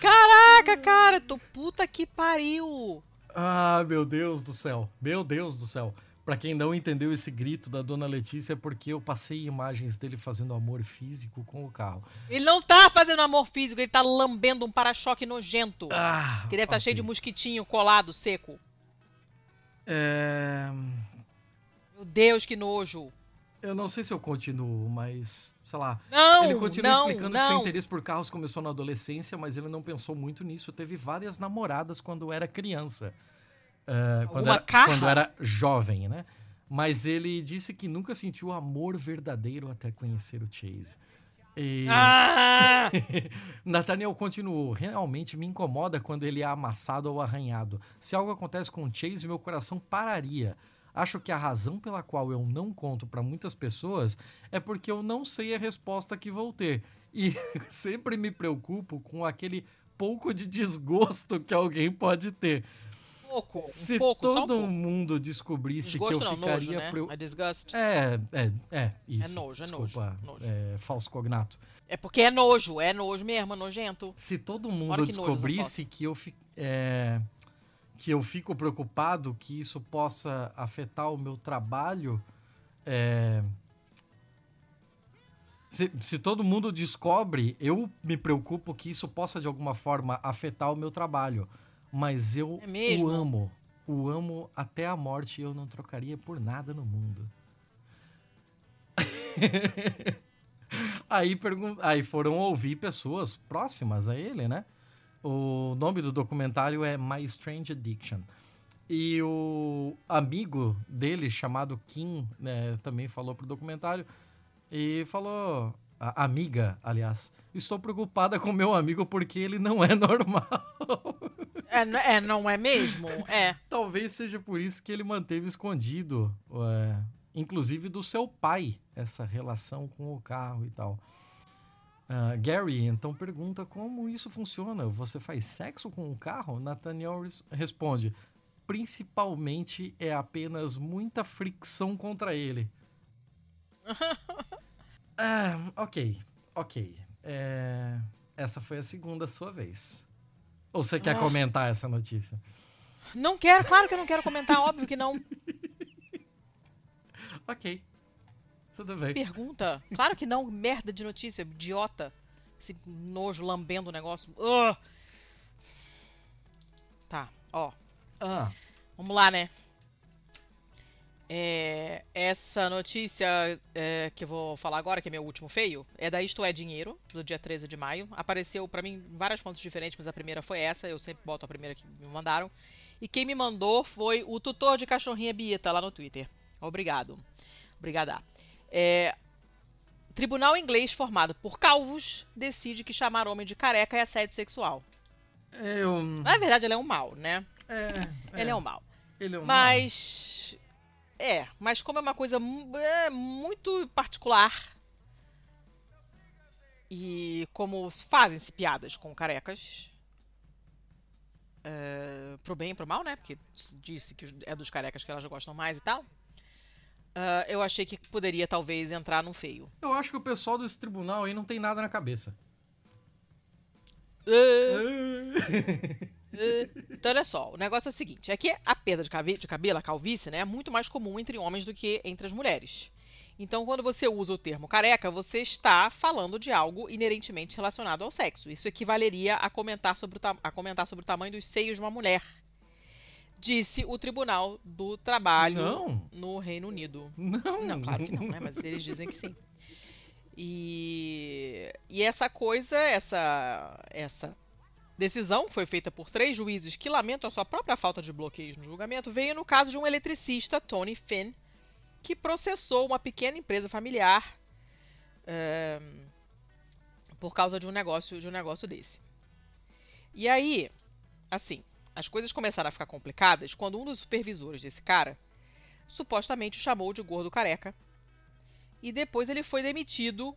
Caraca, cara, tu puta que pariu! Ah, meu Deus do céu. Meu Deus do céu. Pra quem não entendeu esse grito da dona Letícia, é porque eu passei imagens dele fazendo amor físico com o carro. Ele não tá fazendo amor físico, ele tá lambendo um para-choque nojento. Ah, Que deve estar ok. cheio de mosquitinho colado, seco. É... Meu Deus, que nojo. Eu não sei se eu continuo, mas, sei lá. Não, ele continua não, explicando que seu não. interesse por carros começou na adolescência, mas ele não pensou muito nisso. Teve várias namoradas quando era criança. É, quando, era, quando era jovem, né? Mas ele disse que nunca sentiu amor verdadeiro até conhecer o Chase. E... Ah! Nathaniel continuou. Realmente me incomoda quando ele é amassado ou arranhado. Se algo acontece com o Chase, meu coração pararia. Acho que a razão pela qual eu não conto para muitas pessoas é porque eu não sei a resposta que vou ter. E sempre me preocupo com aquele pouco de desgosto que alguém pode ter. pouco, um Se pouco, só um todo pouco. mundo descobrisse Desgosto que eu não, ficaria nojo, né? É disgust. É, é, é, isso. nojo, é Desculpa, nojo. É, falso cognato. É porque é nojo, é nojo mesmo, é nojento. Se todo mundo nojo descobrisse que eu, é, que eu fico preocupado que isso possa afetar o meu trabalho, é, se, se todo mundo descobre, eu me preocupo que isso possa de alguma forma afetar o meu trabalho. Mas eu É o amo. O amo até a morte e eu não trocaria por nada no mundo. Aí, pergun- aí foram ouvir pessoas próximas a ele, né? O nome do documentário é My Strange Addiction. E o amigo dele, chamado Kim, né, também falou pro documentário e falou. A amiga, aliás, estou preocupada com meu amigo porque ele não é normal. É, é, não é mesmo? É. Talvez seja por isso que ele manteve escondido, é, inclusive do seu pai, essa relação com o carro e tal. Ah, Gary então pergunta como isso funciona. Você faz sexo com o carro? Nathaniel res- responde: principalmente é apenas muita fricção contra ele. Ah, ok, ok. É, essa foi a segunda sua vez. Ou você quer Ah. comentar essa notícia? Não quero, claro que eu não quero comentar, óbvio que não. Ok. Tudo bem. Pergunta. Claro que não, merda de notícia, idiota. Esse nojo lambendo o negócio. Ugh. Tá, ó. Ah, Vamos lá, né? É, essa notícia é, que eu vou falar agora, que é meu último feio, é da Isto é Dinheiro, do dia 13 de maio. Apareceu pra mim em várias fontes diferentes, mas a primeira foi essa. Eu sempre boto a primeira que me mandaram. E quem me mandou foi o tutor de cachorrinha Bieta lá no Twitter. Obrigado. Obrigada. É, tribunal inglês formado por calvos decide que chamar homem de careca é assédio sexual. eu. Na verdade, ele é um mal, né? É, Ele é um mal. Ele é um Mas. É, mas como é uma coisa é, muito particular. E como fazem-se piadas com carecas. É, pro bem e pro mal, né? Porque disse que é dos carecas que elas gostam mais e tal. Ah, eu achei que poderia talvez entrar no feio. Eu acho que o pessoal desse tribunal aí não tem nada na cabeça. Ah, Então, olha só, o negócio é o seguinte: é que a perda de, cabe- de cabelo, a calvície, né, é muito mais comum entre homens do que entre as mulheres. Então, quando você usa o termo careca, você está falando de algo inerentemente relacionado ao sexo. Isso equivaleria a comentar sobre o, a comentar sobre o tamanho dos seios de uma mulher. Disse o Tribunal do Trabalho Não, no Reino Unido. não. Não, claro que não, né? Mas eles dizem que sim. E, e essa coisa, essa, essa decisão foi feita por três juízes que lamentam a sua própria falta de bloqueios no julgamento, veio no caso de um eletricista, Tony Finn, que processou uma pequena empresa familiar eh, por causa de um negócio de um negócio desse. E aí, assim, as coisas começaram a ficar complicadas quando um dos supervisores desse cara supostamente o chamou de gordo careca. E depois ele foi demitido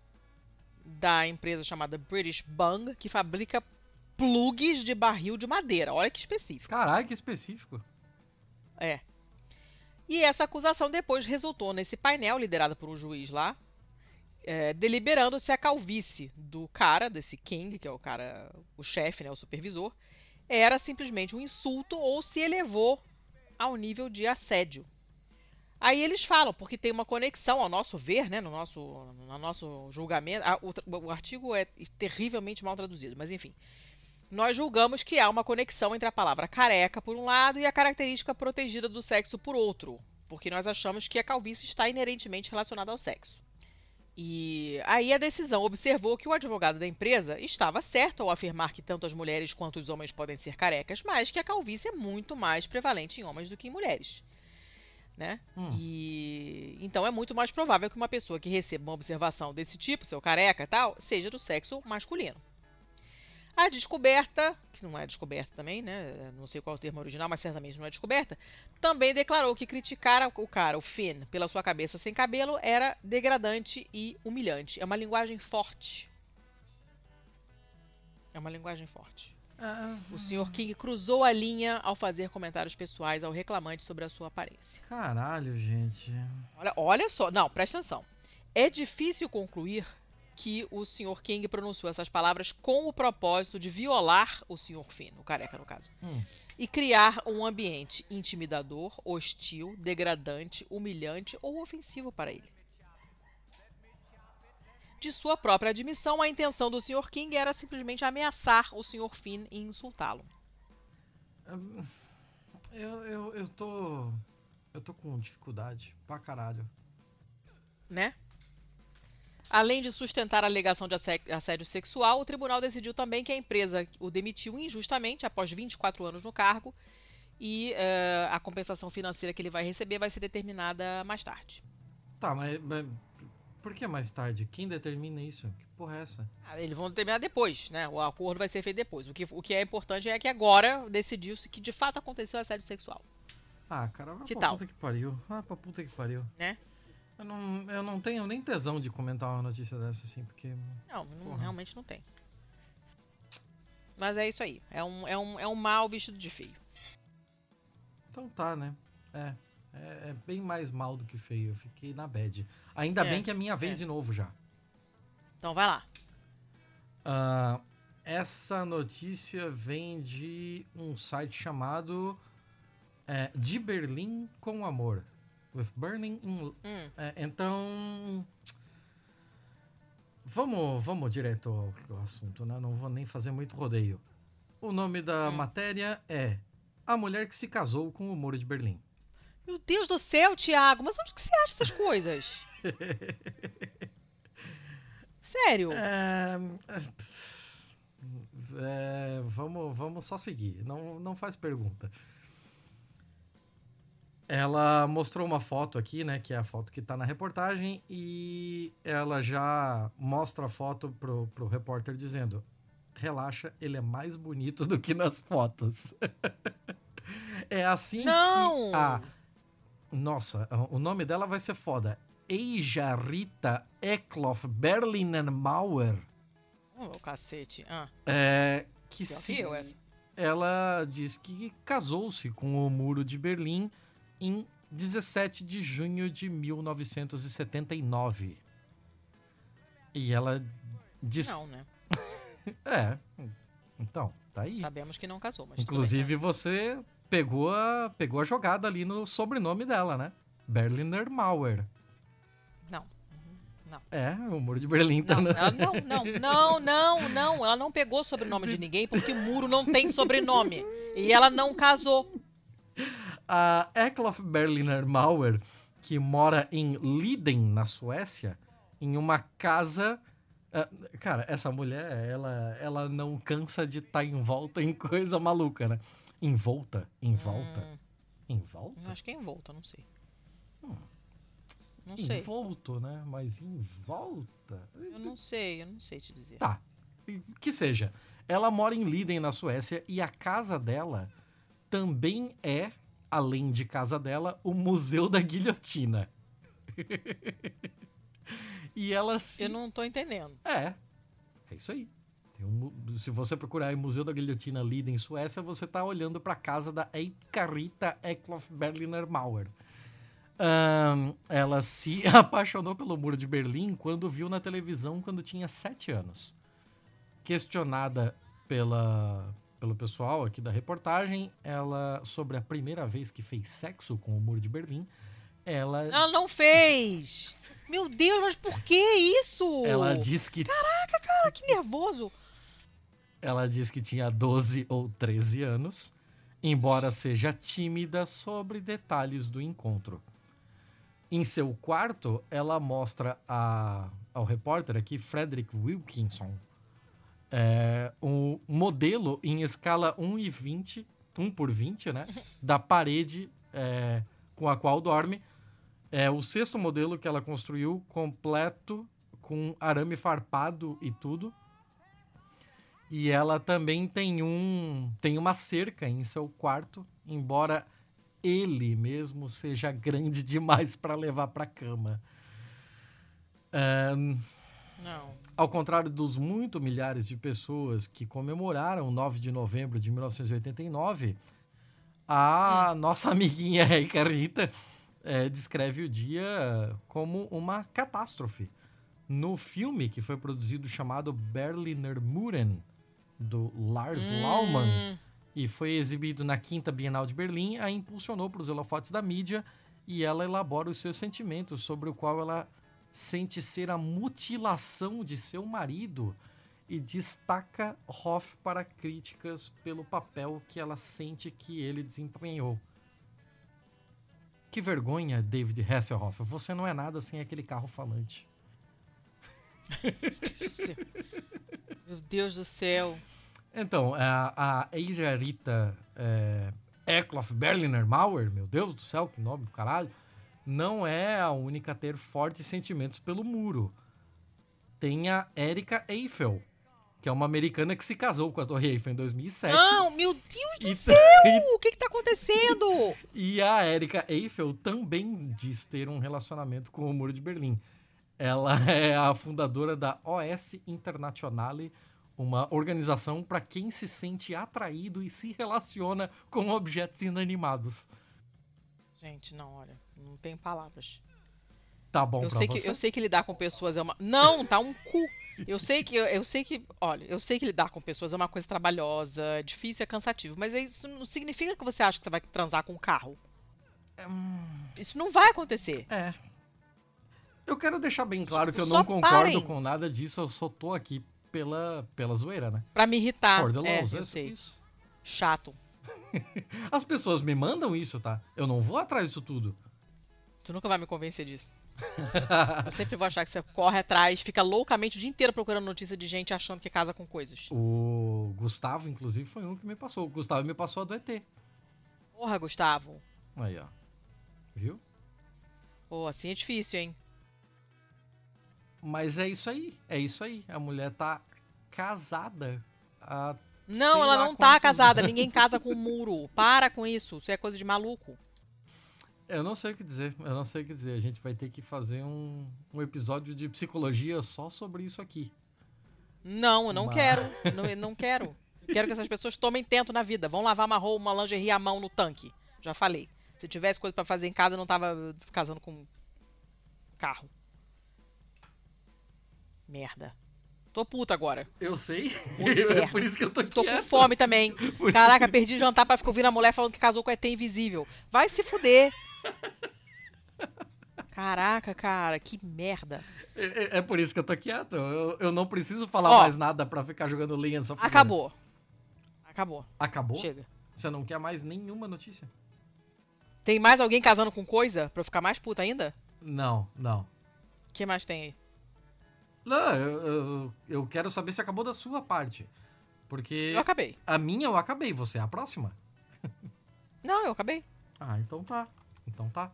da empresa chamada British Bung, que fabrica plugs de barril de madeira. Olha que específico. Caralho, que específico. É. E essa acusação depois resultou nesse painel liderado por um juiz lá, é, deliberando se a calvície do cara, desse King, que é o cara, o chefe, né, o supervisor, era simplesmente um insulto ou se elevou ao nível de assédio. Aí eles falam, porque tem uma conexão, ao nosso ver, né, no nosso, no nosso julgamento. ah, o, o artigo é terrivelmente mal traduzido, mas enfim. Nós julgamos que há uma conexão entre a palavra careca, por um lado, e a característica protegida do sexo, por outro. Porque nós achamos que a calvície está inerentemente relacionada ao sexo. E aí a decisão observou que o advogado da empresa estava certo ao afirmar que tanto as mulheres quanto os homens podem ser carecas, mas que a calvície é muito mais prevalente em homens do que em mulheres. Né? Hum. E então é muito mais provável que uma pessoa que receba uma observação desse tipo, seu careca e tal, seja do sexo masculino. A descoberta, que não é descoberta também, né? Não sei qual é o termo original, mas certamente não é descoberta, também declarou que criticar o cara, o Finn, pela sua cabeça sem cabelo era degradante e humilhante. É uma linguagem forte. É uma linguagem forte. Ah, O Sr. King cruzou a linha ao fazer comentários pessoais ao reclamante sobre a sua aparência. caralho, gente. Olha, olha só, não, presta atenção. É difícil concluir que o Sr. King pronunciou essas palavras com o propósito de violar o Sr. Finn, o careca no caso, Hum. e criar um ambiente intimidador, hostil, degradante, humilhante ou ofensivo para ele. De sua própria admissão, a intenção do Sr. King era simplesmente ameaçar o Sr. Finn e insultá-lo. Eu, eu, eu tô. Eu tô com dificuldade pra caralho. né? Além de sustentar a alegação de assé- assédio sexual, o tribunal decidiu também que a empresa o demitiu injustamente após 24 anos no cargo e eh, a compensação financeira que ele vai receber vai ser determinada mais tarde. Tá, mas. mas Por que mais tarde? Quem determina isso? Que porra é essa? Ah, Eles vão terminar depois, né? O acordo vai ser feito depois. O que, o que é importante é que agora decidiu-se que de fato aconteceu assédio sexual. Ah, cara, vai Que pra tal? puta que pariu. Vai pra puta que pariu. Né? Eu não, eu não tenho nem tesão de comentar uma notícia dessa, assim, porque. Não, não- realmente não tem. Mas é isso aí. É um, é, um, é um mal vestido de feio. Então tá, né? É. É, é bem mais mal do que feio. Eu fiquei na bad. Ainda É, bem que é minha vez é. de novo já. Então vai lá. Ah, essa notícia vem de um site chamado é, De Berlim com Amor. With Berlin in Hum, É, então. Vamos, vamos direto ao, ao assunto, né? Não vou nem fazer muito rodeio. O nome da Hum. matéria é A Mulher que se Casou com o Muro de Berlim. Meu Deus do céu, Thiago, mas onde que você acha essas coisas? Sério? É, é, vamos, vamos só seguir. Não, não faz pergunta. Ela mostrou uma foto aqui, né? Que é a foto que tá na reportagem. E ela já mostra a foto pro, pro repórter dizendo: Relaxa, ele é mais bonito do que nas fotos. é assim Não! que. A, nossa, o nome dela vai ser foda. Eija Rita Eklof Berliner Mauer. Oh, cacete. Ah, É, que se, essa. ela diz que casou-se com o Muro de Berlim em 17 de junho de 1979. E ela diz. Não, né? É. Então, tá aí. Sabemos que não casou, mas. Inclusive, você pegou a, pegou a jogada ali no sobrenome dela, né? Berliner Mauer. Não. Não. É, o Muro de Berlim tá Não, na- ela não, não, não, não, não. Ela não pegou o sobrenome de ninguém porque o muro não tem sobrenome. E ela não casou. A Eklof Berliner Mauer, que mora em Liden, na Suécia, em uma casa. ah, Cara, essa mulher, ela, ela não cansa de estar em volta em coisa maluca, né? Em volta? Em volta? Hum, Em volta? acho que é em volta, não sei. Hum. Não Em sei. volto, né? Mas em volta? Eu não sei, eu não sei te dizer. Tá. Que seja. Ela mora em Liden, na Suécia, e a casa dela também é, além de casa dela, o Museu da Guilhotina. e ela se. Eu não tô entendendo. É. É isso aí. Um se você procurar aí Museu da Guilhotina Liden, Suécia, você tá olhando pra casa da Eikarita Eklof Berliner Mauer. Ahn, ela se apaixonou pelo Muro de Berlim quando viu na televisão quando tinha sete anos. Questionada pela, pelo pessoal aqui da reportagem, ela sobre a primeira vez que fez sexo com o Muro de Berlim, ela, Ela não fez! Meu Deus, mas por que isso? ela diz que Cara, que nervoso! Ela diz que tinha 12 ou 13 anos, embora seja tímida sobre detalhes do encontro. Em seu quarto, ela mostra a- ao repórter aqui, Frederick Wilkinson, é, um modelo em escala 1 e 20, 1 por 20, né? Da parede é, com a qual dorme. É o sexto modelo que ela construiu, completo, com arame farpado e tudo. E ela também tem um tem uma cerca em seu quarto, embora ele mesmo seja grande demais para levar para cama. Ahn, Não. Ao contrário dos muito milhares de pessoas que comemoraram o 9 de novembro de 1989, a nossa amiguinha Reika Rita eh, descreve o dia como uma catástrofe. No filme que foi produzido chamado Berliner Muren, do Lars Laumann, Hum, e foi exibido na Quinta Bienal de Berlim, a impulsionou para os holofotes da mídia e ela elabora os seus sentimentos sobre o qual ela sente ser a mutilação de seu marido e destaca Hoff para críticas pelo papel que ela sente que ele desempenhou. Que vergonha, David Hasselhoff. Você não é nada sem aquele carro falante. Meu Deus do céu. Então, a, a Eija Rita é, Eklof Berliner Mauer, meu Deus do céu, que nome do caralho, não é a única a ter fortes sentimentos pelo muro. Tem a Erika Eiffel, que é uma americana que se casou com a Torre Eiffel em 2007. Não, meu Deus do céu! O que que tá acontecendo? E a Erika Eiffel também diz ter um relacionamento com o Muro de Berlim. Ela é a fundadora da OS Internationale, uma organização para quem se sente atraído e se relaciona com objetos inanimados. Gente, não, olha, não tem palavras. Tá bom Eu pra sei, você? que, eu sei que lidar com pessoas é uma. Não, tá um cu. Eu sei que. Eu sei que. Olha, eu sei que lidar com pessoas é uma coisa trabalhosa, difícil, é cansativo. Mas isso não significa que você acha que você vai transar com um carro. Hum, Isso não vai acontecer. É. Eu quero deixar bem claro que eu Só não concordo parem. com nada disso, eu só tô aqui pela, pela zoeira, né? Pra me irritar. For the é, laws, eu é sei. isso. Chato. As pessoas me mandam isso, tá? Eu não vou atrás disso tudo. Tu nunca vai me convencer disso. Eu sempre vou achar que você corre atrás, fica loucamente o dia inteiro procurando notícia de gente achando que casa com coisas. O Gustavo, inclusive, foi um que me passou. O Gustavo me passou a do ET. Porra, Gustavo. Aí, ó. Viu? Pô, assim é difícil, hein? Mas é isso aí. É isso aí. A mulher tá casada. há- Não, Sei ela não tá casada. anos. Ninguém casa com um muro. Para com isso. Isso é coisa de maluco. Eu não sei o que dizer. Eu não sei o que dizer. A gente vai ter que fazer um, um episódio de psicologia só sobre isso aqui. Não, eu não Mas- quero. Não, eu não quero. Quero que essas pessoas tomem tento na vida. Vão lavar uma roupa, uma lingerie à mão no tanque. Já falei. Se tivesse coisa pra fazer em casa, eu não tava casando com carro. Merda. Tô puta agora. Eu sei. É por isso que eu tô Tô com fome também. Por- Caraca, perdi jantar pra ficar ouvindo a mulher falando que casou com ET invisível. Vai se fuder. Caraca, cara, que merda. É, é- é por isso que eu tô quieto. Eu, eu não preciso falar Ó. mais nada pra ficar jogando lenha nessa. Acabou. Acabou. Acabou? Chega. Você não quer mais nenhuma notícia? Tem mais alguém casando com coisa pra eu ficar mais puta ainda? Não, não. O que mais tem aí? Não, eu, eu, eu quero saber se acabou da sua parte. Porque Eu acabei. a minha eu acabei, você é a próxima? Não, eu acabei. Ah, então tá. Então tá.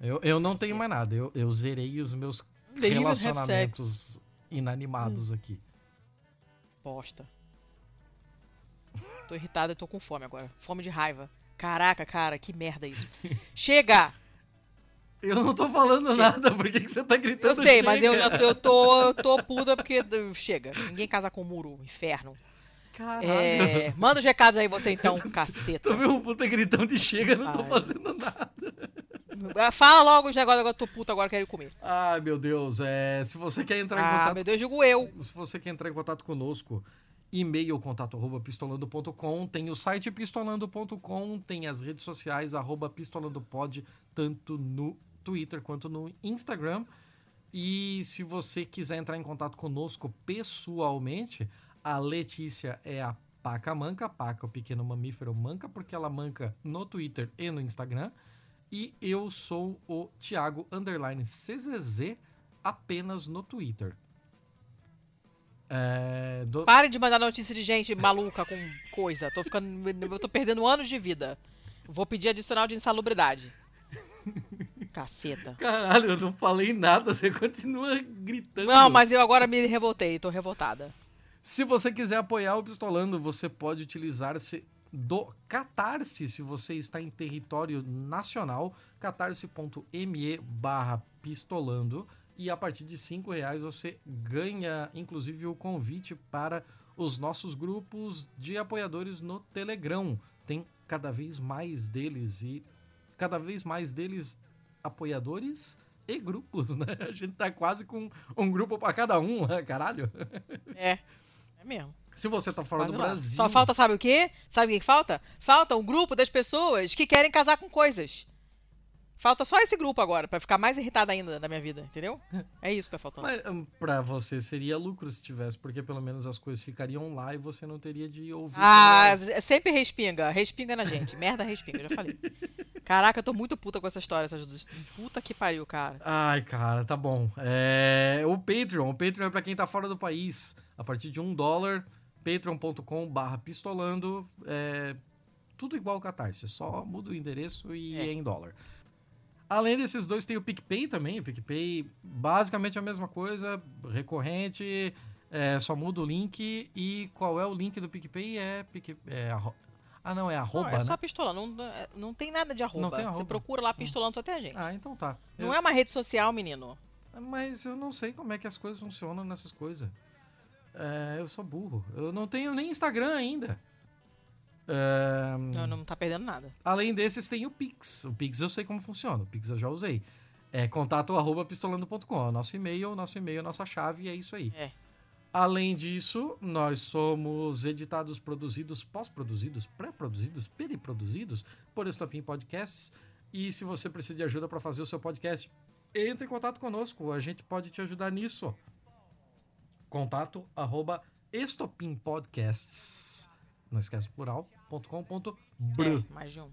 Eu, eu não tenho mais nada. Eu, eu zerei os meus have relacionamentos inanimados aqui. Bosta. Tô irritada e tô com fome agora. Fome de raiva. Caraca, cara, que merda isso. Chega! Eu não tô falando Chega. nada, por que, que você tá Eu gritando sei, mas eu, chega? eu, tô- eu tô, eu tô puta porque. Chega. Ninguém casa com muro, inferno. Caralho. É, manda os recados aí você então, caceta. Tô um puta gritão de chega, não tô Ai. fazendo nada. Fala logo os negócios, agora eu tô puta, agora eu quero comer. Ai, meu Deus. É, se você quer entrar em Ah, contato meu Deus, digo eu. Se você quer entrar em contato conosco, e-mail contato arroba pistolando.com, tem o site pistolando.com, tem as redes sociais arroba pistolandopod, tanto no Twitter quanto no Instagram. E se você quiser entrar em contato conosco pessoalmente, a Letícia é a Paca Manca, Paca o pequeno mamífero manca, porque ela manca no Twitter e no Instagram. E eu sou o Thiago Underline CZZ, apenas no Twitter. É, do- Pare de mandar notícia de gente maluca com coisa. Tô ficando. Eu tô perdendo anos de vida. Vou pedir adicional de insalubridade. Caceta. Caralho, eu não falei nada, você continua gritando. Não, mas eu agora me revoltei, tô revoltada. Se você quiser apoiar o Pistolando, você pode utilizar-se do Catarse, se você está em território nacional, catarse.me barra pistolando. E a partir de cinco reais você ganha, inclusive, o convite para os nossos grupos de apoiadores no Telegram. Tem cada vez mais deles e cada vez mais deles apoiadores e grupos, né? A gente tá quase com um grupo para cada um, né? caralho. É. É mesmo. Se você tá fora Quase do lá. Brasil. Só falta, sabe o quê? Sabe o que falta? Falta um grupo das pessoas que querem casar com coisas. Falta só esse grupo agora, pra ficar mais irritada ainda na minha vida, entendeu? É isso que tá faltando. Mas hum, pra você seria lucro se tivesse, porque pelo menos as coisas ficariam lá e você não teria de ouvir. Ah, é sempre respinga. Respinga na gente. Merda respinga, já falei. Caraca, eu tô muito puta com essa história. Essas... Puta que pariu, cara. Ai, cara, tá bom. É, o Patreon. O Patreon é pra quem tá fora do país. A partir de um dólar, patreon.com barra pistolando. É, tudo igual ao Catarse, só muda o endereço e É. é em dólar. Além desses dois, tem o PicPay também. O PicPay, basicamente a mesma coisa, recorrente, é, só muda o link. E qual é o link do PicPay? É, Pic, é arro... Ah, não, é arroba, não, é né? só pistolando. Não, é, não tem nada de arroba. Não tem Você arroba. procura lá pistolando, só tem a gente. Ah, então tá. Não Eu- é uma rede social, menino. Mas eu não sei como é que as coisas funcionam nessas coisas. É, eu sou burro. Eu não tenho nem Instagram ainda. É, Não, não tá perdendo nada. Além desses, tem o Pix. O Pix eu sei como funciona. O Pix eu já usei. É contato arroba pistolando.com. É o nosso e-mail, nosso e-mail, nossa chave, é isso aí. É. Além disso, nós somos editados, produzidos, pós-produzidos, pré-produzidos, periproduzidos por Estopim Podcasts. E se você precisa de ajuda para fazer o seu podcast, entre em contato conosco. A gente pode te ajudar nisso. Contato arroba estopimpodcasts. Não esquece plural.com.br. É, mais de um.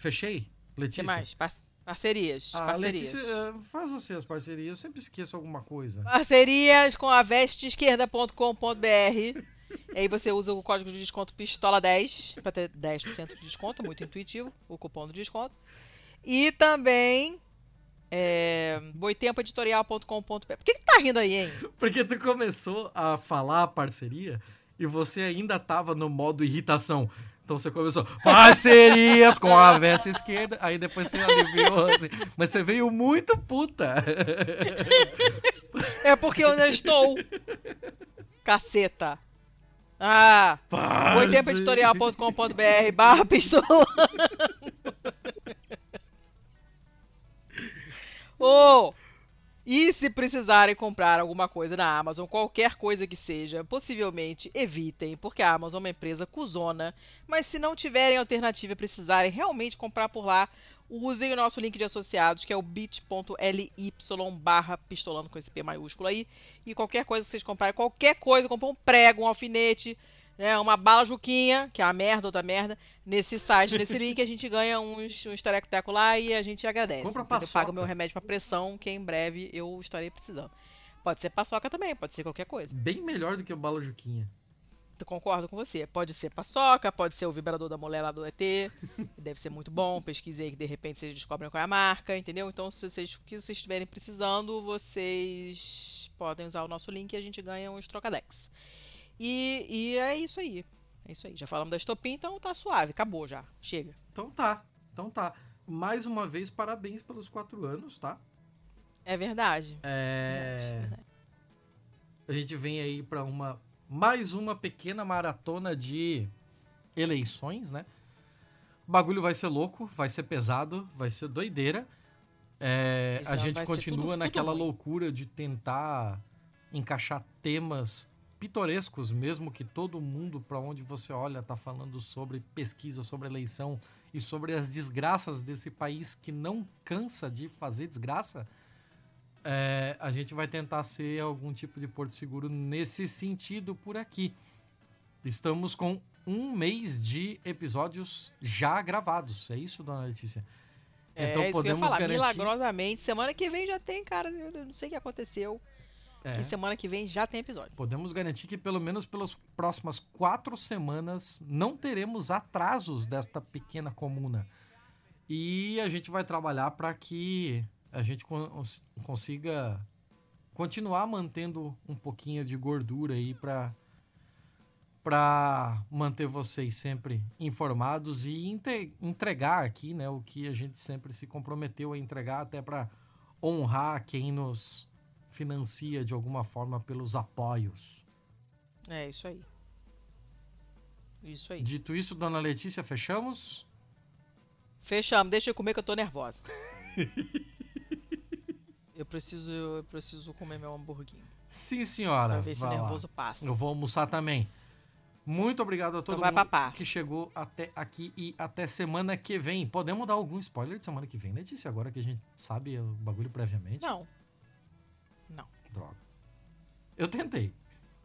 Fechei? O Letícia? que mais? Par- parcerias. Ah, parcerias. Letícia, eh, faz você as parcerias. Eu sempre esqueço alguma coisa. Parcerias com a vesteesquerda.com.br. Aí você usa o código de desconto PISTOLA10 para ter 10% de desconto, muito intuitivo, o cupom do desconto. E também é, boitempoeditorial.com.br. Por que, que tá rindo aí, hein? Porque tu começou a falar parceria e você ainda tava no modo irritação. Então você começou, parcerias com a versa esquerda, aí depois você aliviou assim. Mas você veio muito puta. É porque eu não estou. Caceta. Ah, boitempoeditorial.com.br barra pistola. Ô, e se precisarem comprar alguma coisa na Amazon, qualquer coisa que seja, possivelmente evitem, porque a Amazon é uma empresa cuzona. Mas se não tiverem alternativa e precisarem realmente comprar por lá, usem o nosso link de associados, que é o bit.ly barra pistolando com esse P maiúsculo aí. E qualquer coisa que vocês comprarem, qualquer coisa, comprar um prego, um alfinete, né, uma bala juquinha, que é a merda, outra merda, nesse site, nesse link, a gente ganha uns, uns tareco lá e a gente agradece. Compra paçoca. Paga o meu remédio pra pressão, que em breve eu estarei precisando. Pode ser paçoca também, pode ser qualquer coisa. Bem melhor do que o Bala Juquinha. Eu concordo com você. Pode ser paçoca, pode ser o vibrador da mulher lá do ET. que deve ser muito bom. Pesquise aí que de repente vocês descobrem qual é a marca, entendeu? Então, se vocês, o que vocês estiverem precisando, vocês podem usar o nosso link e a gente ganha uns trocadex. E, e é isso aí. É isso aí. Já falamos da estopim, então tá suave. Acabou já. Chega. Então tá, então tá. Mais uma vez, parabéns pelos quatro anos, tá? É verdade. É... verdade. A gente vem aí pra uma mais uma pequena maratona de eleições, né? O bagulho vai ser louco, vai ser pesado, vai ser doideira. É, a gente continua tudo- tudo naquela ruim. loucura de tentar encaixar temas pitorescos, mesmo que todo mundo, para onde você olha, tá falando sobre pesquisa, sobre eleição e sobre as desgraças desse país que não cansa de fazer desgraça. É, a gente vai tentar ser algum tipo de porto seguro nesse sentido por aqui. Estamos com um mês de episódios já gravados. É isso, dona Letícia? É, Então ia podemos falar. garantir- Milagrosamente, semana que vem já tem, cara. Eu não sei o que aconteceu. É, Que semana que vem já tem episódio. podemos garantir que pelo menos pelas próximas quatro semanas não teremos atrasos desta pequena comuna. E a gente vai trabalhar para que a gente cons- consiga continuar mantendo um pouquinho de gordura aí para para manter vocês sempre informados e entregar aqui, né, o que a gente sempre se comprometeu a entregar até para honrar quem nos financia de alguma forma pelos apoios. É isso aí. Isso aí. Dito isso, dona Letícia, fechamos? Fechamos, deixa eu comer que eu tô nervosa. eu preciso, eu preciso comer meu hamburguinho. Sim, senhora. Pra ver se Vai lá. nervoso passa. Eu vou almoçar também. Muito obrigado a todo vai mundo papar. que chegou até aqui e até semana que vem. Podemos dar algum spoiler de semana que vem, Letícia? Agora que a gente sabe o bagulho previamente? Não. Droga. Eu tentei.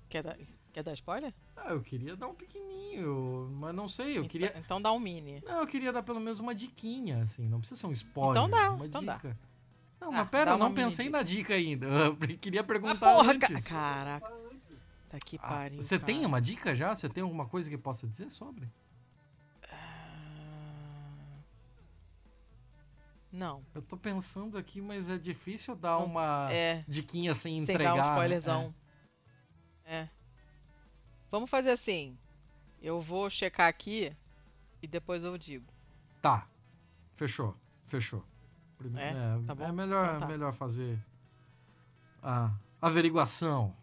Quer dar, quer dar spoiler? Ah, eu queria dar um pequenininho, mas não sei, eu então, queria... então dá um mini. Não, eu queria dar pelo menos uma diquinha, assim, não precisa ser um spoiler. Então dá, uma então dá. dica. Não, Ah, mas pera, dá eu não pensei dica. na dica ainda. Eu queria Ah, perguntar porra, ca- antes. caraca. Tá que Ah, pariu. você cara. tem uma dica já? Você tem alguma coisa que possa dizer sobre? Não. Eu tô pensando aqui, mas é difícil dar uma É. diquinha sem Sem entregar. dar um né? spoilerzão. É. Vamos fazer assim. Eu vou checar aqui e depois eu digo. É. Tá. Fechou. Fechou. Prime- É? É, Tá bom? é melhor, Então tá. melhor fazer a averiguação.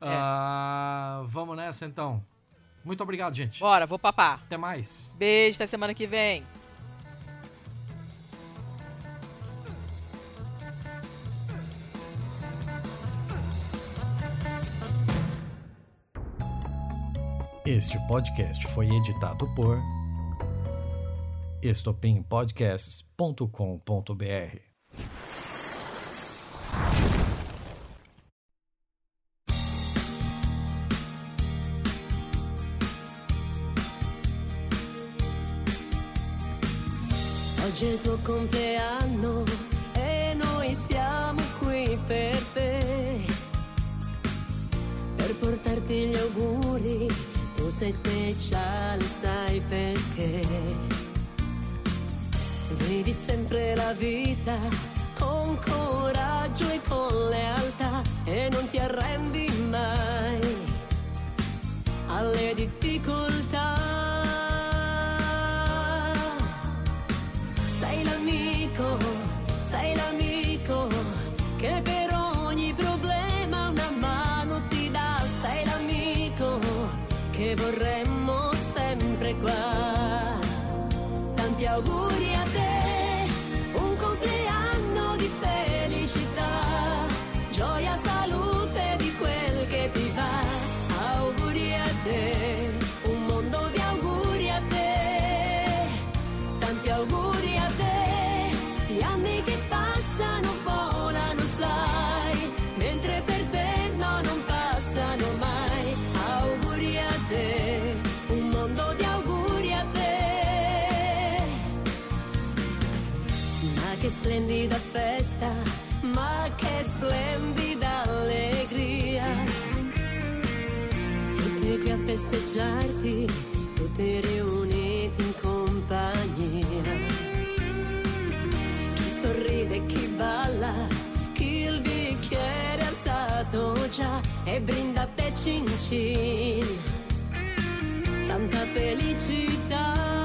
É. Ah, vamos nessa então. Muito obrigado, gente. Bora, vou papar. Até mais. Beijo, até semana que vem. Este podcast foi editado por estopimpodcasts.com.br. Oggi tuo compleanno e noi siamo qui per te. Per portarti gli auguri, sei speciale, sai perché. Vivi sempre la vita con coraggio e con lealtà e non ti arrendi mai alle difficoltà. Festeggiarti, tutti riuniti in compagnia. Chi sorride, chi balla, chi il bicchiere alzato già e brinda te cin cin tanta felicità.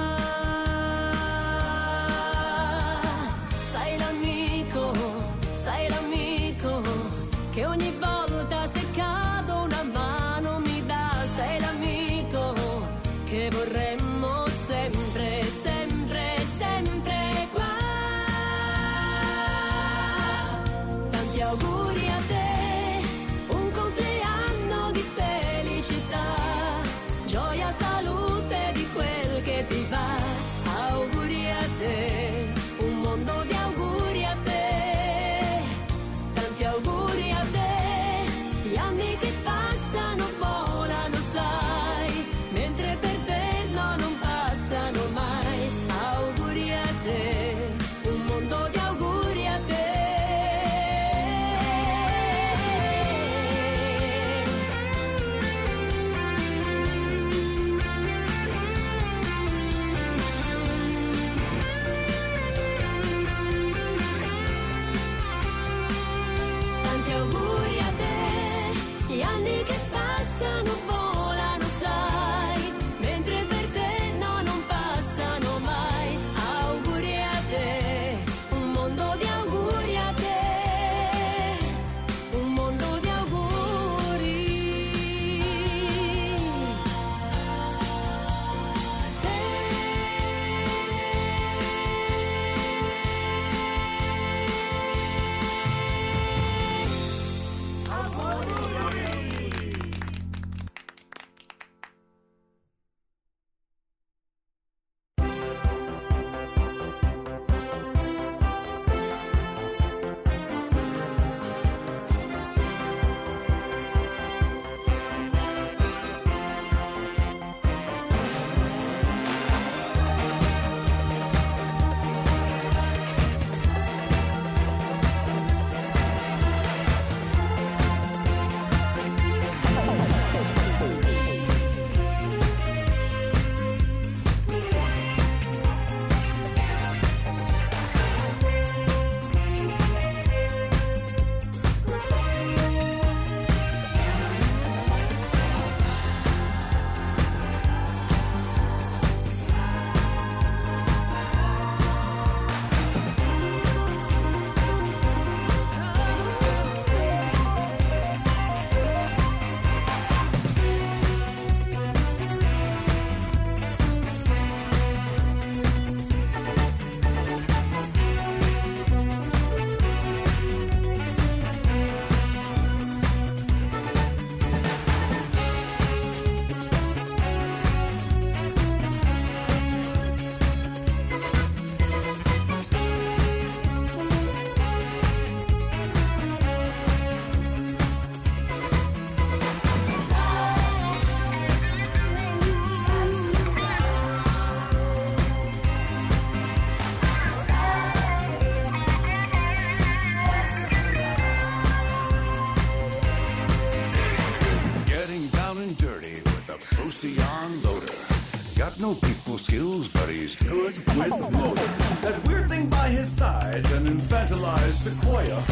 Sequoia.